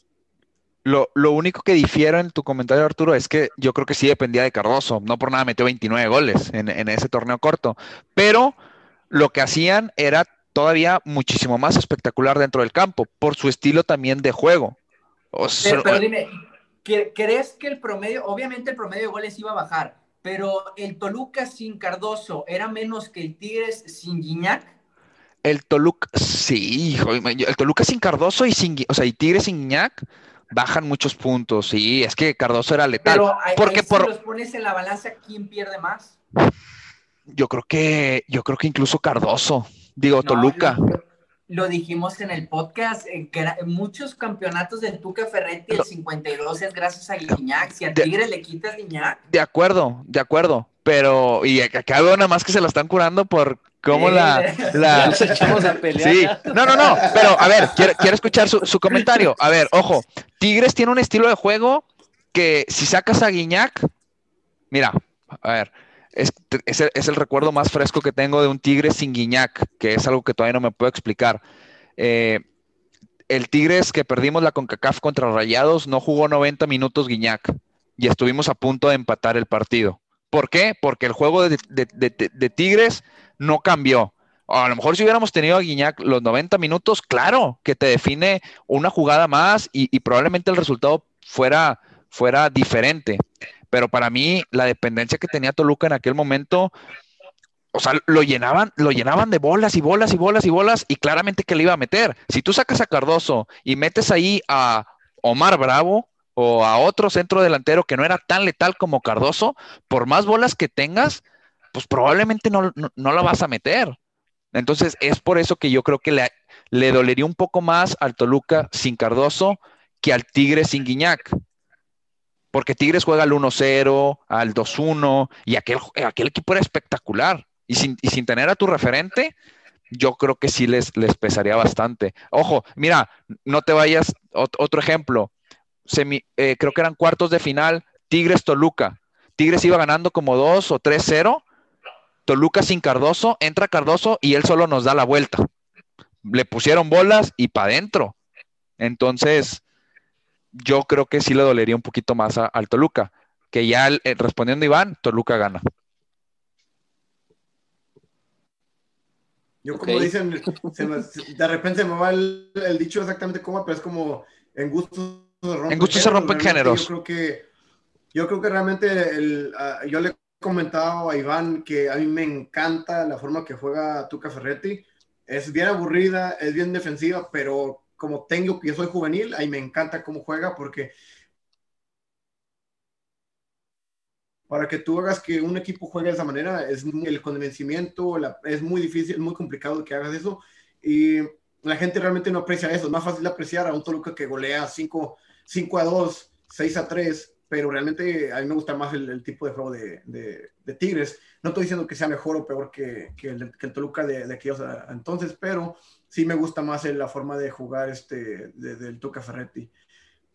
Lo, único que difiero en tu comentario, Arturo, es que yo creo que sí dependía de Cardoso. No por nada metió 29 goles en, ese torneo corto. Pero lo que hacían era todavía muchísimo más espectacular dentro del campo, por su estilo también de juego. pero, dime, ¿crees que el promedio, obviamente el promedio de goles iba a bajar, pero el Toluca sin Cardoso era menos que el Tigres sin Guiñac? El Toluca, sí, hijo, el Toluca sin Cardoso y sin, o sea, y Tigre sin Guiñac bajan muchos puntos. Sí, es que Cardoso era letal. Pero porque por... los pones en la balanza, ¿quién pierde más? Yo creo que, yo creo que incluso Cardoso, digo Toluca. Lo, dijimos en el podcast, en que muchos campeonatos del Tuca Ferretti, el 52 es gracias a Guiñac. Si a Tigre le quitas Guiñac. De acuerdo, de acuerdo. Pero, y acá veo nada más que se la están curando por cómo la, la... Nos echamos a pelear. Sí, no, no, no, pero a ver, quiero, escuchar su, comentario. A ver, ojo, Tigres tiene un estilo de juego que si sacas a Guiñac, mira, a ver, es, el, recuerdo más fresco que tengo de un Tigres sin Guiñac, que es algo que todavía no me puedo explicar. Eh, el Tigres que perdimos la CONCACAF contra Rayados no jugó 90 minutos Guiñac y estuvimos a punto de empatar el partido. ¿Por qué? Porque el juego de, Tigres no cambió. A lo mejor si hubiéramos tenido a Guiñac los 90 minutos, claro, que te define una jugada más y, probablemente el resultado fuera diferente. Pero para mí, la dependencia que tenía Toluca en aquel momento, o sea, lo llenaban, lo llenaban de bolas y bolas y bolas y bolas, y claramente que le iba a meter. Si tú sacas a Cardoso y metes ahí a Omar Bravo o a otro centro delantero que no era tan letal como Cardoso, por más bolas que tengas, pues probablemente no, no, la vas a meter. Entonces es por eso que yo creo que le, le dolería un poco más al Toluca sin Cardoso que al Tigre sin Guiñac. Porque Tigres juega al 1-0, al 2-1, y aquel, aquel equipo era espectacular. Y sin, y sin, tener a tu referente, yo creo que sí les, les pesaría bastante. Ojo, mira, no te vayas, otro ejemplo, eh, creo que eran cuartos de final, Tigres-Toluca. Tigres iba ganando como 2 o 3-0 Toluca sin Cardoso, entra Cardoso y él solo nos da la vuelta. Le pusieron bolas y para adentro. Entonces, yo creo que sí le dolería un poquito más al Toluca. Que ya eh, respondiendo Iván, Toluca gana. Yo como dicen, de repente se me va el, dicho exactamente cómo, pero es como en gusto se rompen En gusto se rompen géneros. Yo creo que, yo creo que realmente el, ah, yo le comentado a Iván que a mí me encanta la forma que juega Tuca Ferretti. Es bien aburrida, es bien defensiva, pero como tengo que yo soy juvenil, ahí me encanta cómo juega porque para que tú hagas que un equipo juegue de esa manera, es el convencimiento, es muy difícil, muy complicado que hagas eso y la gente realmente no aprecia eso. Es más fácil apreciar a un Toluca que golea 5, 5 a 2, 6 a 3 pero realmente a mí me gusta más el, tipo de juego de, de, Tigres. No estoy diciendo que sea mejor o peor que, que, el, que el, Toluca de, de aquellos entonces, pero sí me gusta más la forma de jugar este, del Tuca Ferretti.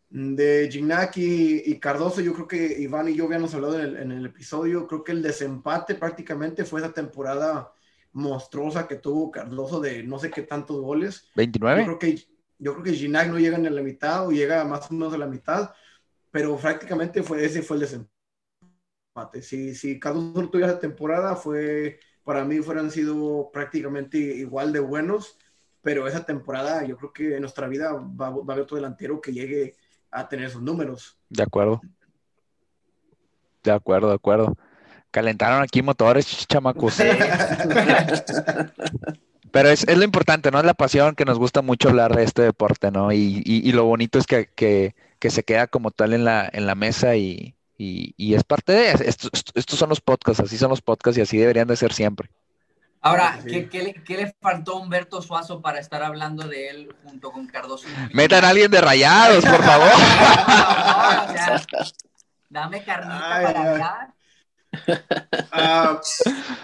De Gignac y, Cardoso, yo creo que Iván y yo habíamos hablado en el, episodio, creo que el desempate prácticamente fue esa temporada monstruosa que tuvo Cardoso de no sé qué tantos goles. 29. Yo creo que, yo creo que Gignac no llega a la mitad o llega más o menos a la mitad, pero prácticamente fue, ese fue el desempate. Si, si Cardoso no tuviera esa temporada, fue, para mí fueran sido prácticamente igual de buenos, pero esa temporada yo creo que en nuestra vida va, va a haber otro delantero que llegue a tener esos números. De acuerdo. De acuerdo, de acuerdo. Calentaron aquí motores, chamacos. [LAUGHS] Pero es, es, lo importante, ¿no? Es la pasión que nos gusta mucho hablar de este deporte, ¿no? Y, y, lo bonito es que, que, que, se queda como tal en la, en la mesa y, y es parte de... Estos, estos son los podcasts, así son los podcasts y así deberían de ser siempre. Ahora, ¿qué, qué, le, ¿qué, le, faltó a Humberto Suazo para estar hablando de él junto con Cardoso? Metan a alguien de rayados, por favor. [LAUGHS] dame carnita para hablar. Ah,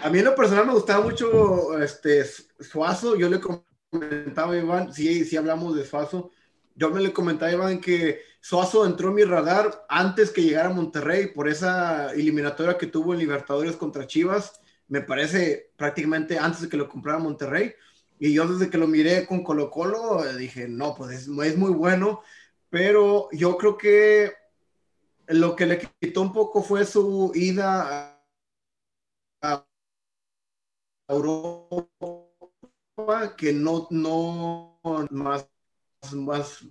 a mí en lo personal me gustaba mucho este, Suazo. Yo le comentaba a Iván, sí, sí hablamos de Suazo. Yo me le comentaba a Iván que Suazo entró en mi radar antes que llegara a Monterrey por esa eliminatoria que tuvo en Libertadores contra Chivas me parece prácticamente antes de que lo comprara Monterrey. Y yo desde que lo miré con Colo Colo dije, no, pues es, es muy bueno, pero yo creo que lo que le quitó un poco fue su ida a, Europa, que no, no más, más,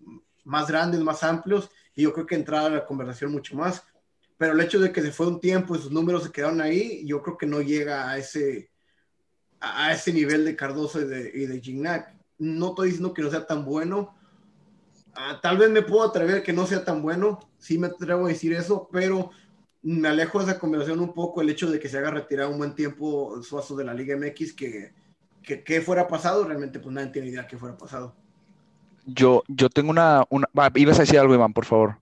más grandes, más amplios, y yo creo que entraba a la conversación mucho más pero el hecho de que se fue un tiempo y sus números se quedaron ahí, yo creo que no llega a ese, a ese nivel de Cardoso y de, y Gignac. No estoy diciendo que no sea tan bueno. Ah, tal vez me puedo atrever que no sea tan bueno, sí me atrevo a decir eso, pero me alejo de esa conversación un poco el hecho de que se haga retirar un buen tiempo Suazo de la Liga MX, que, que, fuera pasado, realmente pues nadie tiene idea que fuera pasado. Yo, yo tengo una, una... ibas a decir algo, Iván, por favor.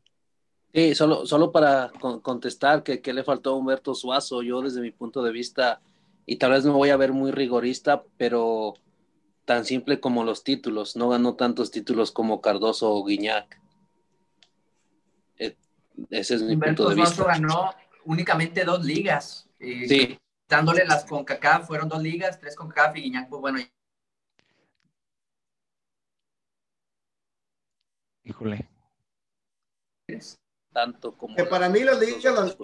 Sí, solo, solo para contestar que, le faltó a Humberto Suazo, yo desde mi punto de vista, y tal vez no voy a ver muy rigorista, pero tan simple como los títulos, no ganó tantos títulos como Cardoso o Guiñac. E, ese es mi punto de Suazo ganó únicamente dos ligas. sí. Dándole las con CONCACAF, fueron dos ligas, tres con CONCACAF y Guiñac, pues bueno. Híjole tanto como... Que para mí las ligas,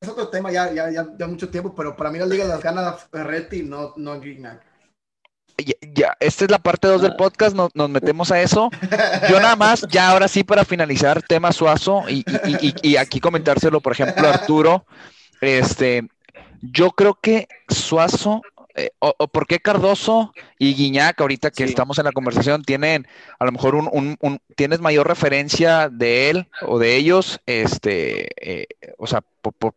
es otro tema ya, ya, ya, mucho tiempo, pero para mí las ligas las gana Ferretti, no, no Gignac. Ya, esta es la parte 2 del ah. podcast, nos, nos, metemos a eso. Yo nada más, ya ahora sí para finalizar, tema Suazo, y, y, y, y aquí comentárselo, por ejemplo, Arturo, este, yo creo que Suazo eh, o, por qué Cardoso y Guiñac, ahorita que estamos en la conversación, tienen a lo mejor un, tienes mayor referencia de él o de ellos, este, eh, o sea,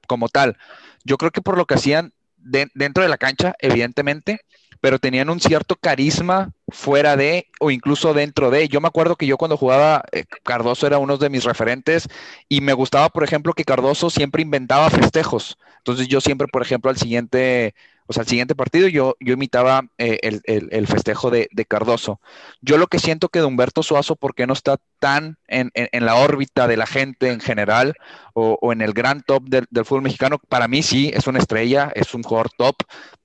como tal. Yo creo que por lo que hacían dentro de la cancha, evidentemente, pero tenían un cierto carisma fuera de o incluso dentro de. Yo me acuerdo que yo cuando jugaba, eh, Cardoso era uno de mis referentes y me gustaba, por ejemplo, que Cardoso siempre inventaba festejos. Entonces yo siempre, por ejemplo, al siguiente o sea, el siguiente partido yo, yo imitaba eh, el, festejo de, Cardoso. Yo lo que siento que de Humberto Suazo, ¿por qué no está tan en, la órbita de la gente en general o, en el gran top del, fútbol mexicano? Para mí sí, es una estrella, es un jugador top.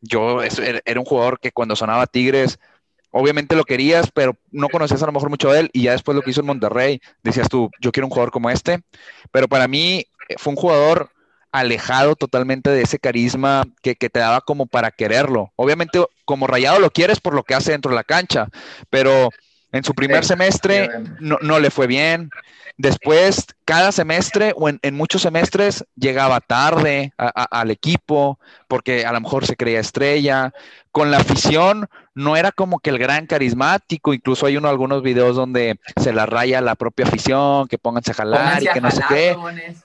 Yo er, era un jugador que cuando sonaba Tigres, obviamente lo querías, pero no conocías a lo mejor mucho de él y ya después lo que hizo en Monterrey, decías tú, yo quiero un jugador como este. Pero para mí eh, fue un jugador alejado totalmente de ese carisma que, te daba como para quererlo. Obviamente, como rayado lo quieres por lo que hace dentro de la cancha, pero en su primer semestre no, no le fue bien. Después, cada semestre o en, muchos semestres llegaba tarde al equipo porque a lo mejor se creía estrella. Con la afición no era como que el gran carismático, incluso hay uno, algunos videos donde se la raya la propia afición, que pónganse a jalar y que no sé qué.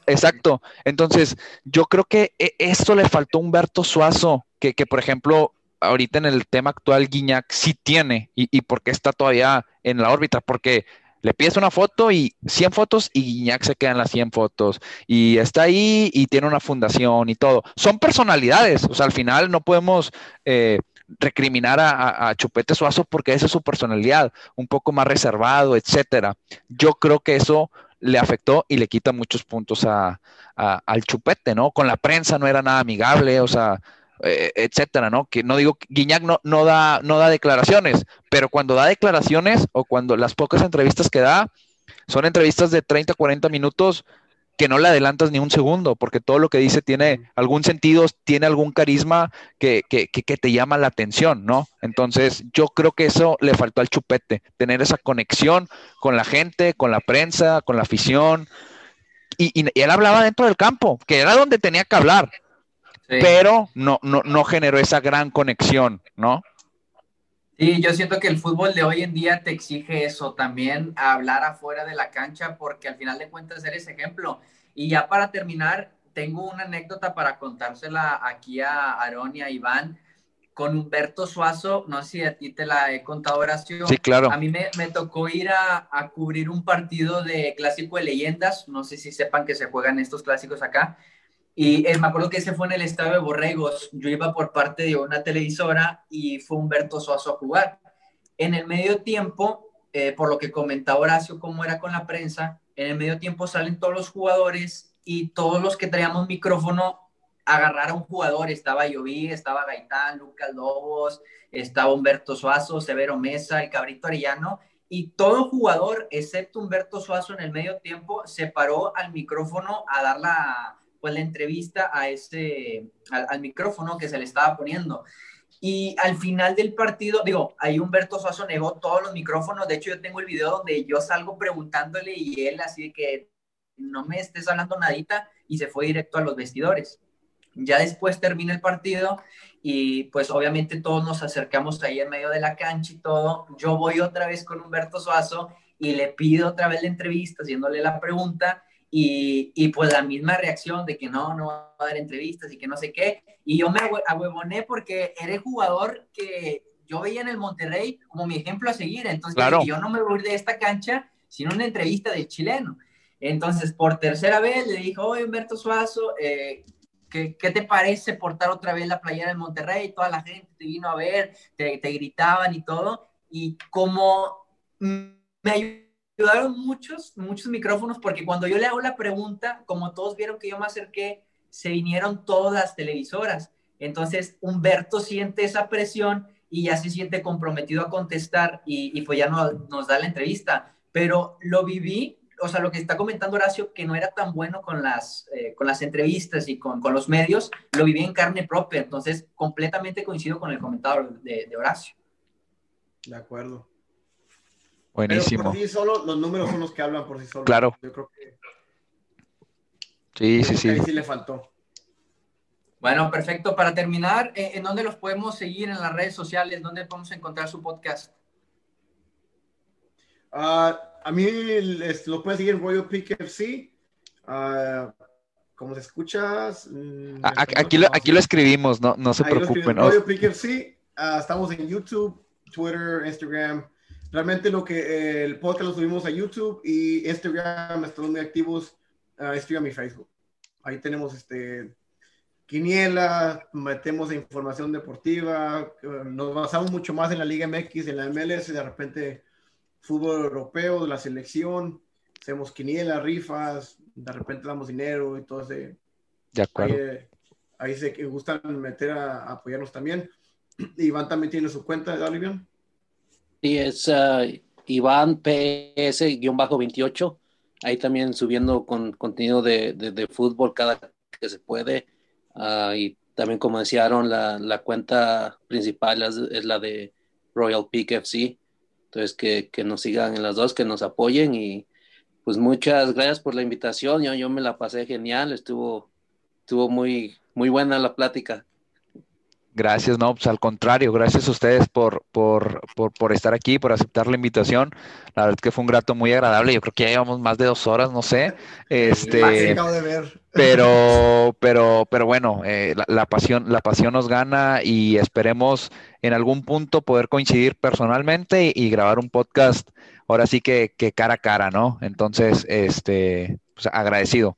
Exacto. Entonces, yo creo que e, esto le faltó a Humberto Suazo, que, que por ejemplo, ahorita en el tema actual Guiñac sí tiene y, y porque está todavía en la órbita, porque le pides una foto y 100 fotos y Guiñac se quedan las 100 fotos y está ahí y tiene una fundación y todo. Son personalidades, o sea, al final no podemos eh, recriminar a, Chupete Suazo porque esa es su personalidad, un poco más reservado, etcétera. Yo creo que eso le afectó y le quita muchos puntos a, al chupete, ¿no? Con la prensa no era nada amigable, o sea, eh, etcétera, ¿no? Que no digo, Guiñac no, no, da, no da declaraciones, pero cuando da declaraciones o cuando las pocas entrevistas que da, son entrevistas de 30, 40 minutos que no le adelantas ni un segundo, porque todo lo que dice tiene algún sentido, tiene algún carisma que, que, que, te llama la atención, ¿no? Entonces, yo creo que eso le faltó al chupete, tener esa conexión con la gente, con la prensa, con la afición. Y, y, él hablaba dentro del campo, que era donde tenía que hablar, pero no, no, no generó esa gran conexión, ¿no? Sí, yo siento que el fútbol de hoy en día te exige eso también, hablar afuera de la cancha, porque al final de cuentas eres ejemplo. Y ya para terminar, tengo una anécdota para contársela aquí a Aaron y a Iván con Humberto Suazo. No sé si a ti te la he contado, Horacio. Sí, claro. A mí me, me tocó ir a, a, cubrir un partido de clásico de leyendas. No sé si sepan que se juegan estos clásicos acá. Y eh, me acuerdo que ese fue en el estadio de Borregos. Yo iba por parte de una televisora y fue Humberto Suazo a jugar. En el medio tiempo, eh, por lo que comentaba Horacio, cómo era con la prensa, en el medio tiempo salen todos los jugadores y todos los que traíamos micrófono agarrar a un jugador. Estaba Lloví, estaba Gaitán, Lucas Lobos, estaba Humberto Suazo, Severo Mesa, el Cabrito Arellano. Y todo jugador, excepto Humberto Suazo, en el medio tiempo se paró al micrófono a dar la pues la entrevista a ese, al, micrófono que se le estaba poniendo. Y al final del partido, digo, ahí Humberto Suazo negó todos los micrófonos. De hecho, yo tengo el video donde yo salgo preguntándole y él así de que no me estés hablando nadita y se fue directo a los vestidores. Ya después termina el partido y pues obviamente todos nos acercamos ahí en medio de la cancha y todo. Yo voy otra vez con Humberto Suazo y le pido otra vez la entrevista haciéndole la pregunta y, y, pues la misma reacción de que no, no va a dar entrevistas y que no sé qué. Y yo me ahuevoné porque era jugador que yo veía en el Monterrey como mi ejemplo a seguir. Entonces yo no me voy de esta cancha sin una entrevista del chileno. Entonces, por tercera vez le dijo, oye, Humberto Suazo, eh, ¿qué, ¿qué, te parece portar otra vez la playera en Monterrey? Toda la gente te vino a ver, te, te gritaban y todo. Y como me ayudó ayudaron muchos, muchos micrófonos porque cuando yo le hago la pregunta, como todos vieron que yo me acerqué, se vinieron todas las televisoras. Entonces, Humberto siente esa presión y ya se siente comprometido a contestar y, y pues ya no, nos da la entrevista. Pero lo viví, o sea, lo que está comentando Horacio, que no era tan bueno con las, eh, con las entrevistas y con, con, los medios, lo viví en carne propia. Entonces, completamente coincido con el comentario de, de Horacio. De acuerdo. Buenísimo. Pero por sí solo, los números son los que hablan por sí solos. Claro. Yo creo que. Sí, sí, sí. Ahí sí le faltó. Bueno, perfecto. Para terminar, eh, ¿en dónde los podemos seguir en las redes sociales? ¿Dónde podemos encontrar su podcast? Uh, a mí lo puedes seguir en Royal Peak FC. Uh, como te escuchas. Mm, aquí, lo, aquí lo escribimos, no, no se preocupen. Royal Peak FC. Uh, estamos en YouTube, Twitter, Instagram. Realmente lo que eh, el podcast lo subimos a YouTube y Instagram, estamos muy activos, uh, Instagram y Facebook. Ahí tenemos este quiniela, metemos información deportiva, nos basamos mucho más en la Liga MX, en la MLS, de repente fútbol europeo, de la selección, hacemos quiniela, rifas, de repente damos dinero y todo ese. De acuerdo. Ahí, eh, ahí se gustan meter a, a, apoyarnos también. [CLEARS THROAT] Iván también tiene su cuenta, ¿de bien? Sí, es uh, Iván PS-28. Ahí también subiendo con contenido de, de, fútbol cada que se puede. Uh, y también, como decía Aaron, la, la cuenta principal es, es, la de Royal Peak FC. Entonces, que, que, nos sigan en las dos, que nos apoyen. Y pues muchas gracias por la invitación. Yo, yo me la pasé genial. Estuvo, estuvo muy, muy buena la plática. Gracias, no, pues al contrario, gracias a ustedes por, por, por, por, estar aquí, por aceptar la invitación. La verdad es que fue un grato muy agradable. Yo creo que ya llevamos más de dos horas, no sé. [LAUGHS] Este, de ver. Pero, [LAUGHS] pero, pero bueno, eh, la, la, pasión, la pasión nos gana y esperemos en algún punto poder coincidir personalmente y, y grabar un podcast ahora sí que, que, cara a cara, ¿no? Entonces, este, pues agradecido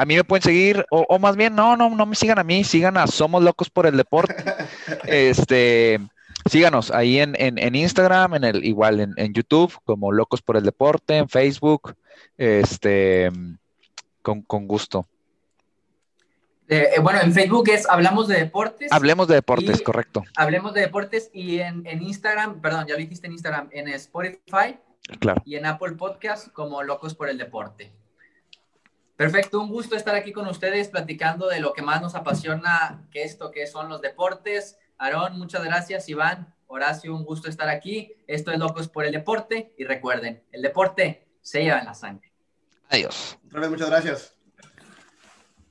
a mí me pueden seguir, o, o, más bien, no, no, no me sigan a mí, sigan a Somos Locos por el Deporte. [LAUGHS] este, síganos ahí en, en, en, Instagram, en el, igual en, en, YouTube, como Locos por el Deporte, en Facebook. este, con, con gusto. Eh, eh, bueno, en Facebook es Hablamos de Deportes. Hablemos de deportes, Y- correcto. Hablemos de Deportes y en, en Instagram, perdón, ya lo dijiste en Instagram, en Spotify Claro. y en Apple Podcast como Locos por el Deporte. Perfecto, un gusto estar aquí con ustedes platicando de lo que más nos apasiona, que esto que son los deportes. Aarón, muchas gracias. Iván, Horacio, un gusto estar aquí. Esto es Locos por el Deporte y recuerden, el deporte se lleva en la sangre. Adiós. Otra vez, muchas gracias.